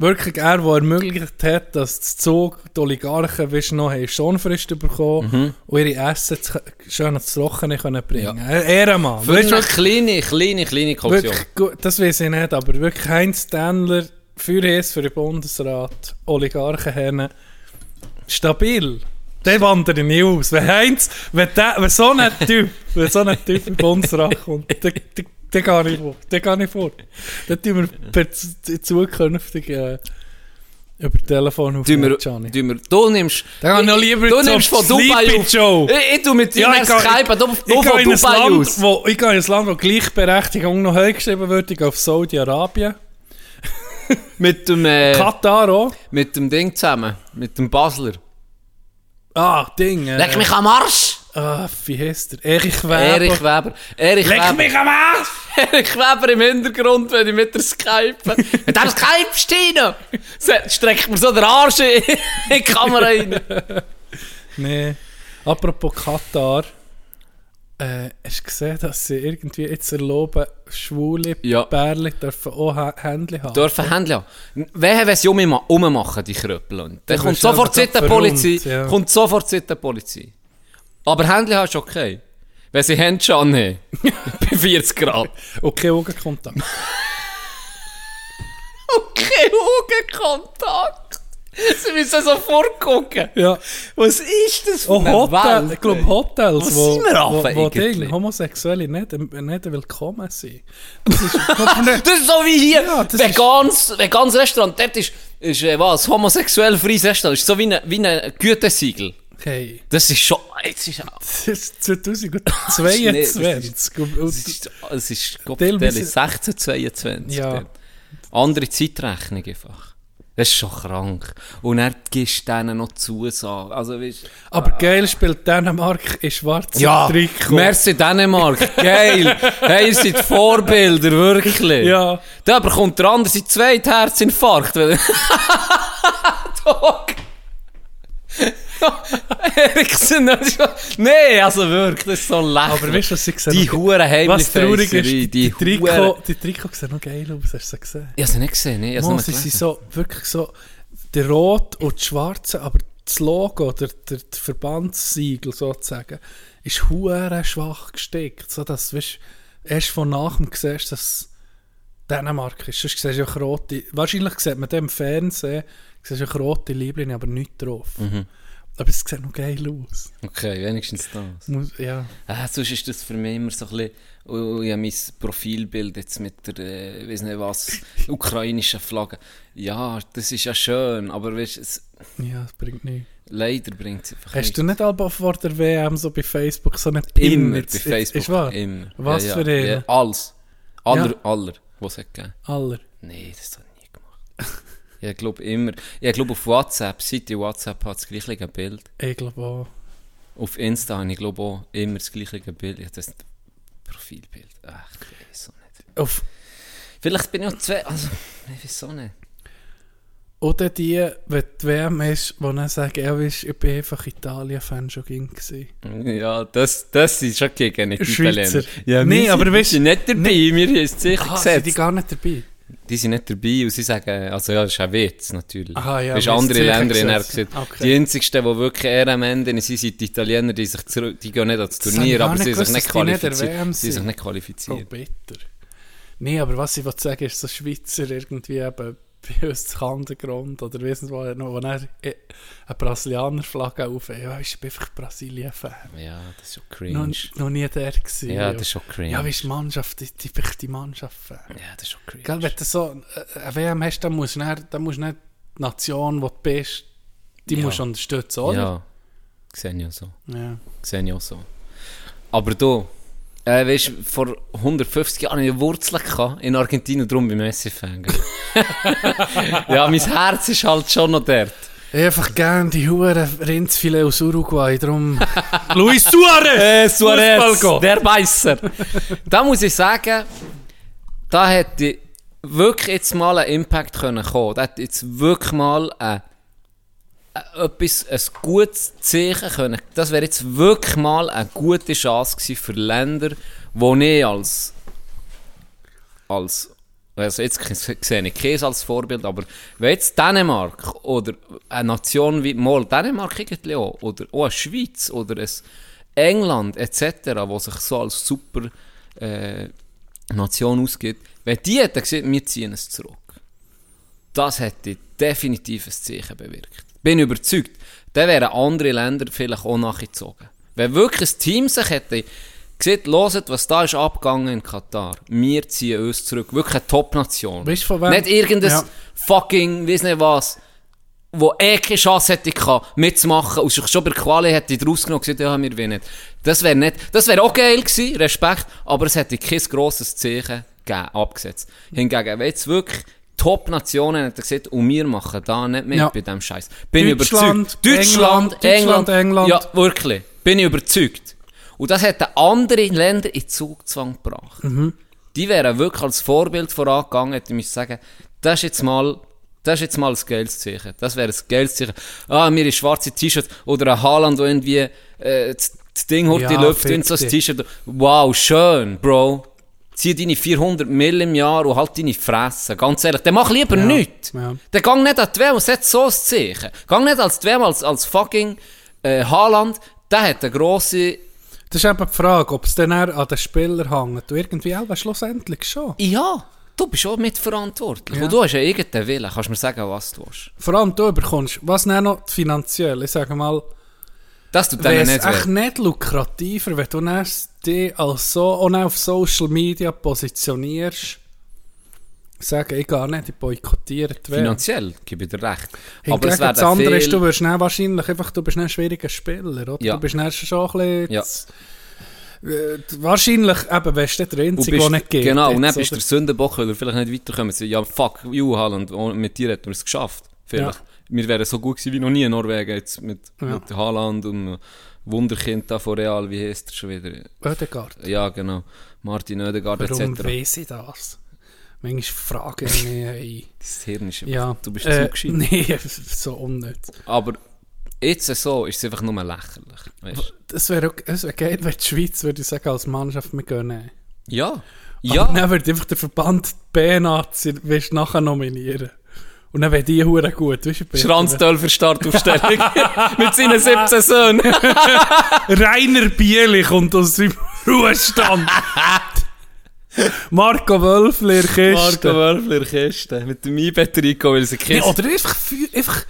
Wirklich er, der ermöglicht hat, dass das Zug die Oligarchen weißt, du noch haben Schonfrist bekommen und ihre Assets schön ans Trockene können bringen können. Ehrenmann. Für Weißt du, eine kleine, kleine, kleine. Wirklich gut, das weiß ich nicht, aber wirklich Heinz Stanler für es, für den Bundesrat, Oligarchenherren, stabil. Der wandert nicht aus. Wenn Heinz, wenn, der, wenn so ein Typ, wenn so ein Typ im Bundesrat kommt, der, der, der gar nicht vor. Der gar nicht vor. Dann tun wir per zukünftig äh, über Telefon auf Tun wir, Gianni. tun wir, du nimmst, Dann kann ich noch lieber du nimmst von Dubai auf. Joe. Ich, ich tu mit dir Ja, ich gehe- Skype, du, Ich du gehe von Dubai Land, aus. wo, ich gehe in ein Land, wo Gleichberechtigung noch höher geschrieben wird, ich gehe auf Saudi-Arabien. Mit dem, äh, Katar auch. mit dem Ding zusammen, mit dem Basler. Ah, Ding. Äh, Leck mich am Arsch! Ah, wie heißt der? Erich Weber. Erich Weber. Erich Leck Weber. mich am Arsch! Erich Weber im Hintergrund, wenn ich mit der Skype. mit dem Skype! Se- Streckt mir so den Arsch in, die Kamera rein. Nee. Apropos Katar. Äh, hast du gesehen, dass sie irgendwie jetzt erlauben, schwule Ja. Pärchen dürfen auch Händchen haben? Dürfen Händchen haben. Wer wenn sie um- ummachen, die Kröppel? Dann kommt sofort die Polizei. ja. Kommt sofort die Polizei. Aber Händchen hast du okay. Wenn sie Hände annehmen. bei 40 Grad. Okay, Augenkontakt. Okay, Augenkontakt. Sie müssen so vorgucken. ja. Was ist das für eine Hotel, Welt? ich glaube Hotels, Was wo, sind wir wo, wo? Ding, Homosexuelle nicht, nicht willkommen sind. Das ist, Das ist so wie hier, Ja, das veganes, veganes Restaurant. Dort ist, ist äh, was, homosexuell freies Restaurant. Das ist so wie ein wie ein Gütesiegel. hey, Das ist schon, jetzt ist, das ist 2022. Und- es ist, es ist, Gott, Teilweise- der ist 1622. Ja. Andere Zeitrechnung einfach. Das ist schon krank. Und er gibst denen noch Zusagen. Also, weißt, Aber geil spielt Dänemark in schwarzem ja, Trikot. merci Dänemark, geil. hey, ihr seid Vorbilder, wirklich. Ja. Da bekommt der andere sein zweiten Herzinfarkt. Dog. Eriksen, nee, also wirklich, das ist so lächerlich. Aber weißt du, was sie gesehen Die hure heimliche Was traurig ist, die, die, die Trikot, die Trikot sehen noch geil aus, hast du sie gesehen? Ich habe sie nicht gesehen, nee, ich habe sie sind so, wirklich so, der Rot und die Schwarze, aber das Logo, der, der, der Verbandssiegel sozusagen, ist hure schwach gestickt, so dass, weißt, erst von nachher siehst, dass es Dänemark ist. Sonst siehst du auch rote, wahrscheinlich sieht man das im Fernsehen, siehst du auch rote Lieblinge, aber nichts drauf. Mhm. Aber es sieht noch geil aus. Okay, wenigstens das. Muss, ja. Ah, sonst ist das für mich immer so ein bisschen, oh, ich habe mein Profilbild jetzt mit der, äh, weiß nicht was, ukrainischen Flagge. Ja, das ist ja schön, aber weißt, du, es, ja, das bringt nichts. leider bringt es einfach Hast du nicht aber vor der WM so bei Facebook so einen Pin Immer mit- bei Facebook. Ist wahr? Immer. Was ja, für ja. einen? Ja, alles. Aller, Ja. aller, was es hat gegeben. Aller. Nein, das habe ich nie gemacht. ich glaube immer, ich glaube auf WhatsApp, seit ich WhatsApp hat das gleiche Bild. Ich glaube auch. Auf Insta habe ich glaube auch immer das gleiche Bild. Ja, das Profilbild. Ach, ich weiß auch nicht. Auf, Vielleicht bin ich auch zwei, also, ich weiß auch nicht. oder die, wenn die WM ist, die dann sagen, ja, weisst, ich bin einfach Italien-Fan schon ging. Ja, das, das ist schon gegen die Schweizer. Italiener. Ja, Nee, wir aber sind, weißt- wir sind nicht dabei, wir haben es sicher Ah, sind die gesetzt. gar nicht dabei? Die sind nicht dabei und sie sagen, also ja, das ist ein Witz natürlich. Aha, ja, haben andere Länder haben gesagt, Okay. die einzigsten, die wirklich eher am Ende sind, sind die Italiener, die sich zurück, die gehen nicht ans Turnier, aber sie sich nicht dass. WM Sie sich sind. nicht Oh, qualifizieren. bitter. Nee, aber was ich sagen, ist so Schweizer irgendwie eben bei uns zu Kandengrund oder wissen wo, noch, wo er äh, eine Brasilianer-Flagge auf. Ja, ich bin einfach Brasilien-Fan. Ja, das ist schon Noch, cringe. noch nie der gewesen. Ja, das ist schon cringe. Ja, weißt du, Mannschaft, die, die, die Mannschaft-Fan. Ja, das ist schon cringe. Gell, wenn du so äh, eine WM hast, dann musst du nicht, dann musst du nicht die Nation, wo du bist, die Ja. musst du unterstützen, oder? Ja, sehe ich auch so. Ja. Sehe ich auch so. Aber du, äh, weißt du, vor 150 Jahren hatte ich Wurzeln gehabt in Argentinien, darum bin ich Messi-Fan. ja, mein Herz ist halt schon noch dort. Ich einfach gerne die Huren Rindsfilet aus Uruguay, darum... Luis Suarez! Äh, Suarez, der Beißer. da muss ich sagen, da hätte wirklich jetzt mal ein Impact können kommen. Da hätte jetzt wirklich mal ein, ein, etwas, ein gutes Zeichen können. Das wäre jetzt wirklich mal eine gute Chance gewesen für Länder, wo ich als, als also jetzt sehe ich Käse als Vorbild, aber wenn jetzt Dänemark oder eine Nation wie mal Dänemark irgendwie auch, oder auch eine Schweiz oder ein England etc., wo sich so als super äh, Nation ausgibt, wenn die hätten gesagt, wir ziehen es zurück, das hätte definitiv ein Zeichen bewirkt. Bin überzeugt, dann wären andere Länder vielleicht auch nachgezogen. Wenn wirklich ein Team sich hätte gesagt, hört, was da ist abgegangen in Katar, wir ziehen uns zurück. Wirklich eine Top-Nation. Weißt du von wem? Nicht irgendein Ja. fucking, weiss nicht was, wo eh keine Chance hätte gehabt, mitzumachen und sich schon bei Quali hätte draus genommen und gesagt, ja, wir wollen nicht. Das wäre nicht, das wäre auch geil gewesen, Respekt, aber es hätte kein grosses Zeichen gegeben, abgesetzt. Hingegen, wenn jetzt wirklich Top-Nationen hätten gesagt, und wir machen da nicht mit Ja. bei diesem Scheiß. Bin ich Deutschland, überzeugt. Deutschland, England, England, Deutschland, England. Ja, wirklich. Bin ich überzeugt. Und das hätten andere Länder in Zugzwang gebracht. Mhm. Die wären wirklich als Vorbild vorangegangen, hätte ich sagen, das ist jetzt mal, das ist jetzt mal ein geiles Zeichen. Das wäre ein geiles Zeichen. Ah, mir ist schwarze T-Shirt oder ein Haaland, der irgendwie äh, das, das Ding holt Ja, die Luft und so ein. T-Shirt. Wow, schön, Bro. Zieh deine 400 Mill im Jahr und halt deine Fresse. Ganz ehrlich, dann mach lieber Ja, nichts. ja. Dann gang nicht an die WM und setz so ein Zeichen. Gang nicht als WM, als, als fucking äh, Haaland. Der hat eine grosse... Das ist eben die Frage, ob es dann an den Spieler hängt. Du irgendwie auch schlussendlich schon. Ja, du bist auch mitverantwortlich. Ja. Und du hast ja irgendeinen Willen. Kannst mir sagen, was du willst. Vor allem du bekommst, was dann noch finanziell, ich sage mal, Das tut denen nicht echt nicht lukrativer, wenn du dich als so auch auf Social Media positionierst, sagen, ich gehe nicht, ich boykottiere die WM. Finanziell, gebe ich dir recht. Aber es das andere ist, viel... du wirst wahrscheinlich einfach, du bist ein schwieriger Spieler, oder? Ja. Du bist schon ein bisschen... Ja. Äh, wahrscheinlich eben, wärst du der Einzige, der nicht geht. Genau, und dann bist du der Sündenbock, weil er vielleicht nicht weiterkommt. Ja, fuck you, Haaland, oh, mit dir hätten wir es geschafft. Vielleicht. Wir wären so gut gewesen wie noch nie in Norwegen, jetzt mit, Ja. mit Haaland und Wunderkind da von Real, wie heißt er schon wieder? Oedegaard. Ja, genau. Martin Oedegaard Warum etc. weiss ich das? Manchmal frage ich mich, hey. Das Hirn ist Ja, du bist äh, zu. Nee, so unnütz. Aber jetzt so ist es einfach nur lächerlich. Weißt? Das wäre wär geil, wenn die Schweiz, würde ich sagen, als Mannschaft mit gönnen. Ja. Aber dann würde einfach der Verband B-Nazi nachher nominieren. Und dann wäre die Hure gut, weißt du? für Startaufstellung. Mit seinen 17 Söhnen. Rainer Bieli kommt aus seinem Ruhestand. Marco Wölfler, Kiste. Marco Wölfler Kiste. Mit dem Einbett-Rico, weil sie Nee, Kiste... oder einfach, einfach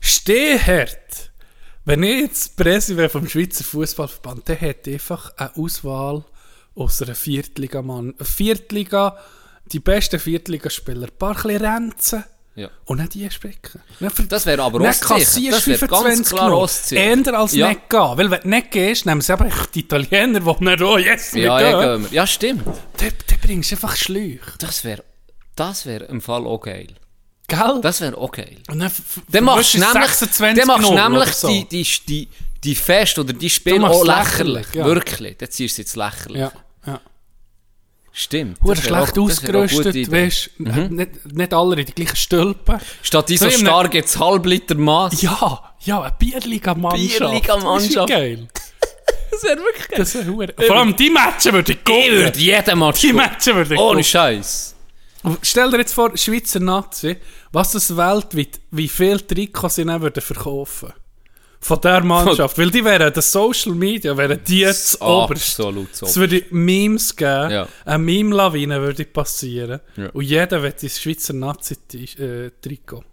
stehhart. Wenn ich jetzt Präsident wäre vom Schweizer Fußballverband, dann hätte ich einfach eine Auswahl aus einer Viertliga-Mann. Viertliga, die besten Viertligaspieler, ein paar Renzen. Ja. Und nicht die ver- Das wäre aber auch das du wäre ganz 25 klar Zeichen. Eher als Ja. nicht gehen. Weil wenn du nicht gehst, nehmen sie aber die Italiener, die nicht, oh yes, Ja, gehen. ja, gehen wir. ja, stimmt. Dann, dann bringst du einfach Schläuche. Das wäre das wär im Fall auch geil. Gell? Das wäre auch geil. Und dann, Dann machst du nämlich, 26 dann machst du nämlich so. die, die, die, die Fest oder die Spiele auch lächerlich. lächerlich, ja. Wirklich. Dann ziehst du jetzt lächerlich. Ja. Stimmt. Hure schlecht ausgerüstet, weißt du, nicht, nicht alle in die gleichen Stülpen. Statt die so So stark jetzt halb Liter Maß. Ja, ja, eine Bierliga-Mannschaft. Bierliga-Mannschaft. Das ist geil. Das wäre wirklich geil. Das hure- Vor allem die Matchen würde ich Ich gucken. würde jeden Match Die. Matchen würde ich Ohne. Scheiß. Stell dir jetzt vor, Schweizer Nazi, was das weltweit, wie viel Trikots sie dann würden verkaufen von der Mannschaft. Weil die wären, das Social Media wären die jetzt oberst. Absolut so. Es würde Memes geben, Ja. eine Meme-Lawine würde passieren. Ja. Und jeder wird ins Schweizer Nazi-Trikot.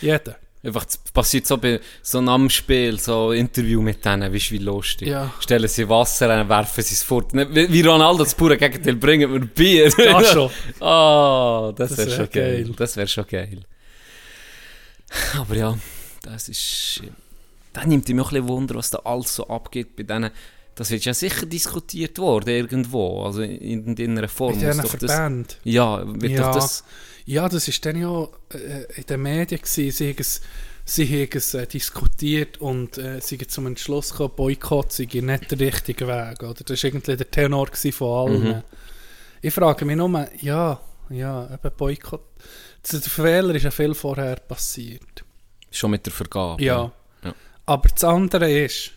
Jeder. Einfach, passiert so bei so einem Spiel, so ein Interview mit denen, weißt du, wie lustig. Ja. Stellen sie Wasser rein, werfen sie es fort. Nicht Wie wie Ronaldo das pure Gegenteil, bringen wir Bier. Ja, schon. Ah, das, Das wäre wär schon geil. geil. Das wäre schon geil. Aber ja, das ist... Da nimmt mich auch ein bisschen Wunder, was da alles so abgeht bei denen. Das wird ja sicher diskutiert worden, irgendwo. Also in, in irgendeiner Form. In diesen doch das- Verbänden. Ja, wird Ja. das... Ja, das war dann ja äh, in den Medien. Gewesen. Sie haben es sie haben es äh, diskutiert und äh, sie sind zum Entschluss gekommen, Boykott sei nicht der richtige Weg. Oder? Das war irgendwie der Tenor von allen. Mhm. Ich frage mich nur, ja, ja, eben Boykott. Der Fehler ist ja viel vorher passiert. Schon mit der Vergabe. Ja. Aber das andere ist,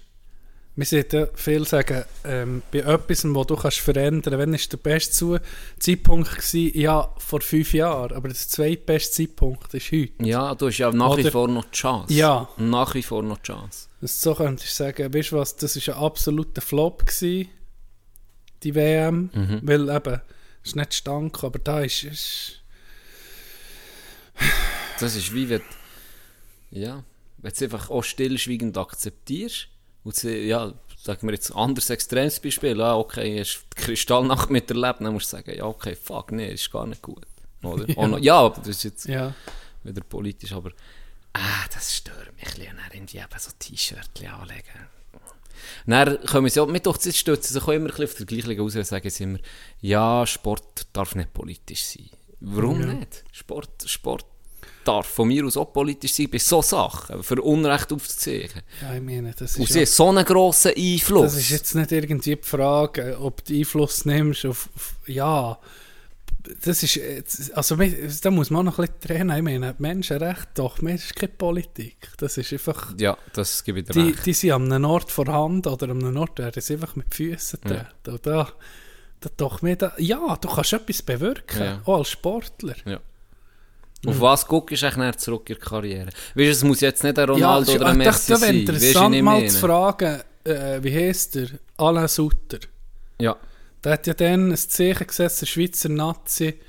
wir sehen ja viel sagen, ähm, bei etwas, wo du kannst verändern, wenn ist der beste Zu- Zeitpunkt gewesen? Ja, vor fünf Jahren. Aber der zweitbeste Zeitpunkt ist heute. Ja, du hast ja nach wie Oder- vor noch die Chance. Ja. Nach wie vor noch die Chance. Du so könntest du sagen, weißt du was, das war ein absoluter Flop gewesen, die WM, Mhm. weil eben, es ist nicht stank, aber da ist, ist Das ist wie wenn ja, wenn du es einfach auch stillschweigend akzeptierst und sie, ja, sagen wir jetzt ein anderes extremes Beispiel, ah, okay, hast die Kristallnacht miterlebt, dann musst du sagen, ja, okay, fuck, nee, ist gar nicht gut. Oder? Ja. Noch- ja aber das ist jetzt ja. wieder politisch, aber ah, das stört mich ein bisschen, irgendwie eben so T-Shirts anlegen. Dann kommen sie auch, mit doch, sie stützen sich auch immer ein bisschen auf der gleichen aus und sagen sie immer, ja, Sport darf nicht politisch sein. Warum Ja. nicht? Sport, Sport darf von mir aus auch politisch sein, bei so Sachen, für Unrecht aufzuzeigen. Ja, ich meine, das Und ist, sie ja, so einen grossen Einfluss. das ist jetzt nicht irgendwie die Frage, ob du Einfluss nimmst auf, auf ja, das ist, also da muss man noch ein bisschen trennen, ich meine, Menschenrecht, doch, das ist keine Politik, das ist einfach, ja, das gebe ich dir die, recht. die sind an einem Ort vorhanden oder an einem Ort werden sie einfach mit Füßen Ja. Und da, da doch mir da, ja, du kannst etwas bewirken, Ja. auch als Sportler. Ja. Auf was guckst du eigentlich zurück in der Karriere? Weißt du, es muss jetzt nicht ein Ronaldo ja, oder ein ich Messi dachte, sein. Weisst du, interessant ich mal meine? zu fragen, äh, wie heisst der? Alain Sutter. Ja. Der hat ja dann ein Zeichen gesetzt, der Schweizer Nazi,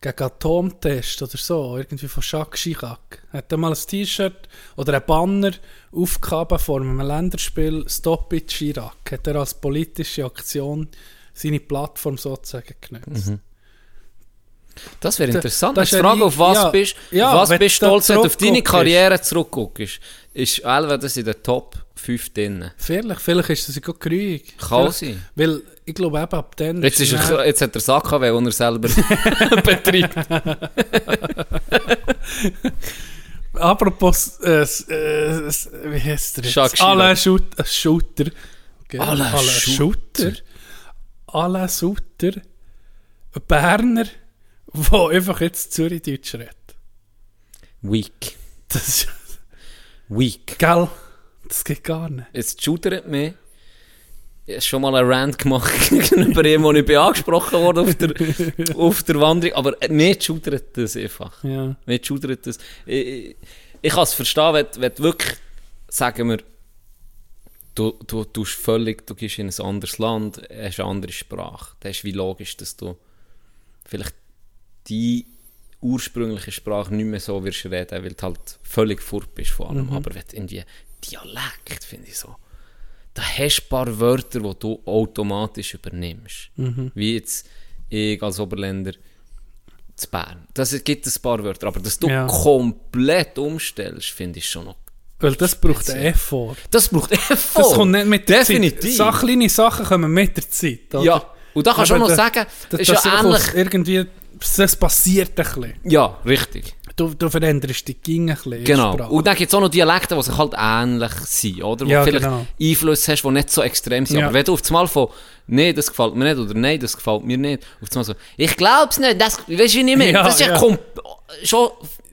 gegen Atomtest oder so, irgendwie von Jacques Chirac. Er hat dann mal ein T-Shirt oder ein Banner aufgehaben vor einem Länderspiel Stop it Chirac. Hat er als politische Aktion seine Plattform sozusagen genutzt. Mhm. Das wäre interessant. das ist die Frage, auf was ja, bist ja, was bist stolz, wenn du auf deine. Karriere zurückguckst? Ist Elva das in den Top 5 drin? Vielleicht, vielleicht ist das ja gut geruhig. Kann sein. Weil ich glaube eben ab dann... Jetzt, ist er, jetzt hat er Sachen, den er selber betreibt. Apropos, äh, äh, wie heißt der jetzt? Jacques Chirac. Alain Schut- äh, Schutter. Gell? Alain Schutter. Alain. Ein Berner, der einfach jetzt Zürich-Deutsch redet. Weak. Das ist, Weak. gell? Das geht gar nicht. Jetzt shootert mich. Ich habe schon mal einen Rant gemacht gegenüber ihm, wo ich bin angesprochen wurde auf der, auf der Wanderung. Aber mir shootert das einfach. Ja. Mir shootert das. Ich, ich, ich kann es verstehen, wenn, wenn wirklich, sagen wir, du, du, du, völlig, du gehst in ein anderes Land, hast eine andere Sprache. Das ist wie logisch, dass du vielleicht die ursprüngliche Sprache nicht mehr so wirst reden, weil du halt völlig fort bist von allem. Mhm. Aber wenn du irgendwie Dialekt, finde ich so, da hast du ein paar Wörter, die du automatisch übernimmst. Mhm. Wie jetzt ich als Oberländer zu Bern. Das gibt ein paar Wörter, aber dass du Ja. komplett umstellst, finde ich schon noch. Weil das braucht einen Effort. Das braucht Effort. Das kommt nicht mit der Definitiv. Zeit. Sach, kleine Sachen kommen mit der Zeit. Oder? Ja, und da kannst du auch noch sagen, das, ist das ja ähnlich. Irgendwie, das passiert ein bisschen. Ja, richtig. Du, du veränderst dich ging ein bisschen. Genau. Sprache. Und dann gibt es auch noch Dialekte, die sich halt ähnlich sind, oder? Wo Ja, du vielleicht genau. Einflüsse hast, die nicht so extrem sind. Ja. Aber wenn du auf einmal von «Nee, das gefällt mir nicht» oder «Nein, das gefällt mir nicht», auf einmal so «Ich glaub's nicht, das, weißt du, wie ich meine?» Ja, Das ist ja, schon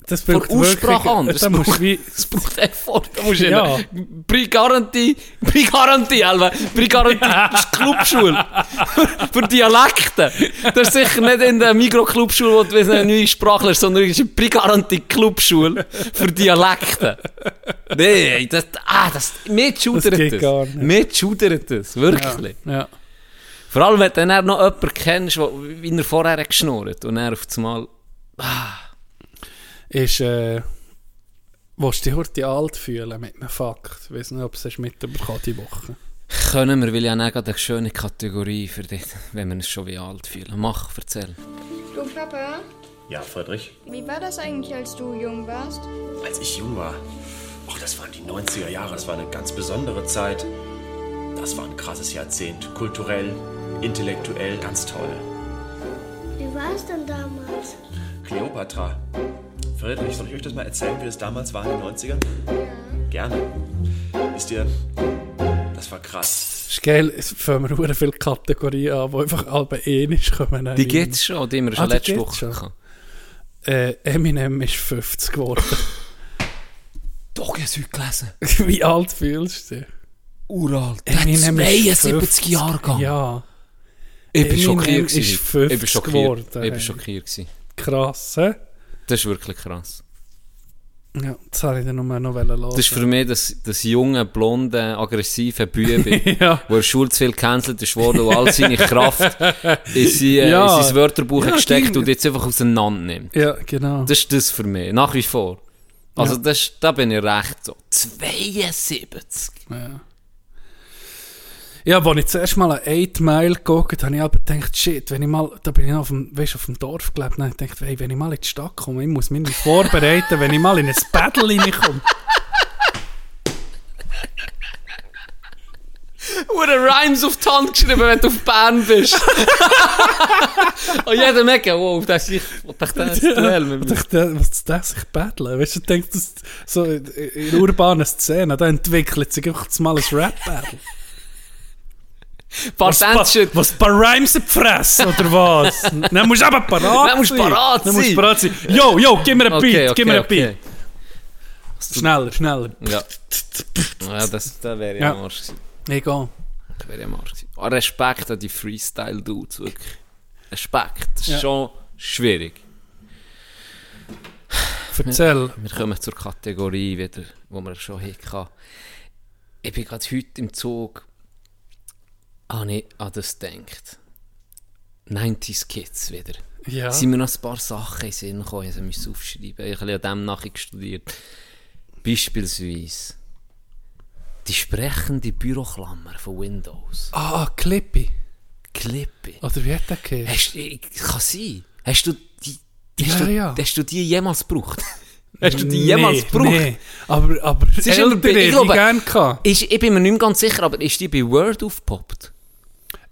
Das von Aussprache da Das braucht, wie- das braucht Effort. Da musst du Ja. ja. Pre-Garantie, Pre-Garantie, Elva, Pre-Garantie ist die Clubschule für, Dialekte. Das ist sicher nicht in der Mikroclubschule, wo du eine neue Sprache lernst, sondern es ist eine Pre-Garantie Clubschule für Dialekte. Nee, das, ah, das, mir schudert geht das. gar nicht. Mir schudert das, wirklich. Ja. ja. Vor allem, wenn du dann noch jemanden kennst, wo, wie er vorher geschnurrt und er auf einmal... Ist, äh, willst du dich heute alt fühlen mit einem Fakt? Ich weiß nicht, ob du es mitbekommen diese Woche. Können wir, weil ich habe eine schöne Kategorie für dich, wenn wir uns schon wie alt fühlen. Mach, erzähl. Du Papa, Ja, Friedrich. wie war das eigentlich, als du jung warst? Als ich jung war, ach, das waren die 90er Jahre, das war eine ganz besondere Zeit. Das war ein krasses Jahrzehnt. Kulturell, intellektuell, ganz toll. Wie war es denn damals? Kleopatra. Friedrich, soll ich euch das mal erzählen, wie das damals war in den 90ern? Gerne. Wisst ihr, das war krass. ist geil, es fangen wir viele Kategorien an, die einfach alle ähnlich kommen. Die gibt's schon, die haben wir schon Ah, die letzte Woche schon. Äh, Eminem ist 50 geworden. Doch, ich habe es heute gelesen. Wie alt fühlst du dich? Uralt. Eminem ist 72 50. Jahre gegangen. Ja. Ich bin Eminem schockiert. ist gewesen. 50 ich bin schockiert. geworden, Ich bin schockiert. Krass, hä? Das ist wirklich krass. Ja, das habe ich dann nur noch hören Das ist für mich das, das junge, blonde, aggressive Bübi, Ja. wo er Schule zu viel gecancelt ist worden und all seine Kraft in, sein, Ja. in sein Wörterbuch Ja, gesteckt ging. und jetzt einfach auseinander nimmt. Ja, genau. Das ist das für mich, nach wie vor. Also Ja. das, da bin ich recht so. 72. Ja. Ja, als ich zuerst mal ein 8 Mile geguckt habe, ich aber gedacht, shit, wenn ich mal, da bin ich noch auf dem, weißt, auf dem Dorf gelebt, dann habe ich hey, wenn ich mal in die Stadt komme, ich muss mich vorbereiten, wenn ich mal in ein Battle reinkomme. Ure Rhymes auf die Hand geschrieben, wenn du auf Bern bist. und jeder merkt, wow, das ist das Duell mit mir. ich dachte, was ist das, ich battle? Weißt du, ich denke, das so in, urbanen Szenen, da entwickelt sich einfach mal ein Rap-Battle. Paar was, Tänzchen. was paar Rhymes fressen, oder was? Dann musst du aber parat Dann musst du sein. parat Dann musst sein. parat sein. Yo, yo, gib mir einen Okay, Beat, okay, gib mir okay. Beat. Schneller, schneller. Ja. ja, das, das wäre ja Ja. am Arsch gewesen. Egal. Das wäre ja am Arsch gewesen. Ah, Respekt an die Freestyle-Dudes, wirklich. Respekt, das ist Ja. schon schwierig. Erzähl. Wir kommen zur Kategorie wieder, wo wir schon hatten. Ich bin gerade heute im Zug an, ich, an das gedacht. 90s Kids wieder. Ja. Sind mir noch ein paar Sachen in Sinn gekommen, ich musste aufschreiben. Ich habe an dem nachher studiert. Beispielsweise die sprechende Büroklammer von Windows. Ah, Clippy. Clippy. Oder wie hat der? Hast, ich- kann sein. Hast du die, hast Ja, du, ja. hast du die jemals gebraucht? hast du die jemals nee, gebraucht? Nee, aber, aber Es ist immer bei- Ältere, ich glaube, die. Ist, ich bin mir nicht mehr ganz sicher, aber ist die bei Word aufgepoppt?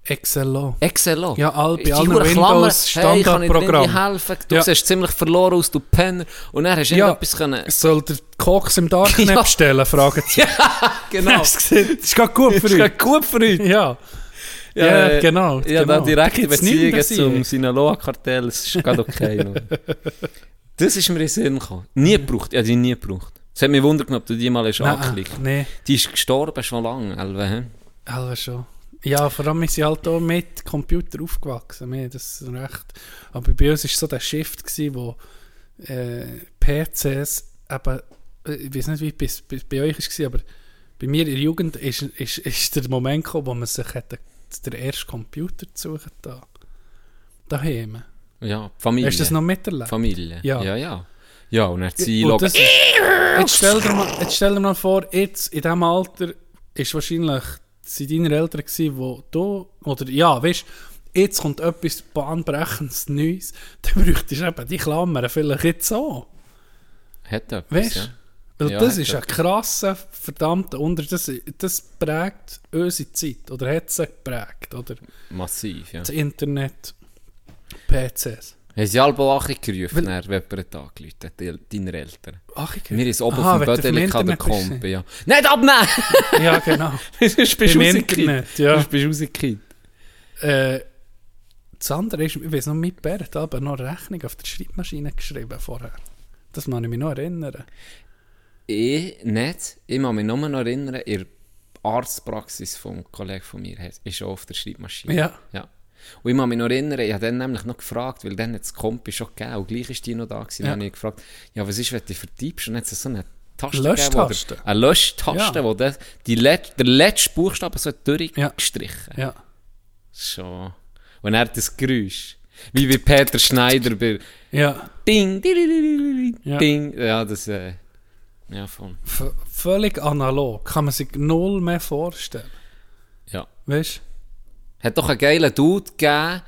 XLO. XLO? Ja, all, bei allen Windows Hey, kann ich dir Standardprogramm. helfen? Du Ja. siehst ziemlich verloren aus, du Penner. Und dann hast du Ja. irgendetwas können... Soll der Koks im Darknet Ja. bestellen? Fragen Sie. genau. Du gesehen? Das ist gerade gut für Das ist gut für euch. Ja. Ja, äh, genau. Ja, genau. da direkte Beziehungen zum. Sinaloa-Kartell, das ist gerade okay. das ist mir in den Sinn gekommen. Nie gebraucht, ja, die nie gebraucht. Es hat mich wundert, ob du die mal hast Nein, angeklickt. nee. Die ist gestorben schon lange, hä? Also schon. Ja, vor allem sind sie halt auch mit Computer aufgewachsen. Wir, das ist recht. Aber bei uns war so der Shift, gewesen, wo äh, PCs eben, ich weiß nicht, wie es bei, bei euch war, aber bei mir in der Jugend ist, ist, ist der Moment gekommen, wo man sich hätte den ersten Computer zu suchen da. Daheim. Ja, Familie. Hast du das noch miterlebt? Familie. Ja. Ja, ja. Ja, und dann sie Und das Jetzt stell, dir mal, jetzt stell dir mal vor, jetzt in diesem Alter ist wahrscheinlich sind deine Eltern gewesen, wo du, oder ja, weißt jetzt kommt etwas bahnbrechendes Neues, dann bräuchtest du eben die Klammern vielleicht jetzt auch. Hat etwas, Weißt ja. Weil Ja, das ist ein krasser, verdammter Unter. Das, das prägt unsere Zeit. Oder hat sie geprägt. Oder Massiv, ja. das Internet, PCs. Haben sie alle Achi gerufen, wenn jemand angerufen hat, deine Eltern. Achi gerufen? Wir ist oben Aha, auf dem Bödeli der. Kompe, ja. Nicht abnehmen! Ja, genau. Sonst bist du rausgekippt. Ja. Sonst bist du rausgekippt. Äh, das andere ist, ich weiß noch, mit Bert hat aber noch eine Rechnung auf der Schreibmaschine geschrieben vorher. Das kann ich mich noch erinnern. Ich nicht. Ich kann mich nur noch erinnern, in der Arztpraxis vom Kollegen von mir ist schon auf der Schreibmaschine. Ja. ja. Und ich kann mich noch erinnern, ich habe dann nämlich noch gefragt, weil dann hat das Kompi schon gegeben und gleich ist die noch da gewesen. Ja. Dann habe ich gefragt, ja, was ist, wenn du vertippst? Und dann hat es so eine Taste Löschtaste. gegeben, eine Löschtaste, Ja. wo der, die Let der letzte Buchstabe so durchgestrichen Ja. Schon. Und er hat das Geräusch. Wie bei Peter Schneider bei Ja. Didididididid, Ja. Bing. Ja, das, äh, ja, voll. V völlig analog. Kann man sich null mehr vorstellen. Ja. Weißt Hat doch einen geilen Dude gegeben,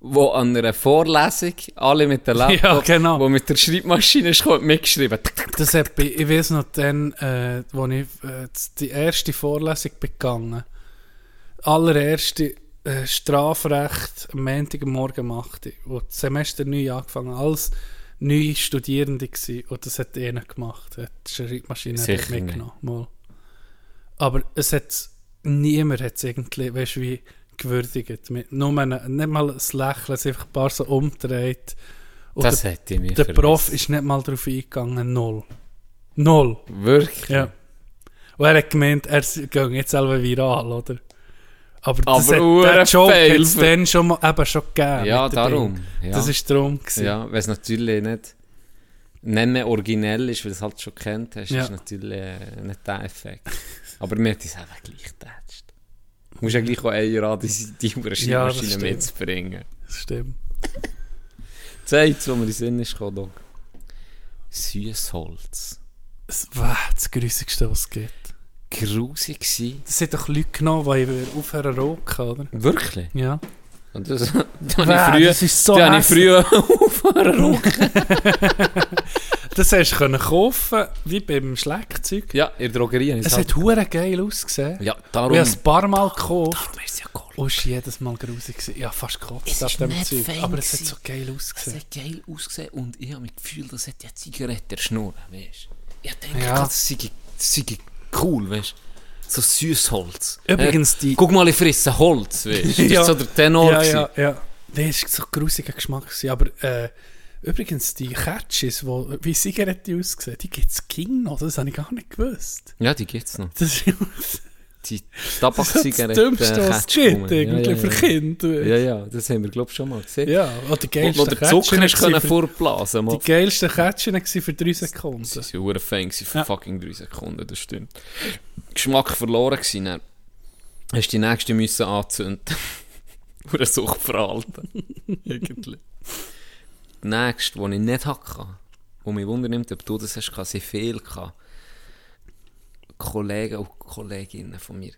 wo an einer Vorlesung, alle mit der Laptop, Ja, genau. wo mit der Schreibmaschine ist, mitgeschrieben. Das hat bei, ich weiß noch dann, äh, wo ich äh, die erste Vorlesung begangen allererste äh, Strafrecht am Montag am Morgen machte, wo das Semester neu angefangen hat. Alles neue Studierende gewesen, und das hat einer gemacht. Hat die Schreibmaschine nicht. mitgenommen. Mal. Aber es hat niemand hat es irgendwie, weißt du, wie gewürdigt. Mit, nur ein, nicht mal ein Lächeln, es einfach ein paar so umdreht. Und Das der, hätte ich mir Der Prof ist nicht mal drauf eingegangen, null. Null. Wirklich? Ja. Und er hat gemeint, er geht jetzt selber viral, oder? Aber, das Aber hat, der Joke hat es dann schon, mal, eben schon gegeben. Ja, darum. Ja. Das ist darum. gewesen. Ja, weil es natürlich nicht, nicht mehr originell ist, weil du es halt schon kennt hast, Ja. ist natürlich äh, nicht der Effekt. Aber mir hat es einfach gleich getatscht. Musst ja gleich auch Eier an, die, die Ja, Schreibmaschine stimmt. mitzubringen. Das stimmt. Zeit, wo mir in den Sinn ist gekommen, Doc. Süßholz. Das war das Grüßigste, was es gibt. Grusig gsi. Das sind doch Leute genommen, die aufhören zu rauchen, oder? Wirklich? Ja. Und das, da habe ich früh, das ist so da habe ich hässlich. früh aufhören rauchen. Das hast du können kaufen, wie beim Schlagzeug. Ja, in der Drogerie. Es hat hure geil ausgesehen. Ja, darum- Ich habe es ein paar Mal gekauft. Darum ist es ja cool. Und es war jedes Mal grusig. gewesen. Ja, fast gekotzt Es ist dem Zeug. Aber es hat so geil Es ausgesehen. hat geil ausgesehen und ich habe mich gefühlt, das hat ja Zigarette Schnurren, weißt du? Ich denke, Ja. das sei, cool, weißt du? So Süßholz. Übrigens, äh, die- Guck mal, ich frisse Holz, weißt du? Das ist so der Tenor. Ja, ja, ja. Das war so grusiger Geschmack. Aber äh, übrigens, die Catches, wo wie Zigaretten aussehen, die gibt es King noch. Das habe ich gar nicht gewusst. Ja, die gibt es noch. Das ist Die das, Tabakzigaretten. das Dümmste, was es gibt, ja, irgendwie ja, für ja. Kinder. Ja, ja, das haben wir, glaube ich, schon mal gesehen. Ja, oder die geilsten der Zucker Kätzchen hast können vorblasen Die geilsten Kätzchen waren für drei Sekunden. Sie waren Fan für Ja. fucking 3 Sekunden, das stimmt. Geschmack verloren gewesen, dann hast du die nächste müssen anzünden. Oder Sucht verhalten. Irgendwie. Die nächste, die ich nicht hatte, wo mich wundernimmt, ob du das hast, gehabt, sie viel gehabt. Kollegen und Kolleginnen von mir.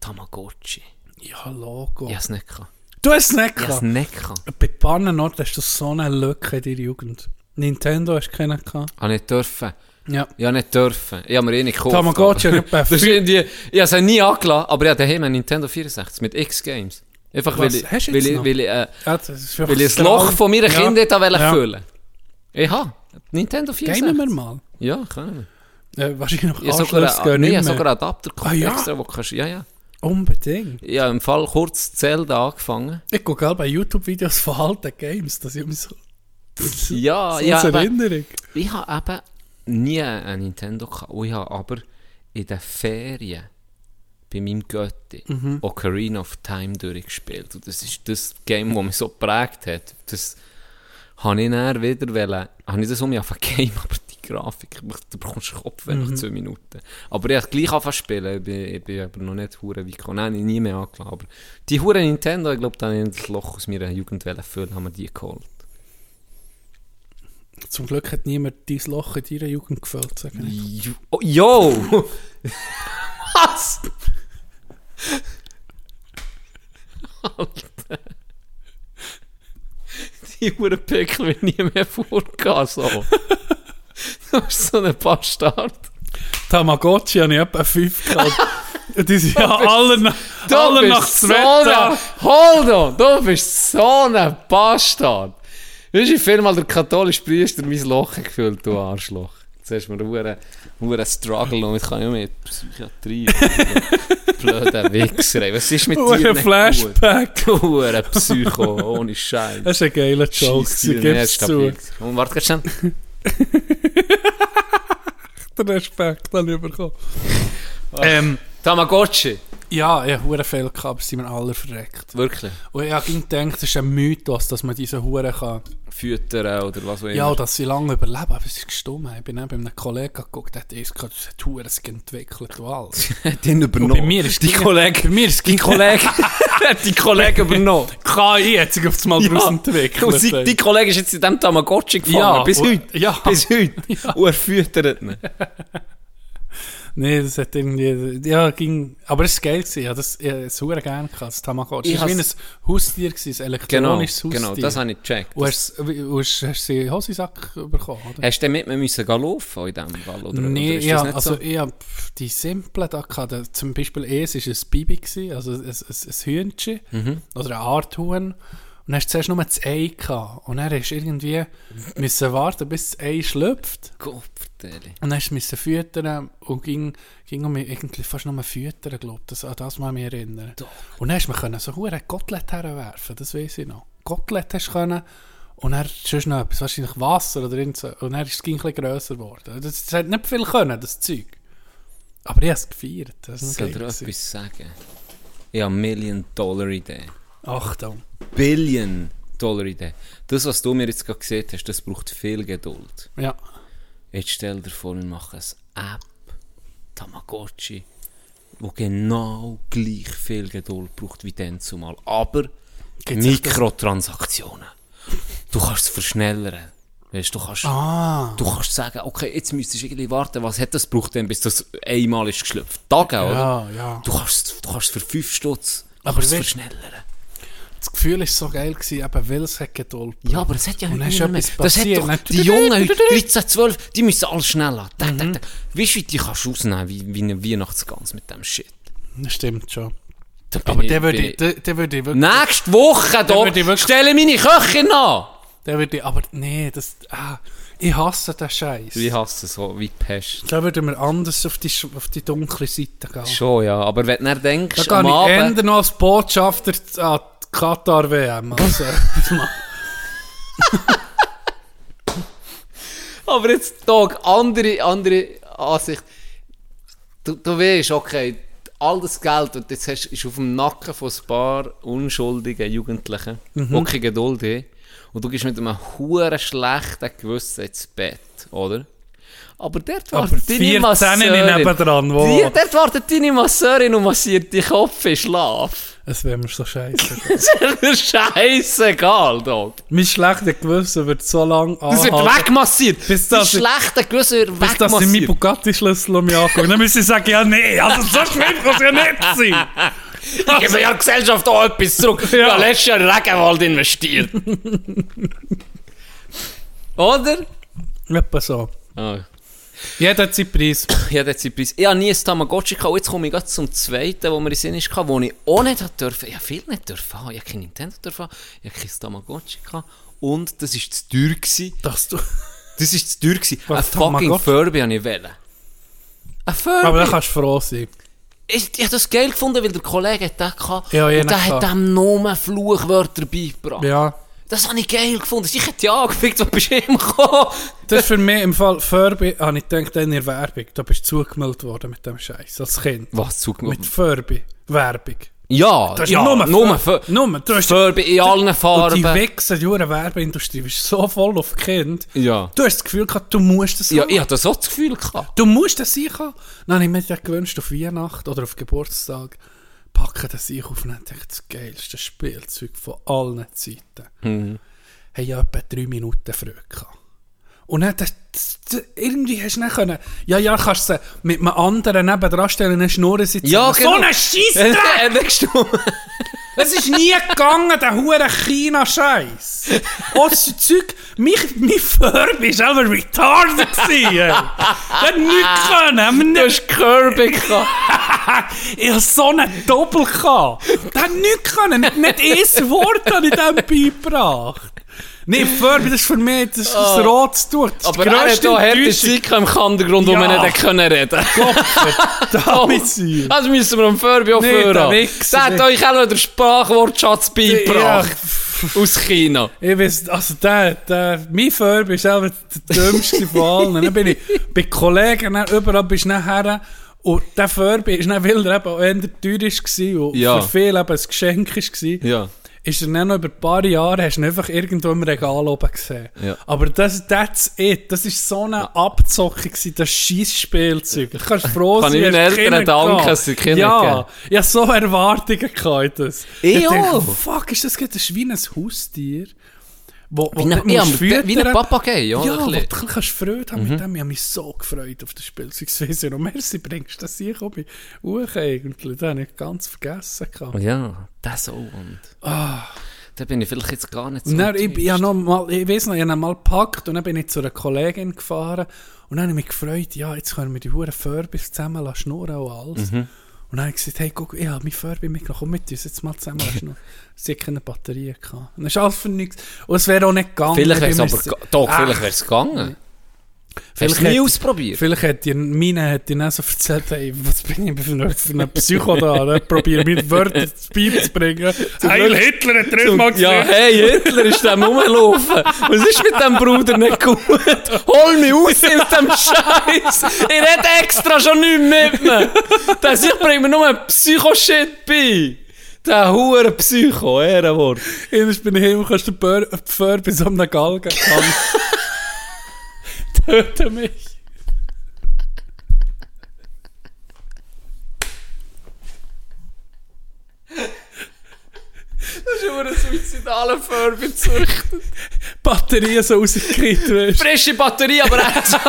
Tamagotchi. Ja, Logo. Ich es nicht gehabt. Du hast es nicht Ich habe es gehabt? nicht gehabt. Bei Pannenort hast du so eine Lücke in deiner Jugend. Nintendo hast du keinen gehabt. Habe nicht dürfen. Ja. Ich habe nicht dürfen. Ich habe mir eh nicht gekauft. Tamagotchi fünf- irgendwie, ich habe es nie angelassen, aber ich habe daheim einen Nintendo 64 mit X-Games. Einfach weil Was ich, hast du weil weil ich, äh, Ja, das ist weil ich das Loch von meiner Ja. Kindheit ja. Ja. füllen Ich habe Nintendo 64. Gamen wir mal. Ja, können Äh, wahrscheinlich noch wir. Habe sogar, gehen nee, sogar Adapter Ah, ja? extra, wo kannst, ja, ja. Unbedingt. Habe im Fall kurz Zelda angefangen. Ich gucke auch bei YouTube-Videos von alten Games, dass ich mich so... Ja, so ja, als Erinnerung. Ich habe eben nie ein Nintendo gehabt. Ich habe aber in den Ferien bei meinem Götti Mhm. Ocarina of Time durchgespielt. Und das ist das Game, das mich so geprägt hat. Das habe ich dann wieder wollen, habe ich das um mich Game, aber die Grafik, du bekommst nach Mhm. 2 Minuten. Aber ich habe gleich angefangen spielen, ich bin, ich bin aber noch nicht hure weit gekommen. Nein, ich habe nie mehr angelassen. Aber die hure Nintendo, ich glaube, da habe ich das Loch aus meiner Jugend füllen, haben wir die geholt. Zum Glück hat niemand dein Loch in deiner Jugend gefällt, sag ich. Jo! Oh, yo! Was? Alter. Die Uhrenpickel wird nie mehr vorgehen, so. Du bist so ein Bastard. Tamagotchi habe ich etwa fünf gehabt. Und die sind ja alle, Du alle nach so Zweta. ein, Hold on! Du bist so ein Bastard! Weißt du, wie viel mal der katholische Priester mein Loch gefüllt, du Arschloch? Jetzt hast du mir einen einen Struggle und jetzt kann ich auch mit Psychiatrie. Blöder Wichser, ey. Was ist mit Hure dir nicht Flashback. gut? Hure Psycho, ohne Scheiß. Das ist ein geiler Joke, Scheisse sie dir gibt erst es zu. kapiert. Und warte, ganz schnell. Den Respekt habe ich bekommen. Ähm, Tamagotchi. Ja, ich habe Huren viel gehabt, aber sind mir alle verreckt. Wirklich? Und ich habe gedacht, das ist ein Mythos, dass man diese Huren kann... Füttern oder was auch immer. Ja, dass sie lange überleben, aber es ist gestummt. Ich bin dann bei einem Kollegen geguckt, der hat erst gesagt, das hat Huren entwickelt und alles. hat ihn Und übernommen. bei mir ist die Kollege. Bei mir ist die Kollege. hat die Kollege übernommen. KI hat sich auf das Mal daraus entwickelt. Und sie, die Kollege ist jetzt in diesem Tamagotchi gefangen. Ja, bis heute. ja. Bis heute. Und er füttert ihn. Nee, das hat irgendwie... Ja, ging... Aber es war geil. gewesen. Ich habe das, ich habe es verdammt gerne gehabt, das Tamagotchi. Es war wie ein Haustier, gewesen, ein elektronisches Genau, Haustier. genau, das habe ich gecheckt. Und hast, und hast, hast du sie in den Hosensack bekommen, oder? Hast du denn mit mir müssen gehen laufen in diesem Fall? Oder, nee, oder ja, also so? ich habe die simplen da gehabt. Zum Beispiel eins war ein Bibi, gewesen, also ein, ein, ein Hühnchen Mhm. oder eine Art Huhn. dann hast du zuerst nur das Ei gehabt. Und dann hast du irgendwie müssen warten, bis das Ei schlüpft. Kopfteile. Und dann du müssen füttern und ging, ging um mich irgendwie fast nur füttern, glaube ich. Das, an das mal mich erinnern. Und dann mir können so hure Kotelett herwerfen, das weiß ich noch. Kotelett hast du können und dann sonst noch etwas, wahrscheinlich Wasser oder irgend so. Und dann ist es ein bisschen grösser geworden. Das, das hat nicht viel können, das Zeug. Aber ich habe es gefeiert. Das Ich soll dir etwas sagen. Ich habe Million-Dollar-Idee. Achtung. Billion-Dollar-Idee. Das, was du mir jetzt gerade gesehen hast, das braucht viel Geduld. Ja. Jetzt stell dir vor, wir machen eine App, Tamagotchi, wo genau gleich viel Geduld braucht wie dann zumal. Aber Gibt's Mikrotransaktionen. Du kannst es verschnellern. Weißt, du, kannst, Ah. du kannst sagen, okay, jetzt müsstest du irgendwie warten, was hat das gebraucht denn, bis das einmal ist geschlüpft? Tage, Ja, oder? ja. Du kannst, du kannst für 5 Stutz Aber kannst es weißt- verschnellern. Das Gefühl war so geil, gewesen, eben weil es hat Geduld Ja, aber es hat ja heute niemand mehr. etwas Das hat passiert. doch, die Jungen heute, 13, 12, die müssen alles schneller. Tak, Mhm. tak, tak. Weißt du, wie die kannst du ausnehmen, wie, wie eine Weihnachtsgans mit dem Shit. Das stimmt schon. Da bin Aber ich- der würde bin ich, der, der würde ich wirklich... Nächste Woche, Der da würde ich wirklich- stelle meine Köchin an. Der würde ich, aber nee, das... Ah, ich hasse den Scheiß. Ich hasse es so wie die Pest. Da würden wir anders auf die, sch- auf die dunkle Seite gehen. Schon, ja. Aber wenn du dann denkst, Da am kann ich Abend... ändern noch als Botschafter an die Katar-WM. Also. Aber jetzt, Tag, andere, andere Ansicht. Du, du weißt, okay, all das Geld, das du jetzt hast, ist auf dem Nacken von ein paar unschuldigen Jugendlichen, Mhm. die keine Geduld haben. Und du gehst mit einem huren schlechten Gewissen ins Bett, oder? Aber dort Aber wartet deine 14 Masseurin. nebendran, wo- Die, dort wartet deine Masseurin und massiert die Kopf in Schlaf. Es wäre mir so scheiße. Das ist mir scheißegal, Dog. mein schlechtes Gewissen wird so lange Das wird anhalten, wegmassiert. Bis das ich- schlechte Gewissen wird bis dass ich meinen wegmassiert. Bugatti-Schlüssel um mich angucke. Dann müssen sie sagen, ja nee, also so schlimm kann es ja nicht sein. Ich gebe ja der Gesellschaft auch etwas zurück. Ja. Ich habe letztes Jahr in Regenwald investiert. Oder? Etwa so. Ah. Jeder hat seinen Preis. Ja, das ist Preis. Ich habe nie ein Tamagotchi gehabt. Jetzt komme ich gerade zum zweiten, wo mir in Sinn ist, wo ich auch nicht hat dürfen. Ich habe viel nicht dürfen. Ich habe kein Nintendo dürfen. Ich habe kein Tamagotchi gehabt. Und das war zu teuer. Gewesen. Du... Das war zu teuer. Gewesen. Ein Was, fucking? Furby habe ich wählen. Ein Furby. Aber da kannst du froh sein. Ich, ich habe das geil gefunden, weil der Kollege hat den gehabt. Ja, und der hat dem nur Fluchwörter beigebracht. Ja. Das habe ich geil gefunden. Ich hätte ja angefickt, was bist du ihm gekommen? Das ist für mich im Fall Furby, habe ich gedacht, in der Werbung. Da bist du zugemeldet worden mit dem Scheiß als Kind. Was zugemeldet? Mit Furby. Werbung. Ja, Das ist ja, nur nur, Fur- nur, du hast- Furby in allen Und Farben. die Wichser, die Werbeindustrie, ist so voll auf Kind. Ja. Du hast das Gefühl gehabt, du musst das Ja, haben. ich hatte so das Gefühl gehabt. Du musst das haben. Dann habe ich mir gewünscht, auf Weihnachten oder auf Geburtstag, packen das ich auf und ich, das geilste Spielzeug von allen Zeiten. Mhm. Haben ja etwa drei Minuten früh gehabt. Und dann, irgendwie hast du dann können, ja, ja, kannst du sie mit einem anderen nebendran stellen, eine Schnurren sitzen. Ja, So genau. ein Scheissdreck! Es ist nie gegangen, der hure China-Scheiß. Oh, das Zeug, mich, mein Furby war selber retarded. Der hat nichts können. Du hast Kirby ich hatte so einen Doppel. Der hat nichts können. Nicht, nicht ein Wort habe ich dem beigebracht. Nee, Furby, das ist für mich das, ist das Oh. Aber er hat auch harte Zeit im Hintergrund, wo Ja. wir nicht können reden Damit sein. Also müssen wir am Furby auch Nee, führen. der Der hat euch auch noch den Sprachwortschatz beigebracht. Aus China. Ich weiß, also der, der, mein Furby war selber der dümmste von allen. Dann bin ich bei Kollegen, überall bist du nachher und der Furby ist dann, weil er eben auch eher teuer war und Ja. für viele eben ein Geschenk war, Ja. Ist er dann noch über ein paar Jahre, hast du einfach irgendwo im Regal oben gesehen. Ja. Aber das, that's it. Das war so eine Abzocke, gewesen, das Scheissspielzeug. Du kannst froh Kann sein, ich meinen Eltern Kinder danken, dass sie Kinder Ja, ich hatte so Erwartungen gehabt. Das. Ich dachte, auch. Fuck, ist das gerade ein wie ein Haustier? Wo, wo Wie ein- ja, wie ein. Papagei, ja, Ja, wo du kannst Freude haben Mhm. mit dem. Ich habe mich so gefreut auf das Spielzeug. Ich ja noch, merci, bringst das hier hoch eigentlich. Das habe ich ganz vergessen. gehabt. Ja, das auch. Und Ah. da bin ich vielleicht jetzt gar nicht so. Dann, ich, ich, noch mal, ich weiss noch, ich habe mal gepackt und dann bin ich zu einer Kollegin gefahren und dann habe ich mich gefreut, ja, jetzt können wir die Huren Furbys zusammen schnurren und alles. Mhm. Und dann habe ich gesagt, hey, guck, ich habe mein Furby mitgenommen, komm mit uns jetzt mal zusammen. Hast du noch sicher eine Batterie gehabt. Und dann ist alles für nichts. Und es wäre auch nicht gegangen. Vielleicht wäre es aber... Doch, Ah. vielleicht wäre es gegangen. Vielleicht Hast du nie ausprobiert? Vielleicht hat dir meine hat dir dann so erzählt, hey, was bin ich für ein, Psycho da? Ne? Probier mir Wörter zu Bein zu bringen. Heil Hitler hat dreimal Ja, gesagt. hey, Hitler ist dem rumgelaufen. Was ist mit dem Bruder nicht gut? Hol mich raus aus dem Scheiß. Ich rede extra schon nicht mit mir. Das ich bringe mir nur Psycho-Shit bei. Der hure Psycho, Ehrenwort. Bin ich hin und kannst den Bör- Pför bei so einem Galgen. Töte mich. Das ist immer ein suizidaler Furby gezüchtet. Batterien so rausgekriegt wirst. Frische Batterie, aber eins.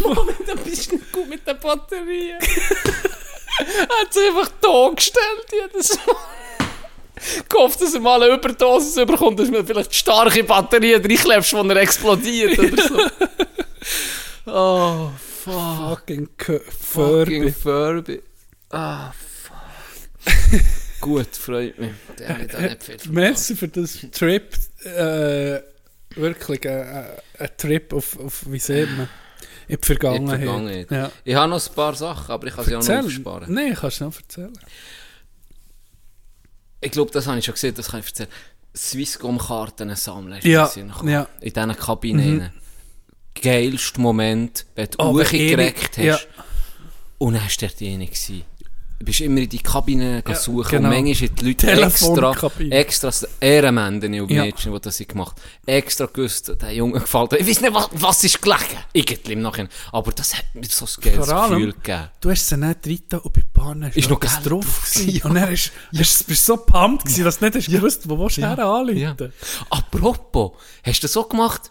Moment, da bist du nicht gut mit der Batterie. er hat sich einfach da gestellt jedes Mal. Gehofft, dass er mal eine Überdosis überkommt, dass man vielleicht starke Batterien reinklebst, wenn er explodiert oder so. Oh, fuck. Fucking Furby. Fucking Furby. Ah, fuck. Gut, freut mich. Der hat mich da nicht viel Merci für das Trip. Äh, wirklich ein, ein, ein Trip auf, auf, wie sieht man, in die Vergangenheit. In die Vergangenheit. Ja. Ich habe noch ein paar Sachen, aber ich kann sie auch noch aufsparen. Nein, kannst du noch erzählen. Ich glaube, das habe ich schon gesehen, das kann ich erzählen. Swisscom-Karten sammeln. Ja, ja. In diesen Kabinen. Mhm. Geilster Moment, wenn du Oh, geregt hast. ich- ja. Und dann dort drin. gewesen. Du bist immer in die Kabine Ja, suchen genau. und manchmal haben die Leute extra, extra Ehrenmänner und Ja. Mädchen, die das gemacht haben, extra gewusst, der Junge gefällt. Ich weiß nicht, was, was ist gelegen. Irgendwie im Nachhinein. Aber das hat mir so ein geiles Vor allem, Gefühl gegeben. Du hast sie nicht drin und bei Bahnen ist, Ist noch Geld drauf. gewesen. Und dann ist, hast, bist du so pumped gewesen, dass du nicht hast gewusst, wo willst du her anrufen. Ja. Apropos, hast du das so gemacht?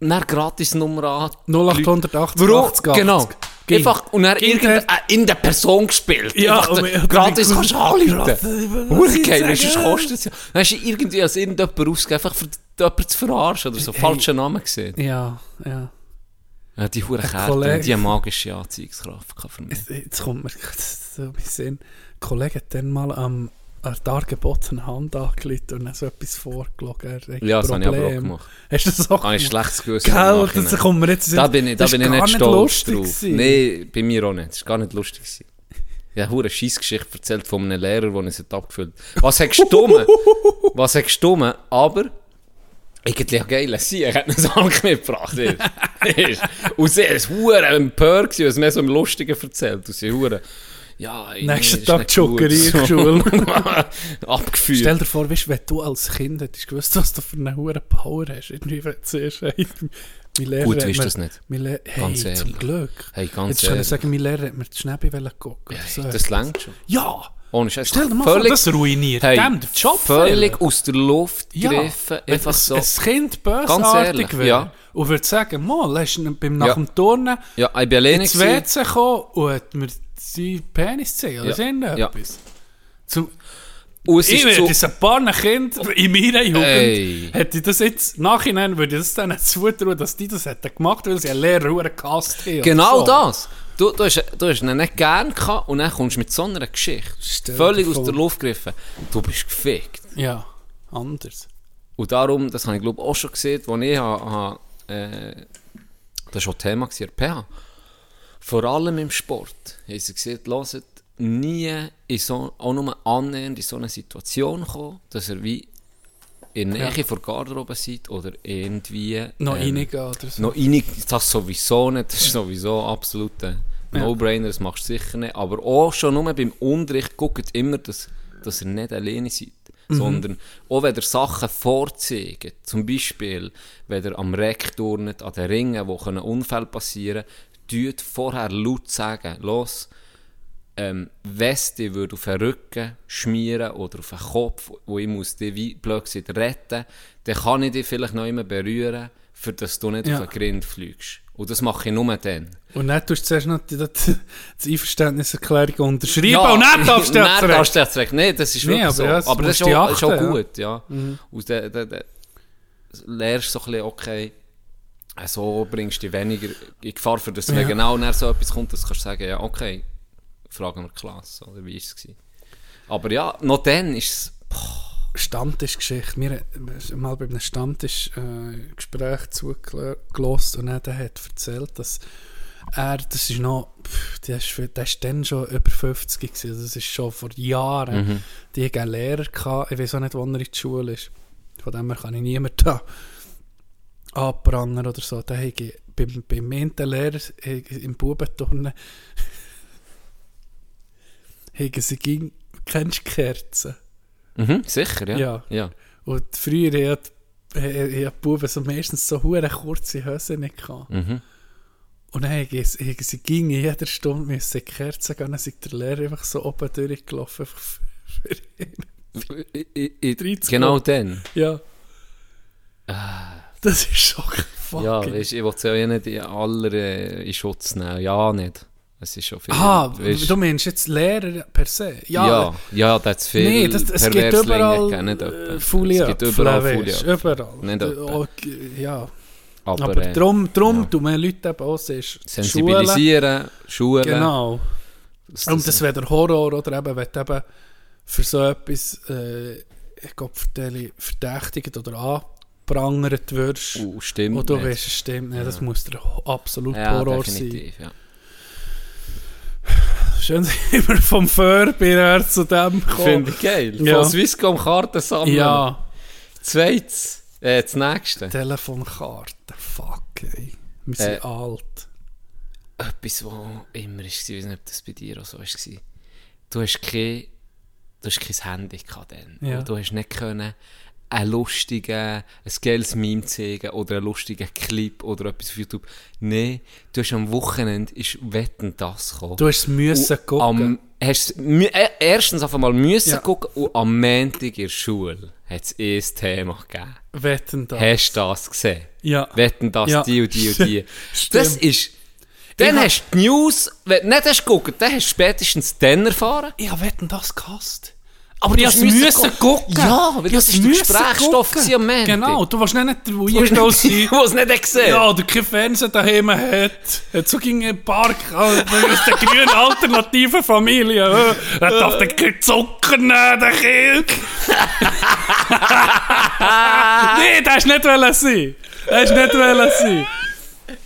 Dann gratis Nummer an. 0880 Warum? 80 80. Genau. Ging. Einfach, und Ging irgendeine in der Person gespielt. Ja, Einfach und gratis kannst du anrufen. Du, sonst kostet es ja. Dann hast du irgendwie als irgendjemand ausgegeben, einfach für jemanden zu verarschen oder so. Hey. Falschen Namen gesehen. Ja, ja. Ja, die hure Karte, die magische Anziehungskraft kann für mich. Jetzt, jetzt kommt mir so ein bisschen. Ein Kollege hat dann mal am an der dargebotenen Hand angelegt und dann so etwas vorgelogen. Ja, das habe ich aber auch gemacht. Hast du das auch ich gemacht? schlechtes Gewissen. Gell, das kommt mir jetzt Da bin ich, da bin ich nicht nicht stolz lustig drauf. gewesen. Nein, bei mir auch nicht. Das war gar nicht lustig. gewesen. Ich habe eine Scheissgeschichte erzählt von einem Lehrer, der uns abgefüllt hat. Was hat gestummen? Was hat gestummen? Aber eigentlich geil. Sie hat einen Salk mitgebracht. Und sie war empört, sie mir so im Lustigen erzählt. Und sie ja, Nächsten Tag gut. Joggerie in die Schule. Abgeführt. Stell dir vor, weißt, wenn du als Kind hättest gewusst, was du für eine hohe Power hast. Irgendwie, siehst, hey, mein Lehrer Gut, du das nicht. hey, Ganz zum ehrlich. Glück. Hey, ganz Jetzt kann ich sagen, mein Lehrer hat mir die Schnäppi gucken. Ja, so das längt schon. Ja! Ohne Scheiß. Stell dir mal vor, das ruiniert hey, dem den Job. Völlig Philipp. aus der Luft Ja, gegriffen. wenn einfach ein, so. ein Kind Ganz bösartig ehrlich, wäre ja. und würde sagen, mal, hast du beim, nach Ja. dem Turnen Ja, ich bin ins. WC gekommen und hat mir seinen Penis gezeigt, oder Ja. ja. irgendetwas. Zum, Und es ich ist würde so- das ein paar Kind in meiner Jugend, Ey. hätte ich das jetzt, nachhinein würde ich das dann zutrauen, dass die das hätten gemacht, weil sie einen Lehrer gehasst haben. Genau so. das. Du, du, hast, du hast ihn nicht gern gehabt und dann kommst du mit so einer Geschichte. Stell Völlig aus der Luft gegriffen. Du bist gefickt. Ja, anders. Und darum, das habe ich glaube auch schon gesehen, als ich ha, ha, äh, das war auch Thema gewesen, PH. Vor allem im Sport. Haben sie gesagt, hört, nie in so, auch nur annähernd in so eine Situation kommen, dass er wie in der Nähe Ja. vor Garderobe seid oder irgendwie... Noch ähm, reingehen oder so. Noch reingehen, das sowieso nicht, das ist sowieso absolut ein Ja. No-Brainer, das machst du sicher nicht. Aber auch schon nur beim Unterricht guckt immer, dass, dass ihr nicht alleine seid. Mhm. Sondern auch wenn ihr Sachen vorzeigen, zum Beispiel, wenn ihr am Reck turnet, an den Ringen, wo können Unfälle passieren können, tut vorher laut sagen, los, ähm, wenn es dich würde auf den Rücken schmieren oder auf den Kopf, wo ich muss dich wie blöd gesagt retten, dann kann ich dich vielleicht noch immer berühren, für dass du nicht Ja. auf den Grind fliegst. Und das mache ich nur dann. Und dann tust du zuerst noch die, die, die Einverständniserklärung unterschreiben und dann darfst du Dann darfst du recht. Nein, das ist Nee, wirklich aber so. ja, das aber das ist auch, ist auch achten, ja. gut, ja. Mhm. Und dann, dann, dann lernst du so ein bisschen, okay, so bringst du dich weniger in Gefahr, für das, wenn Ja. genau nach so etwas kommt, dass du kannst sagen, ja, okay, fragen wir die Klasse, oder wie war es? gewesen? Aber ja, noch dann ist es, Stammtischgeschichte. Wir haben mal bei einem Stammtisch äh, Gespräch zugelassen und er der hat erzählt, dass er, das ist noch, der ist, der ist dann schon über 50 gewesen, also das ist schon vor Jahren. Mhm. Die hatten einen Lehrer gehabt, ich weiß auch nicht, wo er in der Schule ist. Von dem her kann ich niemanden da anprangern oder so. Da habe ich beim, beim einen Lehrer äh, im Bubenturnen haben sie ging, kennst du Kerzen? mhm, sicher, ja. Ja. ja. Und früher hat die Buben so meistens so hure kurze Hosen nicht gehabt. Mhm. Und dann haben sie, sie ging in jeder Stunde müssen Kerzen gehen, dann ist der Lehrer einfach so oben durchgelaufen. Für, für ihn. I- I- I-. Genau dann. Ja. Das ist schon fucking... Ja, weißt, ich will es ja nicht in aller äh, in Schutz nehmen. Ja, nicht. Es ist schon viel. Ah, weisst- du meinst jetzt Lehrer per se? ja, ja, ja, da hat es viel Nee, das, es gibt überall äh. Folie Es gibt überall Folie. überall. Nicht etwa. Okay, ja. Aber, Aber, äh, darum, darum tun wir Leute eben auch siehst, Sensibilisieren, Schulen. Genau. Das- Und das- das wäre der Horror oder eben, wenn du eben für so etwas, äh, ich glaube, verdächtigt oder anprangert wirst. Uh, stimmt Und du nicht. weißt, es stimmt nicht. Das Ja. muss der absolut Ja, Horror definitiv, ja. sein. Schön, sind wir vom Förbier zu dem gekommen. Finde ich geil. Ja. Von Swisscom Karten sammeln. Ja. Zweites, äh, das nächste. Telefonkarte, fuck, ey. Wir sind Äh, alt. Etwas, was immer war, ich weiß nicht, ob das bei dir auch so war. Du hast kein, du hast kein Handy gehabt dann. Ja. Und Du hast nicht können einen lustigen, ein geiles Meme zeigen oder einen lustigen Clip oder etwas auf YouTube. Nein, du hast am Wochenende ist Wetten das gekommen. Du hast es müssen gucken. Am, hast, äh, erstens auf einmal müssen Ja. gucken und am Montag in der Schule hat es ein Thema gegeben. Wetten das. Hast du das gesehen? Ja. Wetten das, Ja. die und die und die. Das ist... Dann Ich hast du die News, wenn du nicht hast geguckt, dann hast du spätestens dann erfahren. Ich habe Wetten das gehasst. Aber du musst müssen gucken. Ja, weil das ist der Gesprächsstoff am Montag. Genau, du warst nicht der Du Weirdo hast sein. nicht- was nicht gesehen. Ja, oder kein Fernsehen daheim hat. Hat so ging ein Park aus der grünen alternativen Familie. äh, Er darf den kein Zucker nehmen, der Kind. nee, das hast nicht sein. Das hast nicht sein.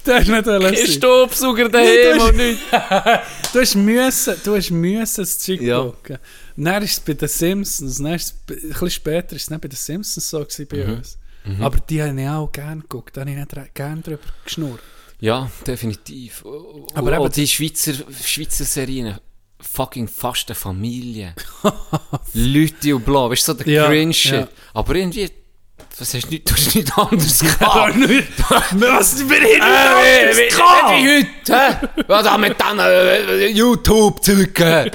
Das hast nicht wollen Kein. Staubsauger daheim du und hast- nichts. Du hast müssen, du hast müssen das Zeug Ja. gucken. Dann ist es bei den Simpsons, dann ist es, ein bisschen später ist es nicht bei den Simpsons so gewesen bei Mhm. uns. Mhm. Aber die habe ich auch gerne geguckt, da habe ich nicht gerne drüber geschnurrt. Ja, definitiv. Aber eben- die Schweizer, Schweizer Serien, fucking fast eine Familie. Leute und bla, weißt du, so der Ja, Cringe-Shit. ja. Aber irgendwie, was hast du nicht, du hast nichts anderes Ja, gehabt. nicht- Was, wir haben nichts Äh, anderes wie, wie, gehabt. wie heute, hä? Ja, da mit diesen äh, YouTube-Zeugen.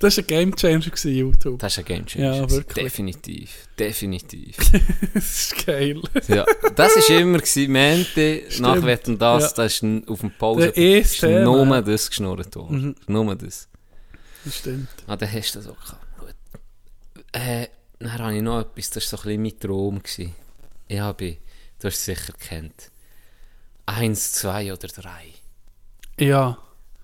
Das war ein Gamechanger, YouTube. Das ist ein Gamechanger. Ja, wirklich. Definitiv, definitiv. das ist geil. ja, das war immer, gewesen, Mente, nach Wetten das, Ja. das ist auf dem Pause, erste ist nur das geschnurrt worden. Mhm. Nur das. Das stimmt. Ah, dann hast du das auch gehabt. Gut. Äh, dann habe ich noch etwas, das war so ein bisschen mein Traum. Gewesen. Ich habe, du hast es sicher kennt. Eins, zwei oder drei. Ja,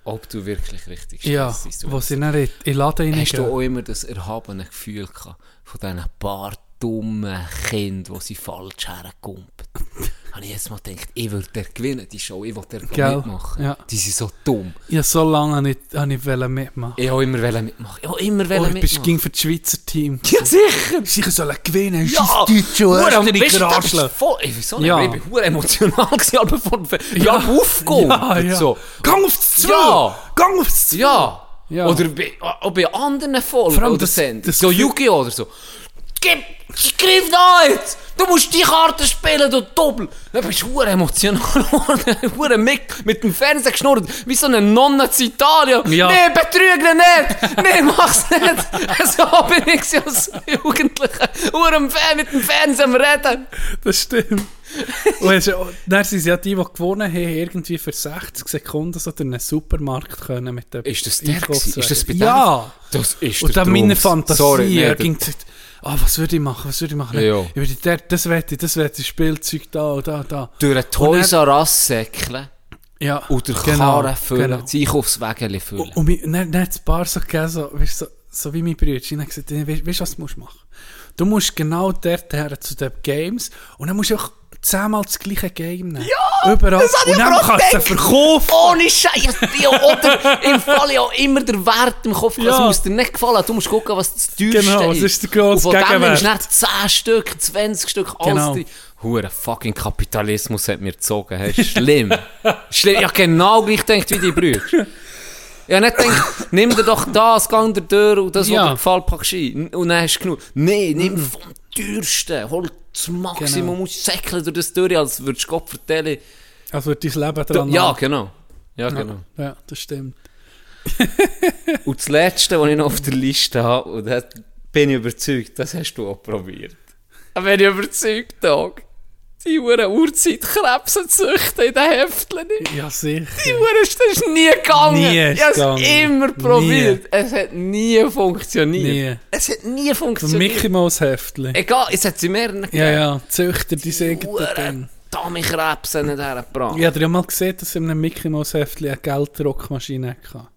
Ob du wirklich richtig ja, Stress hast. wo sie dann in in den Laden Hast du auch immer das erhabene Gefühl gehabt von diesen paar dummen Kindern, die sie falsch herkumpeln? habe ich jetzt mal gedacht, ich würde der gewinnen, die Show, ich will der Gell? mitmachen. Ja. Die sind so dumm. Ja, so lange habe ich, habe ich wollte mitmachen. Ich wollte immer mitmachen. Ich wollte immer Oh, wollen ich bist mitmachen. ging für das Schweizer Team. Ja, sicher! Sicher sollen gewinnen, Ja, scheiß Deutsche und du, Österreicher voll, ich weiß nicht, Ja. ich bin hure emotional gewesen, aber von, ich Ja. hab aufgehoben. Ja, ja. So. Gang aufs Zwei! Ja. Gang aufs Zwei! Ja. Ja. Oder bei, auch bei anderen Folgen Vor allem oder das- So Yu-Gi-Oh! oder so. Gib, greif da jetzt! Du musst die Karte spielen, du Doppel! Dann bist du hure emotional geworden, mit, mit dem Fernseher geschnurrt, wie so eine Nonna zu Italien. Ja. Nee, betrüge nicht! Nee, mach's nicht! So bin ich als Jugendlicher, hure mit dem Fernseher am Reden. Das stimmt. Und dann sind ja die, die gewonnen haben, irgendwie für 60 Sekunden so durch einen Supermarkt können mit dem Ist das der? Ist das bei Ja! dem? Das ist Und dann meine Trunks. Fantasie Sorry, nee, ah, was würde ich machen, was würde ich machen? Ja, ja. Ich würde der, das wette ich, das wette ich, Spielzeug da und da, da. Durch ein Und Toys R Us säckeln Ja, und durch genau, Karren füllen, genau. das Einkaufswägel füllen. Und mir, dann, dann hat es ein paar so gegeben, so, weißt, so, so wie mein Bruder. Und dann gesagt, weißt du, was du musst machen? Du musst genau dort her zu den Games und dann musst du auch zehnmal das gleiche Game nehmen. Ja! Überall. das und dann kannst du gedacht. verkaufen. Ohne Scheiß. Oder im Fall ja immer der Wert im Kopf. Ja. Es muss dir nicht gefallen. Du musst gucken, was das teuerste Genau, was ist der grosse Und von dem Gegenwert? nimmst du dann 10 Stück, 20 Stück, alles Genau. drin. Hure fucking Kapitalismus hat mir gezogen. Hey, schlimm. schlimm. Ich hab genau gleich gedacht wie die Brüder. Ich hab nicht gedacht, nimm dir doch das, gang der Tür und das, was Ja. dir gefällt, packst du ein. Und dann hast du genug. Nein, nimm vom teuersten. Hol das Maximum Genau. säckeln durch das durch, als würdest du Gott vertellen. Also dein Leben dran. Ja, haben. genau. Ja, genau. Ja, das stimmt. Und das Letzte, was ich noch auf der Liste habe, und das bin ich überzeugt, das hast du auch probiert. Da bin ich überzeugt, Tag. Die Uhren Uhrzeitkrebse züchten in den Heftchen. Ja, sicher. Die Uhren, das ist nie gegangen. Nie ist ich habe es immer probiert. Es hat nie funktioniert. Nie. Es hat nie Das funktioniert. Mickey Mouse Heftchen. Egal, es hat sie mehr Ja, ja, Züchter, die sagen das Ding. Uhren, Dummy-Krebse nicht hergebracht. Ich habe ja mal gesehen, dass in einem Mickey Mouse Heftchen eine Gelddruckmaschine hatte.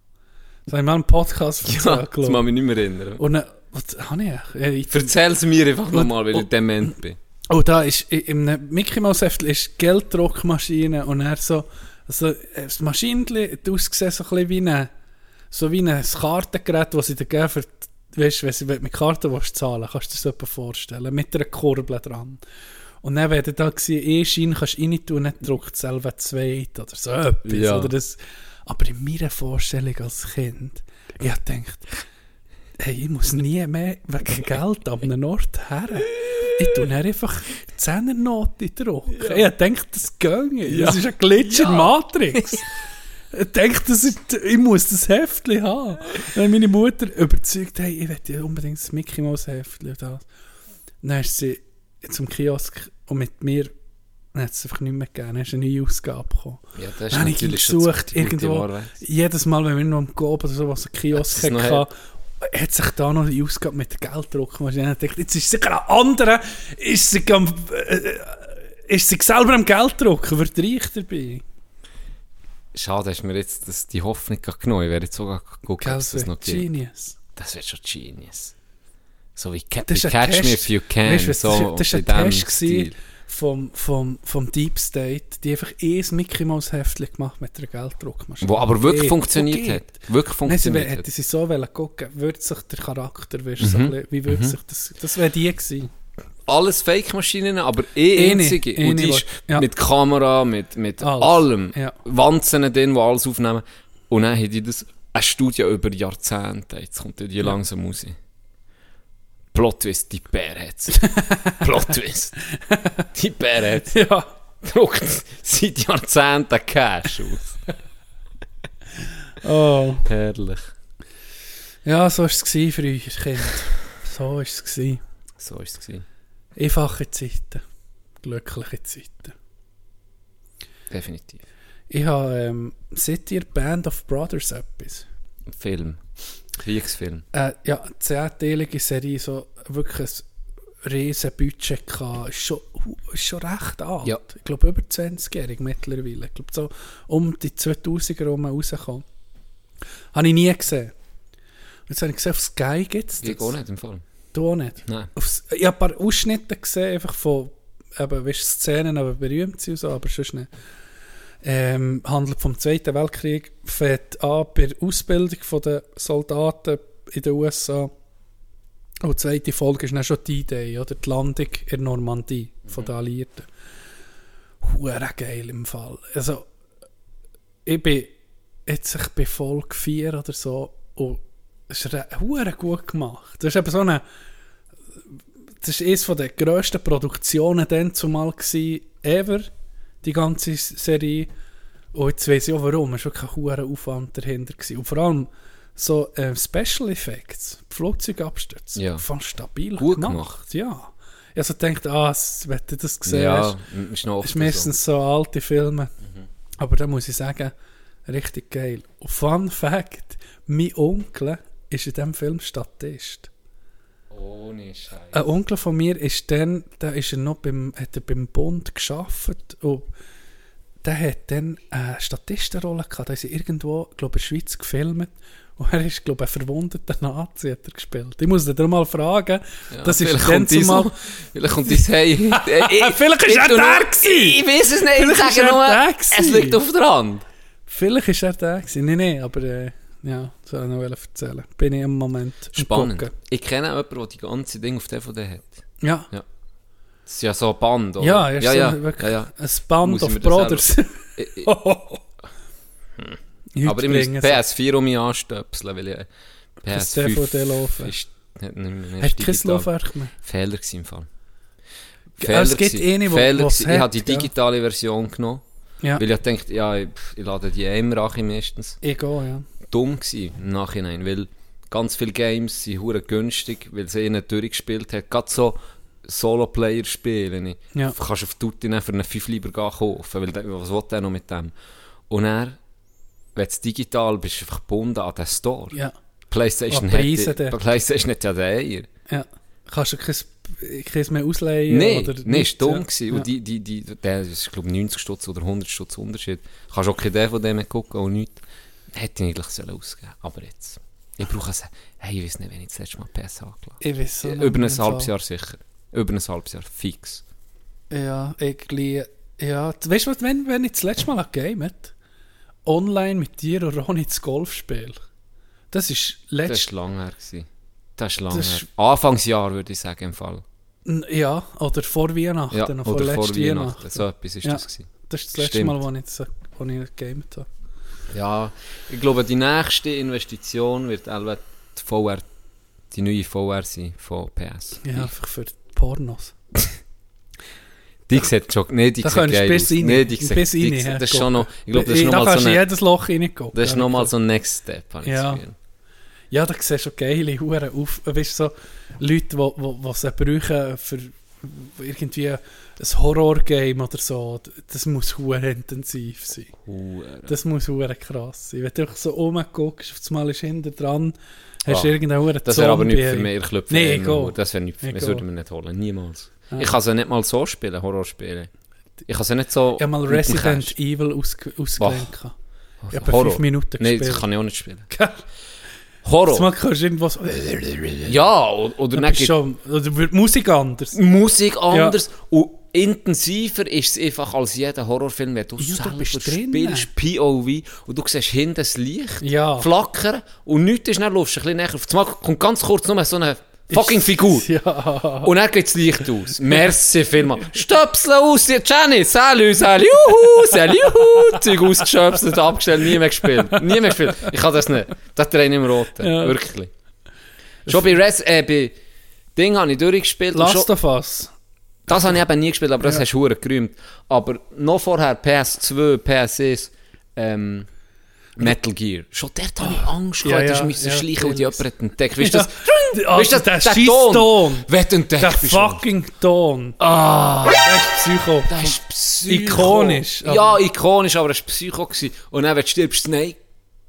Das habe ich mal im Podcast Ja, erzählt, das glaub mag ich. mich nicht mehr erinnern. Und dann, was habe ich? Ja, ich- Erzähl es mir einfach nochmal, weil ich dement bin. Oh, da ist, i- in einem Mickey Mouse Heftchen ist Gelddruckmaschine und er so, also, das Maschinenchen hat ausgesehen so ein wie ein, so wie ein Kartengerät, das sie dir geben für, weisst, wenn sie mit Karten willst zahlen kannst du dir das etwa vorstellen, mit einer Kurbel dran. Und dann, wenn du da gewesen, eh Schein kannst du rein tun, dann druckt selber zweit oder so etwas. Ja. Oder das. Aber in meiner Vorstellung als Kind, ich habe gedacht, hey, ich muss nie mehr wegen Geld an einem Ort her. Ich tue dann einfach die Zehnernote drucken. Ich habe gedacht, das ginge. Ja. Das ist ein Glitch in Ja. Matrix. Ich denke, das ist, ich muss das Heftchen haben. Dann meine Mutter überzeugt, hey, ich will ja unbedingt das Mickey Mouse Heftchen. und das. Dann ist sie zum Kiosk und mit mir dann hat es einfach nicht mehr gegeben. Dann ist eine neue Ausgabe gekommen. Ja, das ist Dann habe ich gesucht, irgendwo, jedes Mal, wenn wir noch am Gob oder so, was ein Kiosk hatte, hat sich da noch die Ausgabe mit Gelddruckmaschine. Dachte, jetzt ist sicher ein anderer, ist sie, am, äh, äh, ist sie selber am Geld drucken, wird reich dabei. Schade, hast du mir jetzt das, die Hoffnung genommen. Ich werde jetzt sogar gucken, ob es das noch gibt. Genius. Das wird schon Genius. So wie Ca Catch Me Test. If You Can. Weißt so das war in ein Test vom, vom, vom Deep State, die einfach eh ein Mickey Mouse Heftchen gemacht mit einer Gelddruckmaschine. Wo aber wirklich Eh, funktioniert hat. Wirklich Nein, funktioniert hätte hat. sie so wollen gucken, würde sich der Charakter, so Mhm. ein bisschen, wie würde Mhm. sich das, das wäre die gewesen. Alles Fake-Maschinen, aber eh Eine, einzige. eine, Und die ist ja. mit Kamera, mit, mit Alles, allem. ja. Wanzen drin, die alles aufnehmen. Und dann haben die das, eine Studie über Jahrzehnte. Jetzt kommt die Ja. langsam raus. Plot Twist, die Bär hat sie. Plot Twist. Die Bär hat sie. Ja. Druckt seit Jahrzehnten Cash aus. Oh. Herrlich. Ja, so war es gewesen früher, Kind. So war es. So war es. Einfache Zeiten. Glückliche Zeiten. Definitiv. Ich habe, ähm, seht ihr Band of Brothers etwas? Film. Kriegsfilm. Äh, ja, eine zehnteilige Serie, so wirklich ein riesen Budget gehabt. Ist schon, ist schon recht alt. Ja. Ich glaube, über 20-jährig mittlerweile. Ich glaube, so um die 2000er rum rausgekommen. Habe ich nie gesehen. Und Jetzt habe ich gesehen, auf Sky gibt es Ich auch nicht im Fall. Du auch nicht? Nein. Aufs, ich habe ein paar Ausschnitte gesehen, einfach von eben, weißt, Szenen, aber berühmt sind und so, aber sonst nicht. Ähm, handelt vom Zweiten Weltkrieg, fängt an bei der Ausbildung der Soldaten in den USA. Und die zweite Folge ist dann schon die Idee, oder? Die Landung in Normandie von den Alliierten. Hure geil im Fall. Also, ich bin jetzt ich bei Folge 4 oder so und es ist re- hure gut gemacht. Das ist eben so eine das war eines der grössten Produktionen dann zumal gewesen, ever, die ganze Serie. Und jetzt weiss ich auch warum, es war wirklich ein hoher Aufwand dahinter. Gewesen. Und vor allem so äh, Special Effects, Flugzeugabstürze, Ja. fand stabil Gut gemacht. gemacht. Ja. Ich also gedacht, ah, wenn du das gesehen Ja, hast, ist ist meistens so. alte Filme. Aber da muss ich sagen, richtig geil. Und Fun Fact, mein Onkel ist in diesem Film Statist. Ohne Scheiß. Ein Onkel von mir ist dann, da ist er noch beim, hat er beim Bund geschafft und der hat dann eine Statistenrolle gehabt. Da ist irgendwo, glaube ich, in der Schweiz gefilmt und er ist, glaube ich, ein verwundeter Nazi hat er gespielt. Ich muss ihn mal fragen. Ja, das ist vielleicht dann zumal... Vielleicht kommt dies hey. Vielleicht ist er der gewesen. Ich weiß es nicht. Vielleicht ich sage nur, es liegt auf der Hand. Vielleicht ist er der gewesen. Nein, nein, aber äh, ja, soll ich noch erzählen. Bin ich im Moment Spannend. gucken. Ich kenne jemanden, der die ganze Ding auf DVD hat. Ja. ja. Das ist ja so ein Band, oder? Ja, ja, ja, wirklich ja, ja. ein Band Muss of das Brothers. Ich- ich- Heute Aber ich muss bringen die sie- PS4 um mich anstöpseln, weil ich Das PS5 DVD laufen. ist hat nicht mehr, Hat kein. Laufwerk mehr. Fehler gewesen im Fall. Ja, es gibt eine, wo- Fehler gewesen. Ich habe die digitale Version genommen. Ja. Weil ich dachte, ja, ich, ich lade die eh immer an meistens. Ich gehe, ja. Dumm gewesen im Nachhinein, weil ganz viele Games sind hure günstig, weil sie eh nicht durchgespielt hat. Gerade so Solo-Player-Spiele. Ja. Du kannst auf Tutti für einen 5 lieber kaufen, weil der- was will der noch mit dem? Und er, wenn du digital bist, einfach gebunden an den Store. Ja. PlayStation hat, dort. PlayStation hat ja den Eier. Ja. Kannst du kein, kein mehr ausleihen? Nein, oder nee, ist dumm ja. Ja. Und die, die, die, der ist, glaube 90 Stutz oder 100 Stutz Unterschied. Kannst auch keinen von dem gucken und nichts. Hätte ich eigentlich sollen ausgeben Aber jetzt. Ich brauche es. Hey, ich weiß nicht, wenn ich das letzte Mal PS angelassen Ich weiß so nicht Über ein halbes. Jahr sicher. Über ein halbes Jahr fix. Ja, irgendwie. Ja, weißt du, was, wenn, wenn ich das letzte Mal gegamet online mit dir und Ronny das Golfspiel. Das ist Das letzt, war lange her. Gewesen. Das ist lange Das her. ist- Anfangsjahr würde ich sagen im Fall. Ja, oder vor Weihnachten. Ja, oder vor letzter Weihnachten. So etwas ist ja, das gewesen. Das ist das letzte Stimmt. Mal, wo ich, das, wo ich gegamet habe. Ja, ich glaube, die nächste Investition wird die VR, die neue VR sein von PS. Ja, einfach für Pornos. Die sieht schon, nee, die Da sieht du geil bis aus. rein. Nee, die bis die, rein, das ist schon noch, ich glaube, das ist Eh, noch Da so du in ein, jedes Loch reingucken. das ist noch mal so ein Next Step, habe Ja. Ja, da siehst du geile Huren auf. Weißt du, so Leute, die sie brauchen für irgendwie ein Horror-Game oder so, das muss hure intensiv sein. Hure. Das muss hure krass sein. Wenn du einfach so rumguckst, auf das Mal ist hinten dran, hast du Ah, irgendeinen hure Das wäre aber nicht für mich, ich glaube, Nee, egal. das wäre nicht, das Egal. würde mir nicht holen, niemals. Ah. Ich kann sie nicht mal so spielen, Horrorspiele. Ich kann sie nicht so... Ich habe mal Resident. Evil aus, ausgelenkt. Ich habe fünf Minuten Nein, gespielt. das kann ich auch nicht spielen. Horror. Mal kannst du irgendwas... Ja, oder, Dann schon, oder wird Musik anders. Musik anders und intensiver ist es einfach als jeder Horrorfilm, wenn du Ja, du selber drin. spielst, POV, und du siehst hinten das Licht Ja. flackern und nichts ist, dann laufst du ein bisschen näher. Auf einmal kommt ganz kurz nur so eine fucking Figur. Ja. Und dann geht das Licht aus. Merci vielmal. Stöpsel aus, Jenny, salut, salut, juhu, salut, juhu. Zeug ausgestöpselt, abgestellt, nie mehr gespielt. Nie mehr gespielt. Ich kann das nicht. Das drehe ich im Roten. Ja. Wirklich. Schon bei Res, äh, bei Ding habe ich durchgespielt. Last of Us. das habe ich eben nie gespielt, aber das Ja. hast du gerühmt. Aber noch vorher PS2, PS1, ähm, Metal Gear. Schon dort habe ich Angst Ja, gehabt, ja, dass ich ja, schleichen und jemand hat entdeckt. Weißt du, Ja. das, weißt du, der der Scheisston. Du entdeckt Der fucking Ton. Ah, Das ist Psycho. das ist Psycho. Ikonisch, Ja, ikonisch, aber es war Psycho. Gewesen. Und dann, wenn du stirbst, Snake.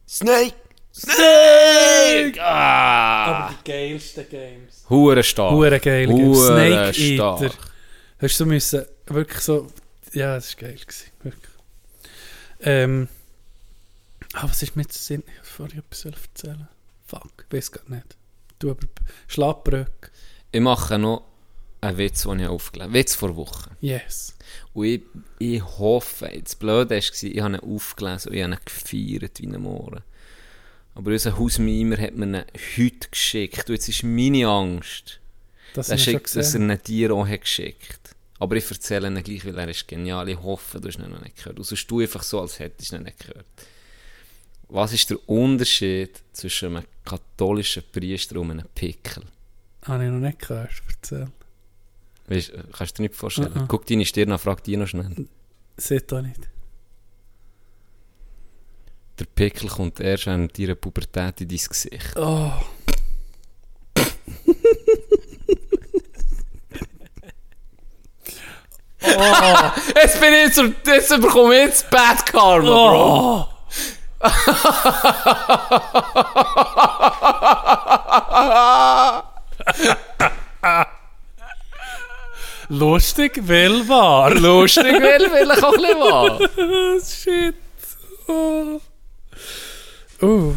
Snake. Snake! Ah. Aber die geilsten Games. Hure stark. Hure geil. Snake stark. Eater. Hast du müssen, wirklich so, ja, das war geil. Gewesen, wirklich. Ähm, ah, was ist mit Sinn? Ich wollte vorhin etwas erzählen. Fuck, weiß gar nicht. Du aber Schlappröck. Ich mache noch einen Witz, den ich aufgelegt habe. Witz vor Woche. Yes. Und ich, ich hoffe, das Blöde war, ich habe ihn aufgelesen und ich habe ihn gefeiert wie ein Mohren. Aber unser Hausmimer hat mir ihn heute geschickt. Und jetzt ist meine Angst, Das dass, er, schon dass er ihn dir auch hat geschickt Aber ich erzähle ihn gleich, weil er ist genial. Ich hoffe, du hast ihn noch nicht gehört. Und sonst tu einfach so, als hättest du ihn nicht gehört. Was ist der Unterschied zwischen einem katholischen Priester und einem Pickel? Habe ich noch nicht gehört, erzähl. Weißt, kannst du dir nicht vorstellen? Mhm. Guck deine Stirn an, frag die noch schnell. Seht auch nicht. Der Pickel kommt erst während deiner Pubertät in dein Gesicht. Oh. Jetzt bin ich zur, jetzt bekomme ich jetzt Bad Karma, Bro. Oh. Lustig, weil wahr. Lustig, weil vielleicht auch ein bisschen wahr. Shit. Oh. Uh.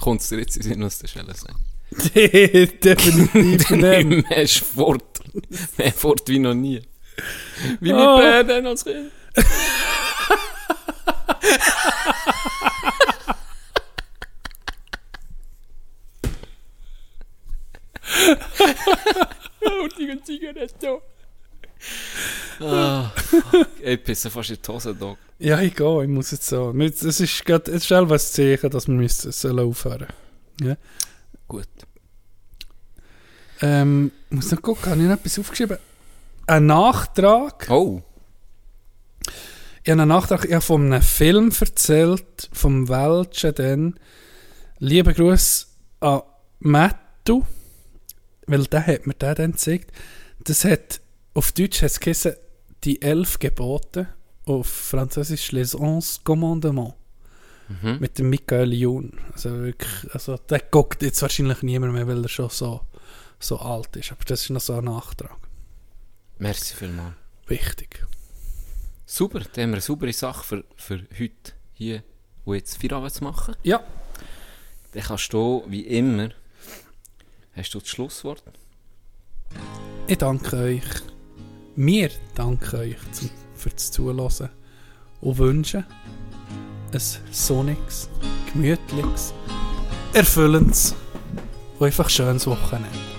Kommt es dir jetzt in Sinn, was du stellen sagen? Definitiv nicht. mehr ist fort. Mehr fort wie noch nie. Wie Oh. mit Bäden als Kind. Und die Zigarette. Ah. Ey, ich pisse fast in die Hose, Dog. Ja, ich gehe, ich muss jetzt so. Es ist gerade, es ist selber ein Zeichen, dass wir müssen, sollen aufhören. Ja. Gut. Ähm, ich muss noch gucken, habe ich noch etwas aufgeschrieben? Ein Nachtrag. Oh. Ich habe einen Nachtrag, ich habe von einem Film erzählt, vom Welschen dann. Liebe Grüße an Mattu, weil der hat mir den dann gezeigt. Das hat, auf Deutsch hat es geheißen, die elf Gebote, auf Französisch Les Onze Commandements. Mhm. Mit dem Michael Jun. Also wirklich, also der guckt jetzt wahrscheinlich niemand mehr, weil er schon so, so alt ist. Aber das ist noch so ein Nachtrag. Merci vielmals. Wichtig. Super, dann haben wir eine saubere Sache für, für heute hier, wo jetzt Feierabend zu machen. Ja. Dann kannst du, wie immer, hast du das Schlusswort? Ich danke euch. Wir danken euch zum, für das Zuhören und wünschen ein sonniges, gemütliches, erfüllendes und einfach schönes Wochenende.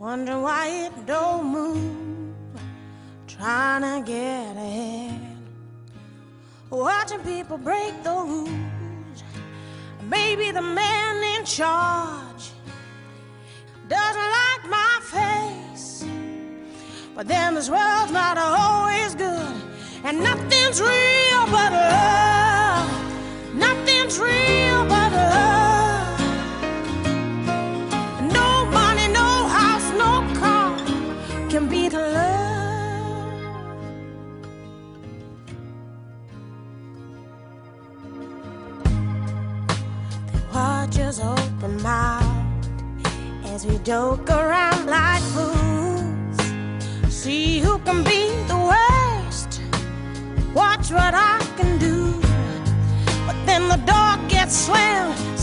Wondering why it don't move, trying to get ahead, watching people break the rules. Maybe the man in charge doesn't like my face, but then this world's not always good, and nothing's real but love. Nothing's real but love. Us open mouth as we joke around like fools. See who can be the worst. Watch what I can do. But then the door gets slammed